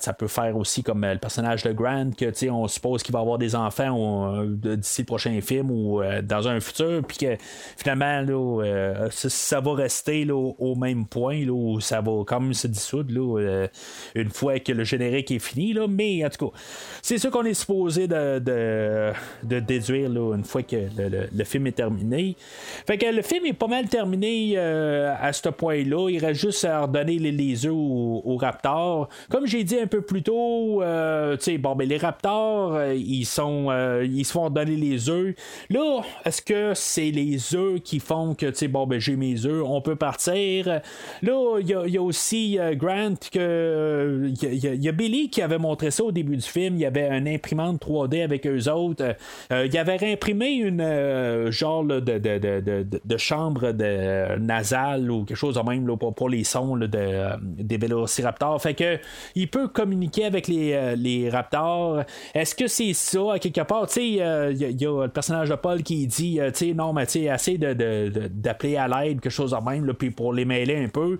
ça peut faire aussi comme le personnage de Grant, que, on suppose qu'il va avoir des enfants d'ici le prochain film ou dans un futur, puis que finalement, euh, ça, va rester au même point, où ça va quand même se dissoudre euh, une fois que le générique est fini. Mais en tout cas, c'est ça qu'on est supposé de, déduire une fois que le, film est terminé. Fait que le film est pas mal terminé euh, à ce point-là. Il reste juste à redonner les, les aux, Raptors. Comme j'ai dit un peu plus tôt, bon, ben, les Raptors, ils sont ils se font donner les œufs. Là, est-ce que c'est les œufs qui font que, tu sais, bon, ben, j'ai mes œufs, on peut partir? Là, il y, a aussi euh, Grant que. Il y, a Billy qui avait montré ça au début du film. Il y avait un imprimante 3D avec eux autres. Euh, il avait réimprimé une euh, genre de, de, de, de, chambre de, nasale ou quelque chose de même là, pour, les sons des vélociraptors. Fait que il peut communiquer avec les, les raptors. Est-ce que c'est ça quelque part? Tu sais, il y, a le personnage de Paul qui dit euh, tu sais, non, mais tu d'appeler à l'aide, quelque chose de même, puis pour les mêler un peu.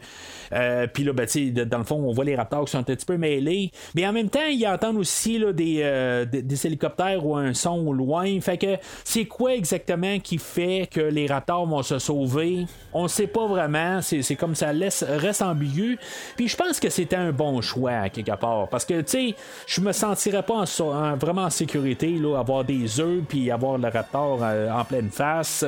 Euh, puis là, ben, tu sais, dans le fond, on voit les raptors qui sont un petit peu mêlés. Mais en même temps, ils entendent aussi là, des, euh, des, hélicoptères ou un son au loin. Fait que c'est quoi exactement qui fait que les raptors vont se sauver? On sait pas vraiment. C'est comme ça laisse, reste ambigu. Puis je pense que c'était un bon choix, quelque part. Parce que, tu sais, je me sentirais pas vraiment en sécurité, là, avoir des œufs, puis avoir le raptor en pleine face.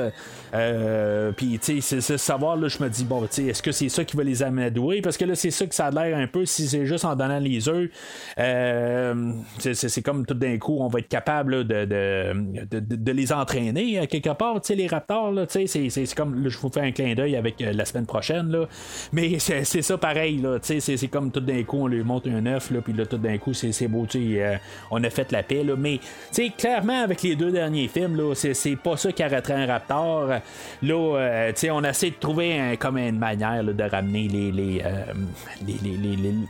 Euh, puis, tu sais, c'est savoir, là, je me dis, bon, tu sais, est-ce que c'est ça qui va les amadouer? Parce que là, c'est ça que ça a l'air un peu, si c'est juste en donnant les œufs, euh, c'est comme tout d'un coup, on va être capable de, de, de, les entraîner quelque part. Tu sais, les raptors, là, tu sais, c'est comme, là, je vous fais un clin d'œil avec la semaine prochaine, là. Mais c'est ça pareil, là, tu sais, c'est comme tout d'un coup, on lui monte un œuf, là, puis là, tout d'un coup, c'est beau, tu sais, on a fait la paix, là. Mais, tu sais, clairement, avec les deux derniers films, là, c'est pas ça qui arrêterait un raptor. Là, euh, on essaie de trouver comme une manière de ramener les, les, euh,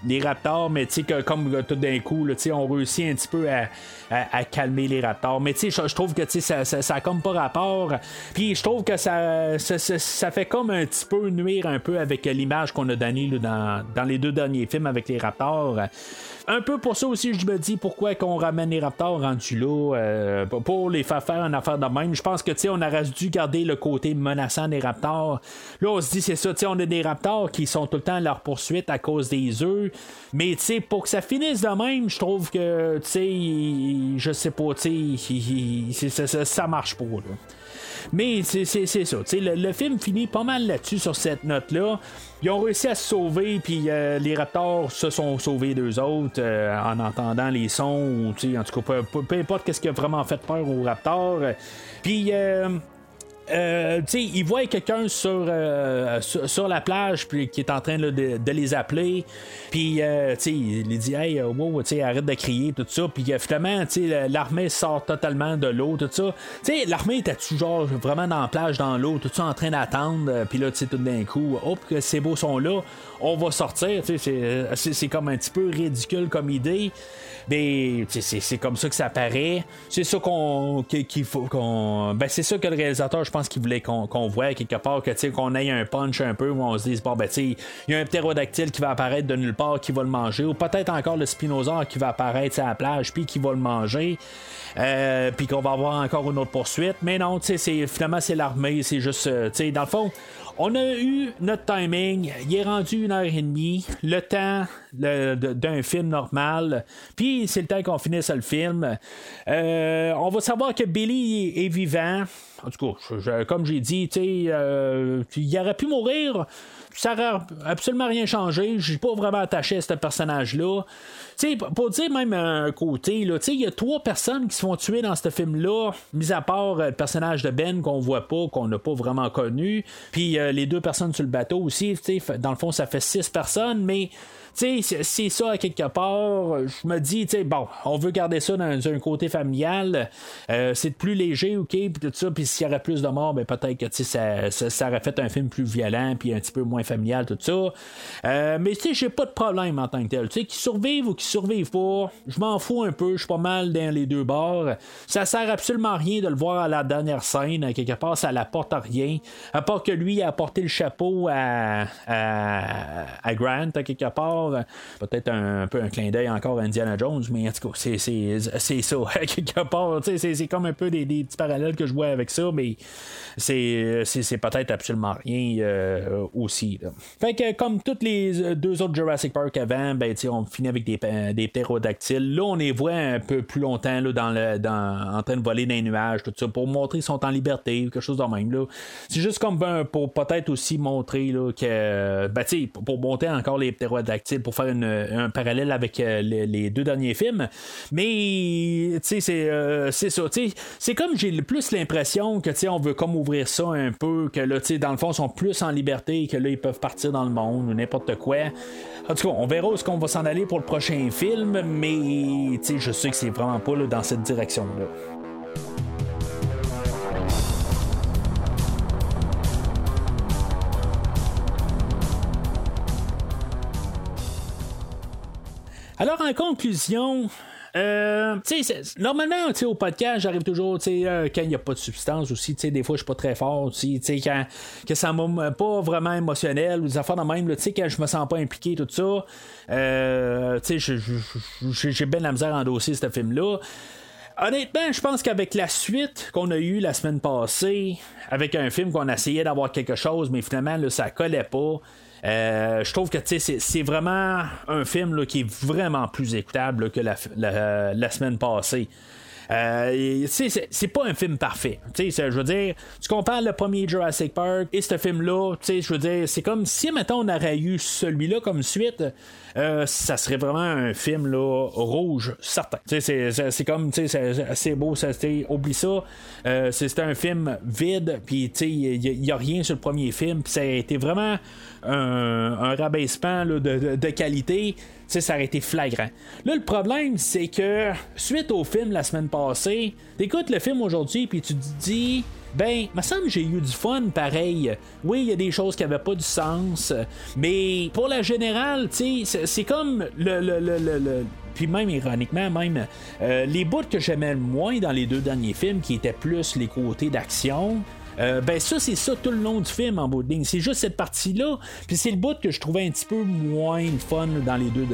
les, raptors, mais que, comme tout d'un coup, là, on réussit un petit peu à, calmer les raptors. Mais je trouve que ça, ça, ça comme pas rapport. Puis je trouve que ça, ça, fait comme un petit peu nuire un peu avec l'image qu'on a donnée dans, dans les deux derniers films avec les raptors un peu pour ça aussi, je me dis pourquoi qu'on ramène les Raptors rendus là, euh, pour les faire faire une affaire de même. Je pense que, tu sais, on aurait dû garder le côté menaçant des Raptors. Là, on se dit, c'est ça, tu sais, on a des Raptors qui sont tout le temps à leur poursuite à cause des œufs. Mais, tu sais, pour que ça finisse de même, je trouve que, tu sais, je sais pas, tu sais, ça, ça, marche pas, là. Mais c'est ça. Le, le film finit pas mal là-dessus sur cette note-là. Ils ont réussi à se sauver, puis euh, les Raptors se sont sauvés d'eux autres euh, en entendant les sons, ou en tout cas, peu, peu importe qu'est-ce qui a vraiment fait peur aux Raptors. Puis euh, euh, il voit quelqu'un sur, euh, sur, la plage puis qui est en train de, de, les appeler. Puis euh, il dit Hey, wow, arrête de crier, tout ça. Puis finalement, l'armée sort totalement de l'eau, tout ça. L'armée était toujours vraiment dans la plage, dans l'eau, tout ça en train d'attendre. Puis là, tout d'un coup, hop, que ces beaux sont là, on va sortir. C'est comme un petit peu ridicule comme idée. Mais c'est comme ça que ça paraît. C'est ça qu'on qu'il faut qu'on. Ben c'est ça que le réalisateur, je pense qu'il voulait qu'on voit quelque part, que qu'on ait un punch un peu où on se dise bon ben il y a un ptérodactyle qui va apparaître de nulle part qui va le manger, ou peut-être encore le spinosaure qui va apparaître à la plage puis qui va le manger. Euh, puis qu'on va avoir encore une autre poursuite. Mais non, finalement, c'est l'armée. C'est juste, euh, dans le fond, on a eu notre timing, il est rendu une heure et demie, le temps d'un film normal, puis c'est le temps qu'on finisse le film. Euh, on va savoir que Billy est, vivant. En tout cas, comme j'ai dit, euh, il aurait pu mourir ça n'aurait absolument rien changé. Je suis pas vraiment attaché à ce personnage-là. pour dire même un côté, il y a trois personnes qui se font tuer dans ce film-là, mis à part euh, le personnage de Ben qu'on voit pas, qu'on n'a pas vraiment connu, puis euh, les deux personnes sur le bateau aussi. Dans le fond, ça fait six personnes, mais c'est ça à quelque part. Je me dis, bon, on veut garder ça dans un côté familial. Euh, c'est plus léger, ok, puis tout ça. Puis s'il y aurait plus de morts, ben peut-être que ça, ça, aurait fait un film plus violent, puis un petit peu moins familial, tout ça. Euh, mais tu sais, j'ai pas de problème en tant que tel. Tu sais, qu'ils survivent ou qu'ils survivent pas, je m'en fous un peu. Je suis pas mal dans les deux bords. Ça sert absolument à rien de le voir à la dernière scène. À quelque part, ça n'apporte rien. À part que lui a apporté le chapeau à, à, à Grant, à quelque part. Peut-être un, peu un clin d'œil encore à Indiana Jones, mais en tout cas, c'est, ça, quelque part. C'est, comme un peu des, petits parallèles que je vois avec ça, mais c'est, peut-être absolument rien euh, aussi. Fait que comme toutes les deux autres Jurassic Park avant, ben, on finit avec des, des ptérodactyles. Là, on les voit un peu plus longtemps là, dans le, dans, en train de voler dans les nuages, tout ça, pour montrer qu'ils sont en liberté quelque chose de même. C'est juste comme ben, pour peut-être aussi montrer là, que, ben, pour monter encore les ptérodactyles pour faire un parallèle avec euh, les, deux derniers films. Mais, tu sais, c'est, euh, c'est ça. C'est comme j'ai plus l'impression que, tu on veut comme ouvrir ça un peu, que là, dans le fond, ils sont plus en liberté, que là, ils peuvent partir dans le monde ou n'importe quoi. En tout cas, on verra où est-ce qu'on va s'en aller pour le prochain film, mais, tu je sais que c'est vraiment pas dans cette direction-là. Alors, en conclusion, euh, normalement, au podcast, j'arrive toujours, euh, quand il n'y a pas de substance aussi, des fois, je suis pas très fort aussi, quand que ça m'a pas vraiment émotionnel ou des affaires de même, quand je me sens pas impliqué, tout ça, euh, j'ai bien la misère à endosser ce film-là. Honnêtement, je pense qu'avec la suite qu'on a eue la semaine passée, avec un film qu'on essayait d'avoir quelque chose, mais finalement, là, ça collait pas. Euh, je trouve que c'est vraiment un film qui est vraiment plus écoutable que la, semaine passée. Euh, c'est pas un film parfait. Je veux dire, tu compares le premier Jurassic Park et ce film-là, je veux dire, c'est comme si, maintenant on aurait eu celui-là comme suite. Euh, ça serait vraiment un film là, rouge, certain. C'est comme, c'est beau, ça, oublie ça. Euh, c'est un film vide, puis il n'y a, rien sur le premier film, ça a été vraiment un, rabaissement de, qualité. ça aurait été flagrant. Là, le problème, c'est que suite au film la semaine passée, t'écoutes le film aujourd'hui, puis tu te dis ben, me semble j'ai eu du fun pareil. Oui, il y a des choses qui n'avaient pas du sens, mais pour la générale, c'est comme le, le, le, le puis même ironiquement, même euh, les bouts que j'aimais le moins dans les deux derniers films, qui étaient plus les côtés d'action, euh, ben ça, c'est ça tout le long du film en bout de ligne. C'est juste cette partie-là. Puis c'est le bout que je trouvais un petit peu moins fun dans les deux,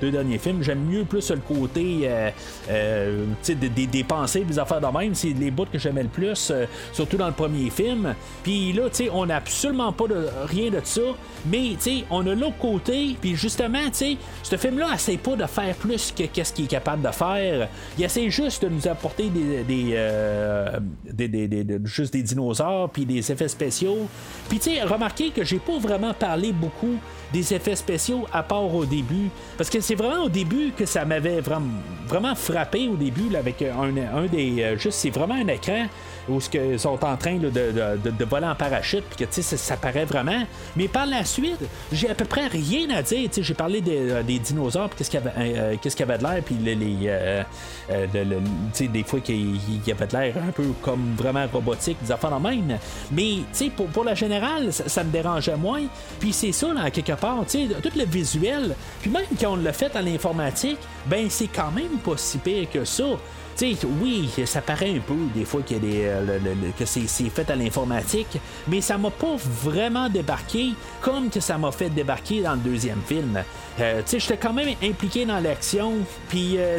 deux derniers films. J'aime mieux plus le côté euh, euh, des, des, pensées, des affaires de même. C'est les bouts que j'aimais le plus, surtout dans le premier film. Puis là, tu sais, on n'a absolument pas de rien de ça. Mais tu sais, on a l'autre côté. Puis justement, tu sais, ce film-là essaie pas de faire plus que qu'est-ce qu'il est capable de faire. Il essaie juste de nous apporter des, des, des, des juste des dinosaures puis des effets spéciaux. Puis tu sais, remarquez que j'ai pas vraiment parlé beaucoup des effets spéciaux à part au début. Parce que c'est vraiment au début que ça m'avait vraiment, vraiment frappé au début avec un, un des. Euh, juste, c'est vraiment un écran où ils sont en train de, de, voler en parachute, puis que ça, ça paraît vraiment. Mais par la suite, j'ai à peu près rien à dire. J'ai parlé des, euh, des dinosaures, qu'est-ce qu'il y avait, euh, qu'est-ce qu'il y avait de l'air, puis les, euh, des fois qu'il y avait de l'air un peu comme vraiment robotique, des affaires en même. Mais pour, pour la générale, ça, me dérangeait moins. Puis c'est ça, là, quelque part, tout le visuel, puis même quand on l'a fait à l'informatique, ben c'est quand même pas si pire que ça oui, ça paraît un peu des fois euh, que c'est, fait à l'informatique, mais ça m'a pas vraiment débarqué comme que ça m'a fait débarquer dans le deuxième film. Euh, j'étais quand même impliqué dans l'action, puis euh,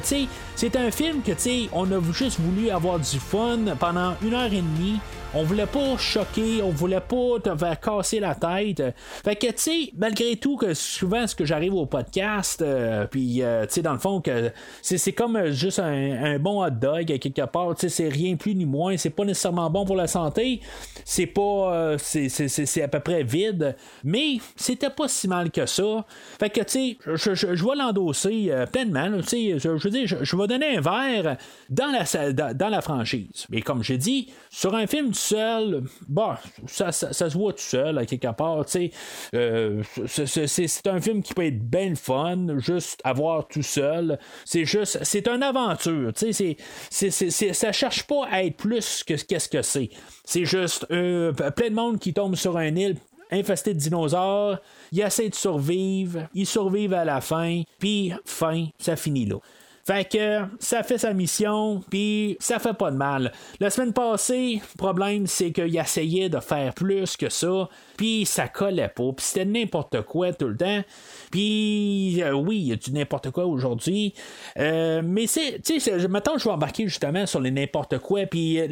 c'est un film que on a juste voulu avoir du fun pendant une heure et demie. On voulait pas choquer, on voulait pas te faire casser la tête. Fait que, tu sais, malgré tout, que souvent, ce que j'arrive au podcast, euh, puis, euh, tu sais, dans le fond, que c'est comme juste un, bon hot dog, quelque part. Tu sais, c'est rien plus ni moins. C'est pas nécessairement bon pour la santé. C'est pas. Euh, c'est à peu près vide. Mais c'était pas si mal que ça. Fait que, tu sais, je, je, je, vais l'endosser pleinement. Tu sais, je, veux dire, je, vais donner un verre dans la, dans, dans la franchise. Mais comme j'ai dit, sur un film seul, bah, ça, ça, se voit tout seul, à quelque part. Euh, c'est un film qui peut être bien fun, juste à voir tout seul. C'est juste, c'est une aventure. C'est, c'est, ça cherche pas à être plus que qu'est-ce que c'est. C'est juste euh, plein de monde qui tombe sur un île infesté de dinosaures. Ils essaient de survivre, ils survivent à la fin, puis fin, ça finit là. Fait que ça fait sa mission, puis ça fait pas de mal. La semaine passée, le problème, c'est qu'il essayait de faire plus que ça, puis ça collait pas, puis c'était n'importe quoi tout le temps. Puis euh, oui, il y a du n'importe quoi aujourd'hui. Euh, mais c'est, tu sais, maintenant je vais embarquer justement sur les n'importe quoi, puis euh,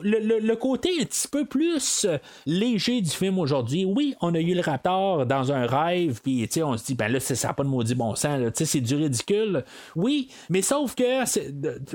le, côté un petit peu plus léger du film aujourd'hui. Oui, on a eu le raptor dans un rêve, puis tu sais, on se dit, ben là, ça n'a pas de maudit bon sens, tu sais, c'est du ridicule. Oui, mais sauf que,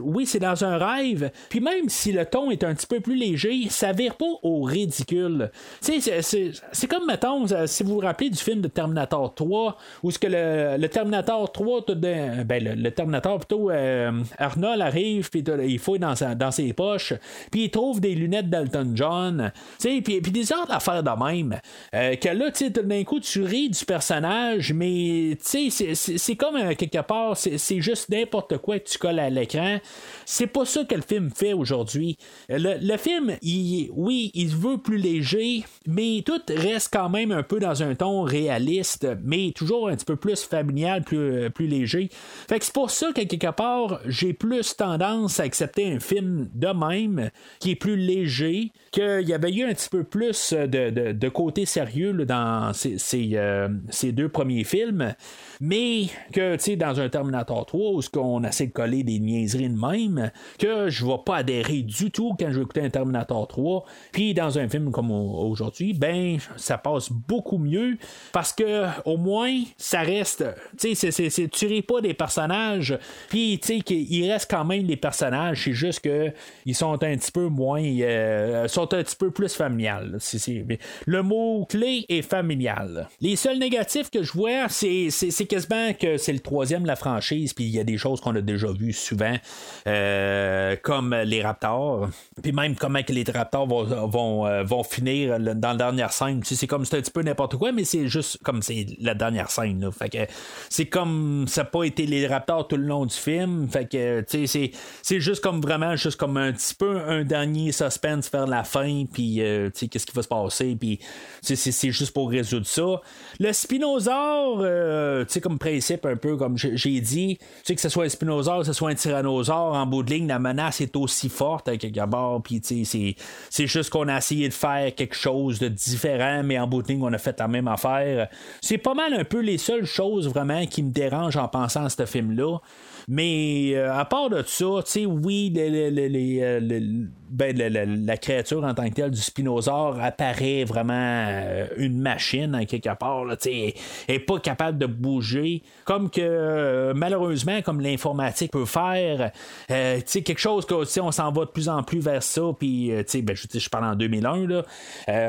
oui, c'est dans un rêve, puis même si le ton est un petit peu plus léger, ça vire pas au ridicule. Tu sais, c'est comme, mettons, si vous vous rappelez du film de Terminator 3, où ce que le, Terminator 3, ben, le, Terminator plutôt, euh, Arnold arrive, puis il fouille dans, ses poches, puis il trouve des lunettes d'Alton John, puis, des autres affaires de même. Euh, que là, tu d'un coup, tu ris du personnage, mais c'est comme euh, quelque part, c'est juste n'importe quoi que tu colles à l'écran. C'est pas ça que le film fait aujourd'hui. Le, film, il, oui, il veut plus léger, mais tout reste quand même un peu dans un ton réaliste, mais toujours un petit peu plus familial, plus, plus léger. C'est pour ça que quelque part, j'ai plus tendance à accepter un film de même, qui est plus léger, qu'il y avait eu un petit peu plus de, de, côté sérieux dans ces, ces, euh, ces, deux premiers films, mais que, dans un Terminator 3, où on essaie de coller des niaiseries de même que je vais pas adhérer du tout quand je vais écouter un Terminator 3. Puis dans un film comme aujourd'hui, ben ça passe beaucoup mieux parce que au moins ça reste, tu sais, c'est pas des personnages, puis tu sais qu'il reste quand même des personnages, c'est juste que ils sont un petit peu moins, euh, un petit peu plus familial. Le mot clé est familial. Les seuls négatifs que je vois, c'est quasiment que c'est le troisième de la franchise, puis il y a des choses qu'on a déjà vues souvent, euh, comme les Raptors, puis même comment les Raptors vont, vont, euh, vont finir dans la dernière scène. C'est comme c'est un petit peu n'importe quoi, mais c'est juste comme c'est la dernière scène. Là. Fait que c'est comme ça n'a pas été les Raptors tout le long du film. Fait que c'est, c'est juste comme vraiment juste comme un petit peu un dernier suspense vers la fin, puis euh, qu'est-ce qui va se passer, puis c'est, juste pour résoudre ça. Le spinosaure, euh, comme principe, un peu comme j'ai dit, que ce soit un spinosaure, ce soit un tyrannosaure, en bout de ligne, la menace est aussi forte à quelque part, puis c'est, juste qu'on a essayé de faire quelque chose de différent, mais en bout de ligne, on a fait la même affaire. C'est pas mal un peu les seules choses vraiment qui me dérangent en pensant à ce film-là. Mais euh, à part de ça, tu sais, oui, les, euh, ben, la, créature en tant que telle du spinosaure apparaît vraiment euh, une machine en quelque part. Là, elle n'est pas capable de bouger. Comme que malheureusement, comme l'informatique peut faire, quelque chose que on s'en va de plus en plus vers ça. Puis, ben, je, je parle en 2001, là,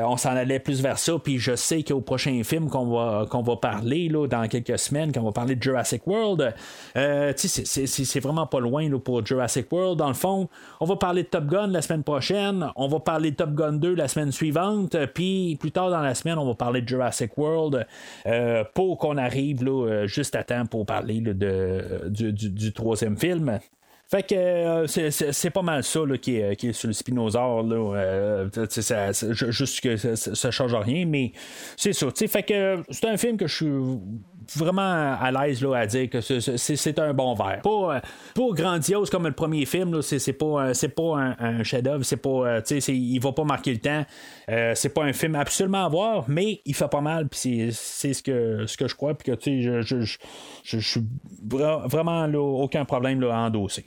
on s'en allait plus vers ça. Puis je sais qu'au prochain film qu'on va, qu'on va parler là, dans quelques semaines, qu'on va parler de Jurassic World, c'est c'est vraiment pas loin pour Jurassic World. Dans le fond, on va parler de Top Gun la semaine prochaine, on va parler de Top Gun 2 la semaine suivante, puis plus tard dans la semaine, on va parler de Jurassic World euh, pour qu'on arrive là, euh, juste à temps pour parler de, du, troisième film. Fait que euh, c'est pas mal ça qui, est, qui, est, sur le Spinosaur. Là, juste que ça, ça, change rien, mais c'est ça. Fait que c'est un film que je suis vraiment à l'aise là, à dire que c'est un bon verre. Pas, euh, pas grandiose comme le premier film, c'est pas, c'est pas un, chef-d'œuvre, c'est pas, euh, il va pas marquer le temps. Euh, c'est pas un film absolument à voir, mais il fait pas mal, puis c'est ce que, ce que je crois, puis que je, je, je, suis vraiment là, aucun problème là, à endosser.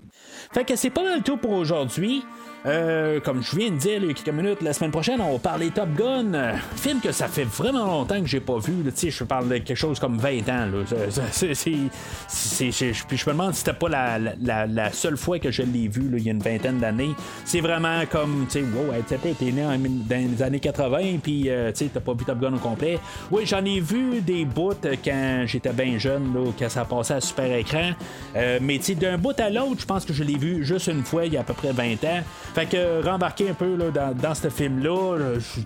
Fait que c'est pas mal tout pour aujourd'hui. Euh, comme je viens de dire il y a quelques minutes, la semaine prochaine, on va parler Top Gun. film que ça fait vraiment longtemps que j'ai pas vu. Je parle de quelque chose comme 20 ans. puis je me demande si c'était pas la, seule fois que je l'ai vu il y a une vingtaine d'années. C'est vraiment comme, tu sais, wow, t'es né dans les années 80, puis euh, tu t'as pas vu Top Gun au complet. Oui, j'en ai vu des bouts quand j'étais bien jeune, là, quand ça passait à super écran. Euh, mais d'un bout à l'autre, je pense que je l'ai vu juste une fois il y a à peu près 20 ans. Fait que rembarquer un peu là, dans, dans ce film-là,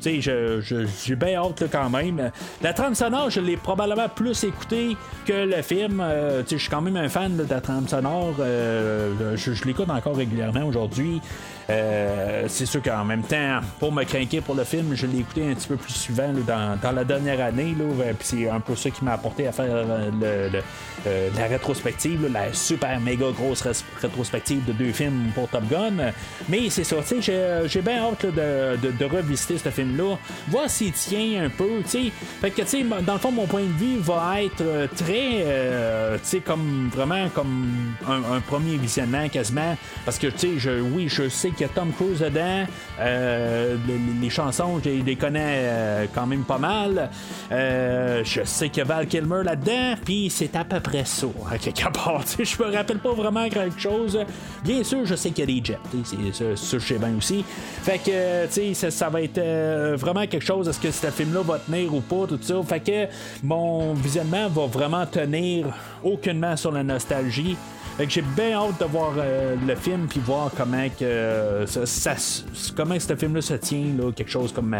j'ai bien hâte quand même. La trame sonore, je l'ai probablement plus écouté que le film. Euh, je suis quand même un fan de la trame sonore. Euh, je l'écoute encore régulièrement aujourd'hui. Euh, c'est sûr qu'en même temps, pour me craquer pour le film, je l'ai écouté un petit peu plus souvent dans, la dernière année. Là, c'est un peu ça qui m'a apporté à faire euh, euh, la rétrospective, la super méga grosse rétrospective de deux films pour Top Gun. Mais c'est ça, j'ai bien hâte de, revisiter ce film-là, voir s'il tient un peu. Fait que, dans le fond, mon point de vue va être très, comme vraiment comme un, premier visionnement quasiment. Parce que, tu sais, oui, je sais qu'il y a Tom Cruise dedans. Euh, les, chansons, je les connais euh, quand même pas mal. Euh, je sais qu'il y a Val Kilmer là-dedans, puis c'est à peu près ça, à quelque part. Je me rappelle pas vraiment quelque chose. Bien sûr, je sais qu'il y a des jets. C'est ça, je sais bien aussi. Fait que, tu sais, ça, va être vraiment quelque chose. Est-ce que ce film-là va tenir ou pas, tout ça. Fait que mon visionnement va vraiment tenir aucunement sur la nostalgie. J'ai bien hâte de voir euh, le film puis voir comment que euh, ça, ce film-là se tient là, quelque chose comme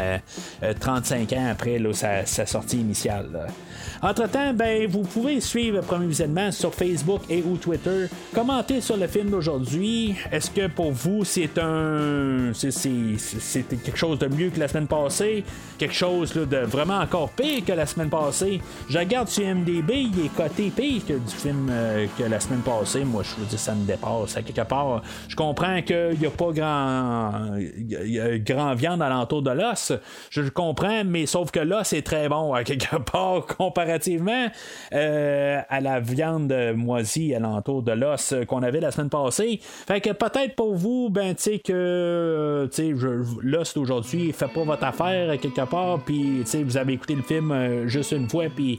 35 euh, ans après là, sa, sortie initiale. Entre-temps, ben, vous pouvez suivre premier visionnement sur Facebook et ou Twitter. Commentez sur le film d'aujourd'hui. Est-ce que pour vous, c'est un. C'est quelque chose de mieux que la semaine passée? Quelque chose de vraiment encore pire que la semaine passée? Je regarde sur MDB, il est coté pire que du film que la semaine passée. Moi, je veux dire, ça me dépasse. À quelque part, je comprends qu'il n'y a pas grand, y a grand viande alentour de l'os. Je comprends, mais sauf que l'os est très bon à quelque part comparativement euh, à la viande moisie alentour de l'os qu'on avait la semaine passée. Fait que peut-être pour vous, ben, tu sais, que l'os d'aujourd'hui fait pas votre affaire à quelque part, puis, tu sais, vous avez écouté le film euh, juste une fois, puis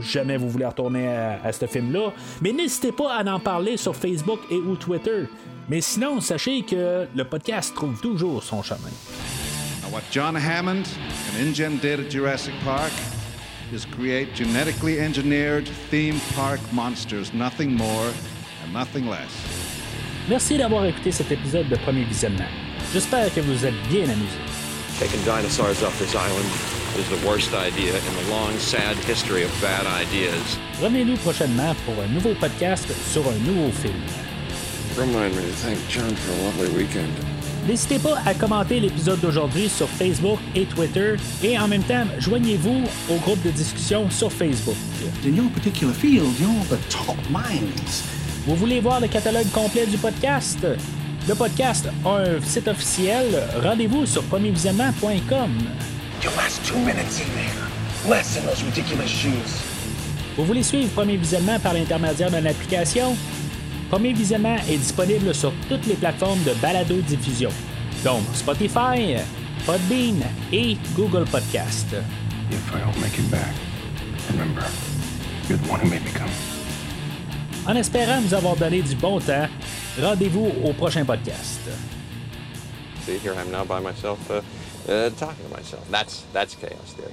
jamais vous voulez retourner à, ce film-là. Mais n'hésitez pas à en parler sur Facebook et ou Twitter. Mais sinon, sachez que le podcast trouve toujours son chemin. what John Hammond and InGen did at Jurassic Park is create genetically engineered theme park monsters, nothing more and nothing less. Merci d'avoir écouté cet épisode de Premier Visionnement. J'espère que vous êtes bien amusés. Taking dinosaurs off this island is the worst idea in the long, sad history of bad ideas. Revenez-nous prochainement pour un nouveau podcast sur un nouveau film. Remind me to thank John for a lovely weekend. N'hésitez pas à commenter l'épisode d'aujourd'hui sur Facebook et Twitter et en même temps, joignez-vous au groupe de discussion sur Facebook. In your particular field, you're the top minds. Vous voulez voir le catalogue complet du podcast? Le podcast a un site officiel. Rendez-vous sur premiervisionnement.com. Vous voulez suivre Premier Visionnement par l'intermédiaire d'une application? Premier Visionnement est disponible sur toutes les plateformes de balado-diffusion, donc Spotify, Podbean et Google Podcast. En espérant vous avoir donné du bon temps, rendez-vous au prochain podcast. See, here I'm now by myself, uh, uh, talking to myself. That's that's chaos theory.